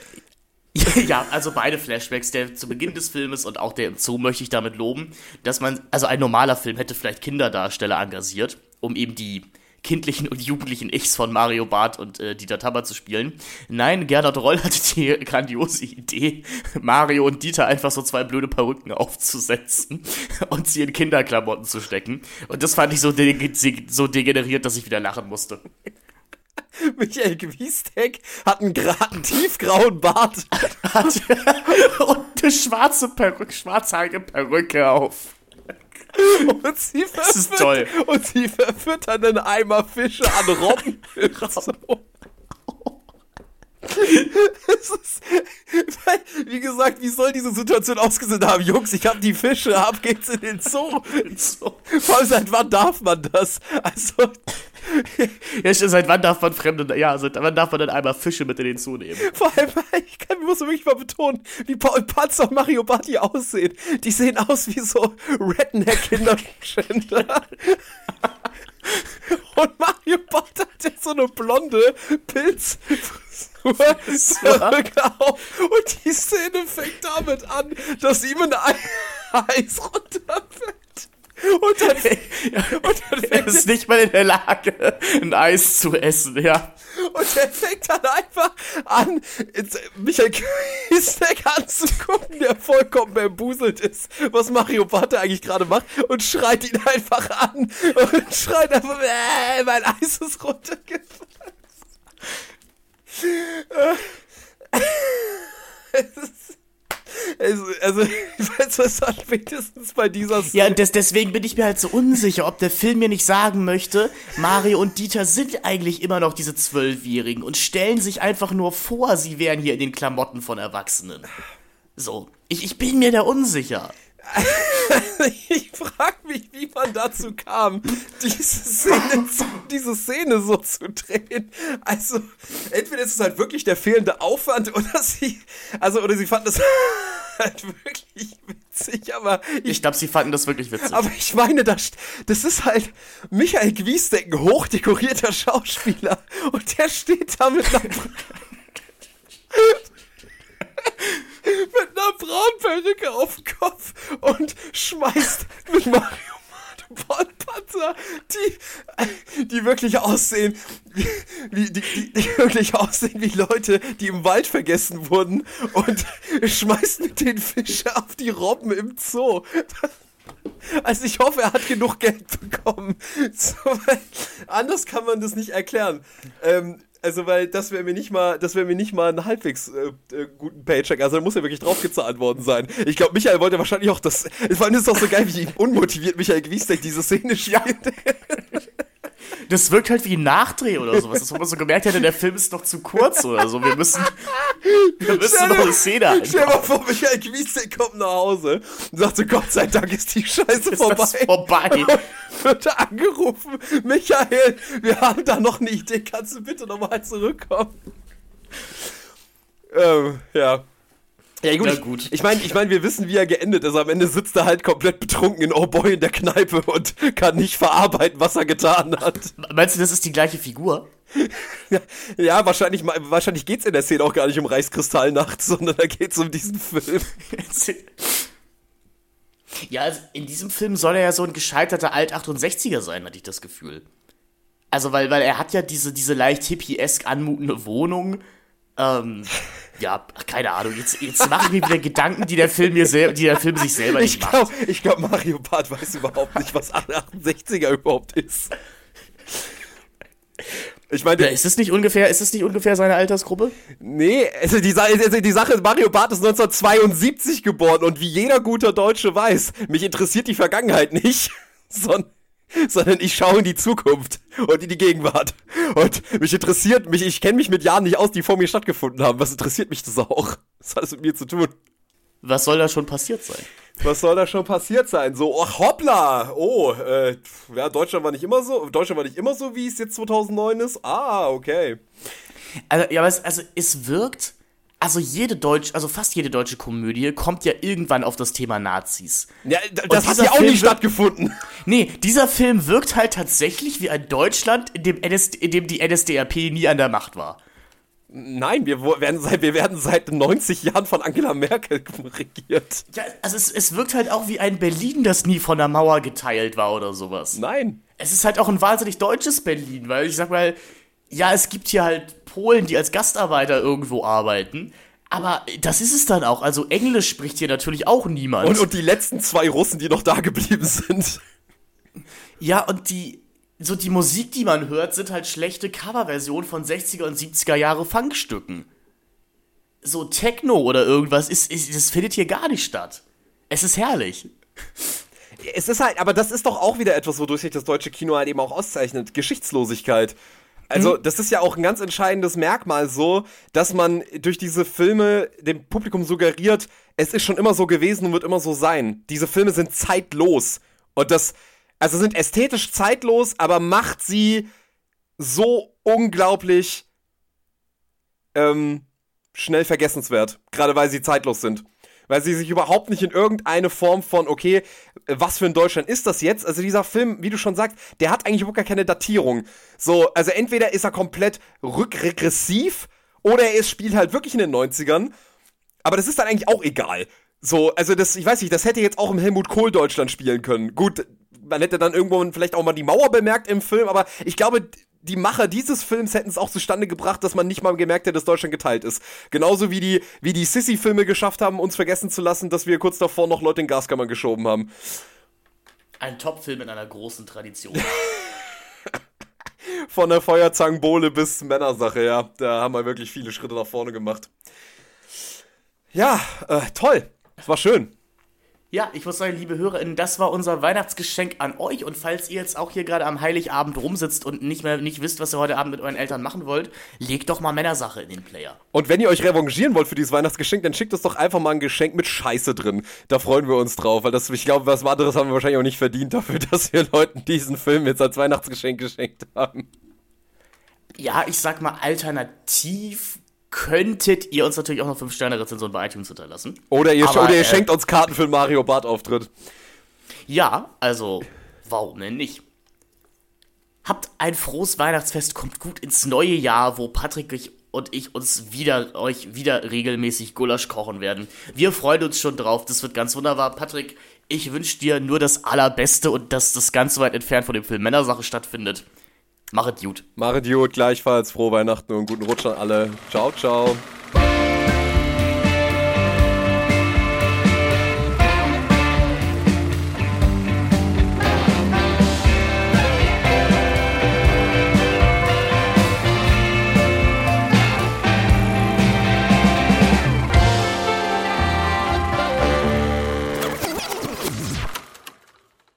ja, also beide Flashbacks, der zu Beginn des Filmes und auch der im Zoo möchte ich damit loben, dass man, also ein normaler Film hätte vielleicht Kinderdarsteller engagiert, um eben die kindlichen und jugendlichen Ichs von Mario Barth und äh, Dieter Tabber zu spielen. Nein, Gernot Roll hatte die grandiose Idee, Mario und Dieter einfach so zwei blöde Perücken aufzusetzen und sie in Kinderklamotten zu stecken. Und das fand ich so, de so degeneriert, dass ich wieder lachen musste. Michael Gwiestek hat einen, einen tiefgrauen Bart. Und eine schwarze Perücke, schwarzhaarige Perücke auf. Und sie, das ist toll. und sie verfüttern einen Eimer Fische an Robben. ist, wie gesagt, wie soll diese Situation ausgesehen haben? Jungs, ich hab die Fische, ab geht's in den Zoo. Vor allem, seit wann darf man das? Also. Ja, seit wann darf man Fremde, ja, seit wann darf man dann einmal Fische mit in den Zoo nehmen? Vor allem, ich kann, muss wirklich mal betonen, wie Paul Panzer und Mario Barty aussehen. Die sehen aus wie so Redneck-Kinderschänder. Und Mario Barth hat jetzt so eine blonde Pilz Perücke auf. Und die Szene fängt damit an, dass ihm ein Eis runterfällt. Und dann, und dann er ist nicht mal in der Lage, ein Eis zu essen, ja. Und er fängt dann einfach an, Michael Kiesneck anzugucken, der vollkommen bambuselt ist, was Mario Barth eigentlich gerade macht, und schreit ihn einfach an und schreit einfach, äh, mein Eis ist runtergefallen. es ist also, also ich weiß was dann spätestens bei dieser Szene. Ja, und des, deswegen bin ich mir halt so unsicher, ob der Film mir nicht sagen möchte, Mario und Dieter sind eigentlich immer noch diese Zwölfjährigen und stellen sich einfach nur vor, sie wären hier in den Klamotten von Erwachsenen. So, ich, ich bin mir da unsicher. ich frage mich, wie man dazu kam, diese Szene, zu, diese Szene so zu drehen. Also, entweder ist es halt wirklich der fehlende Aufwand oder sie, also, oder sie fanden das halt wirklich witzig, aber. Ich, ich glaube, sie fanden das wirklich witzig. Aber ich meine, das, das ist halt Michael Gwiesdeck, ein hochdekorierter Schauspieler. Und der steht da mit einer. einer braunen Perücke auf dem Kopf und schmeißt mit Mario Ballpanzer, die, die wirklich aussehen, wie, die, die, die, wirklich aussehen wie Leute, die im Wald vergessen wurden und schmeißt mit den Fische auf die Robben im Zoo. Also ich hoffe, er hat genug Geld bekommen. So, anders kann man das nicht erklären. Ähm, also, weil das wäre mir nicht mal, das wäre mir nicht mal ein halbwegs äh, äh, guten Paycheck. Also, da muss ja wirklich draufgezahlt worden sein. Ich glaube, Michael wollte wahrscheinlich auch das. Vor allem ist es doch so geil, wie unmotiviert Michael Gwiesdeck diese Szene spielt. Das wirkt halt wie ein Nachdreh oder sowas. Das, wo man so gemerkt hätte, der Film ist noch zu kurz oder so. Wir müssen, wir müssen noch eine Szene einbauen. Stell dir mal vor, Michael Gwiesdeck kommt nach Hause und sagt so, Gott sei Dank ist die Scheiße ist vorbei. Das vorbei. Wird angerufen, Michael, wir haben da noch eine Idee, kannst du bitte nochmal zurückkommen? Ähm, ja. Ja, gut. gut. Ich meine, ich mein, wir wissen, wie er geendet ist. Am Ende sitzt er halt komplett betrunken in Oh Boy in der Kneipe und kann nicht verarbeiten, was er getan hat. Meinst du, das ist die gleiche Figur? ja, wahrscheinlich, wahrscheinlich geht es in der Szene auch gar nicht um Reichskristallnacht, sondern da geht es um diesen Film. ja, also in diesem Film soll er ja so ein gescheiterter Alt-68er sein, hatte ich das Gefühl. Also, weil, weil er hat ja diese, diese leicht hippiesk anmutende Wohnung. Ähm, ja, keine Ahnung, jetzt, jetzt mache ich mir wieder Gedanken, die der Film mir selber, die der Film sich selber nicht ich glaub, macht. Ich glaube, Mario Barth weiß überhaupt nicht, was 68er überhaupt ist. Ich meine, ja, ist es nicht ungefähr, ist es nicht ungefähr seine Altersgruppe? Nee, also die, also die Sache ist, Mario Barth ist 1972 geboren und wie jeder guter Deutsche weiß, mich interessiert die Vergangenheit nicht, sondern sondern ich schaue in die Zukunft und in die Gegenwart. Und mich interessiert mich, ich kenne mich mit Jahren nicht aus, die vor mir stattgefunden haben. Was interessiert mich das auch? Was hat das mit mir zu tun? Was soll da schon passiert sein? Was soll da schon passiert sein? So, oh, hoppla! Oh, äh, ja, Deutschland war nicht immer so, Deutschland war nicht immer so, wie es jetzt 2009 ist. Ah, okay. Also, ja, also es wirkt also jede deutsche, also fast jede deutsche Komödie kommt ja irgendwann auf das Thema Nazis. Ja, das hat ja auch Film nicht stattgefunden. Nee, dieser Film wirkt halt tatsächlich wie ein Deutschland, in dem, NS, in dem die NSDAP nie an der Macht war. Nein, wir werden seit, wir werden seit 90 Jahren von Angela Merkel regiert. Ja, also es, es wirkt halt auch wie ein Berlin, das nie von der Mauer geteilt war oder sowas. Nein. Es ist halt auch ein wahnsinnig deutsches Berlin, weil ich sag mal, ja, es gibt hier halt Polen, die als Gastarbeiter irgendwo arbeiten. Aber das ist es dann auch. Also Englisch spricht hier natürlich auch niemand. Und, und die letzten zwei Russen, die noch da geblieben sind. Ja, und die, so die Musik, die man hört, sind halt schlechte Coverversionen von 60er und 70er Jahre Funkstücken. So Techno oder irgendwas, ist, ist, das findet hier gar nicht statt. Es ist herrlich. Es ist halt, aber das ist doch auch wieder etwas, wodurch sich das deutsche Kino halt eben auch auszeichnet. Geschichtslosigkeit. Also, mhm. das ist ja auch ein ganz entscheidendes Merkmal so, dass man durch diese Filme dem Publikum suggeriert, es ist schon immer so gewesen und wird immer so sein. Diese Filme sind zeitlos. Und das, also sind ästhetisch zeitlos, aber macht sie so unglaublich ähm, schnell vergessenswert. Gerade weil sie zeitlos sind weil sie sich überhaupt nicht in irgendeine Form von, okay, was für ein Deutschland ist das jetzt? Also dieser Film, wie du schon sagst, der hat eigentlich überhaupt gar keine Datierung. So, also entweder ist er komplett rückregressiv oder er spielt halt wirklich in den 90ern, aber das ist dann eigentlich auch egal. So, also das, ich weiß nicht, das hätte jetzt auch im Helmut Kohl Deutschland spielen können. Gut, man hätte dann irgendwo vielleicht auch mal die Mauer bemerkt im Film, aber ich glaube, die Macher dieses Films hätten es auch zustande gebracht, dass man nicht mal gemerkt hätte, dass Deutschland geteilt ist. Genauso wie die, wie die Sissy-Filme geschafft haben, uns vergessen zu lassen, dass wir kurz davor noch Leute in Gaskammern geschoben haben. Ein Top-Film in einer großen Tradition. Von der Feuerzangenbowle bis Männersache, ja. Da haben wir wirklich viele Schritte nach vorne gemacht. Ja, äh, toll. Es war schön. Ja, ich muss sagen, liebe HörerInnen, das war unser Weihnachtsgeschenk an euch. Und falls ihr jetzt auch hier gerade am Heiligabend rumsitzt und nicht mehr nicht wisst, was ihr heute Abend mit euren Eltern machen wollt, legt doch mal Männersache in den Player. Und wenn ihr euch revanchieren wollt für dieses Weihnachtsgeschenk, dann schickt uns doch einfach mal ein Geschenk mit Scheiße drin. Da freuen wir uns drauf, weil das, ich glaube, was anderes haben wir wahrscheinlich auch nicht verdient dafür, dass wir Leuten diesen Film jetzt als Weihnachtsgeschenk geschenkt haben. Ja, ich sag mal, alternativ könntet ihr uns natürlich auch noch 5-Sterne-Rezension bei iTunes hinterlassen. Oder ihr, Aber, oder ihr äh, schenkt uns Karten für den Mario Bart-Auftritt. Ja, also, warum denn nicht? Habt ein frohes Weihnachtsfest, kommt gut ins neue Jahr, wo Patrick und ich uns wieder, euch wieder regelmäßig Gulasch kochen werden. Wir freuen uns schon drauf, das wird ganz wunderbar. Patrick, ich wünsche dir nur das Allerbeste und dass das ganz weit entfernt von dem Film Männersache stattfindet. Machet gut. Machet gut, gleichfalls frohe Weihnachten und guten Rutsch an alle. Ciao, ciao.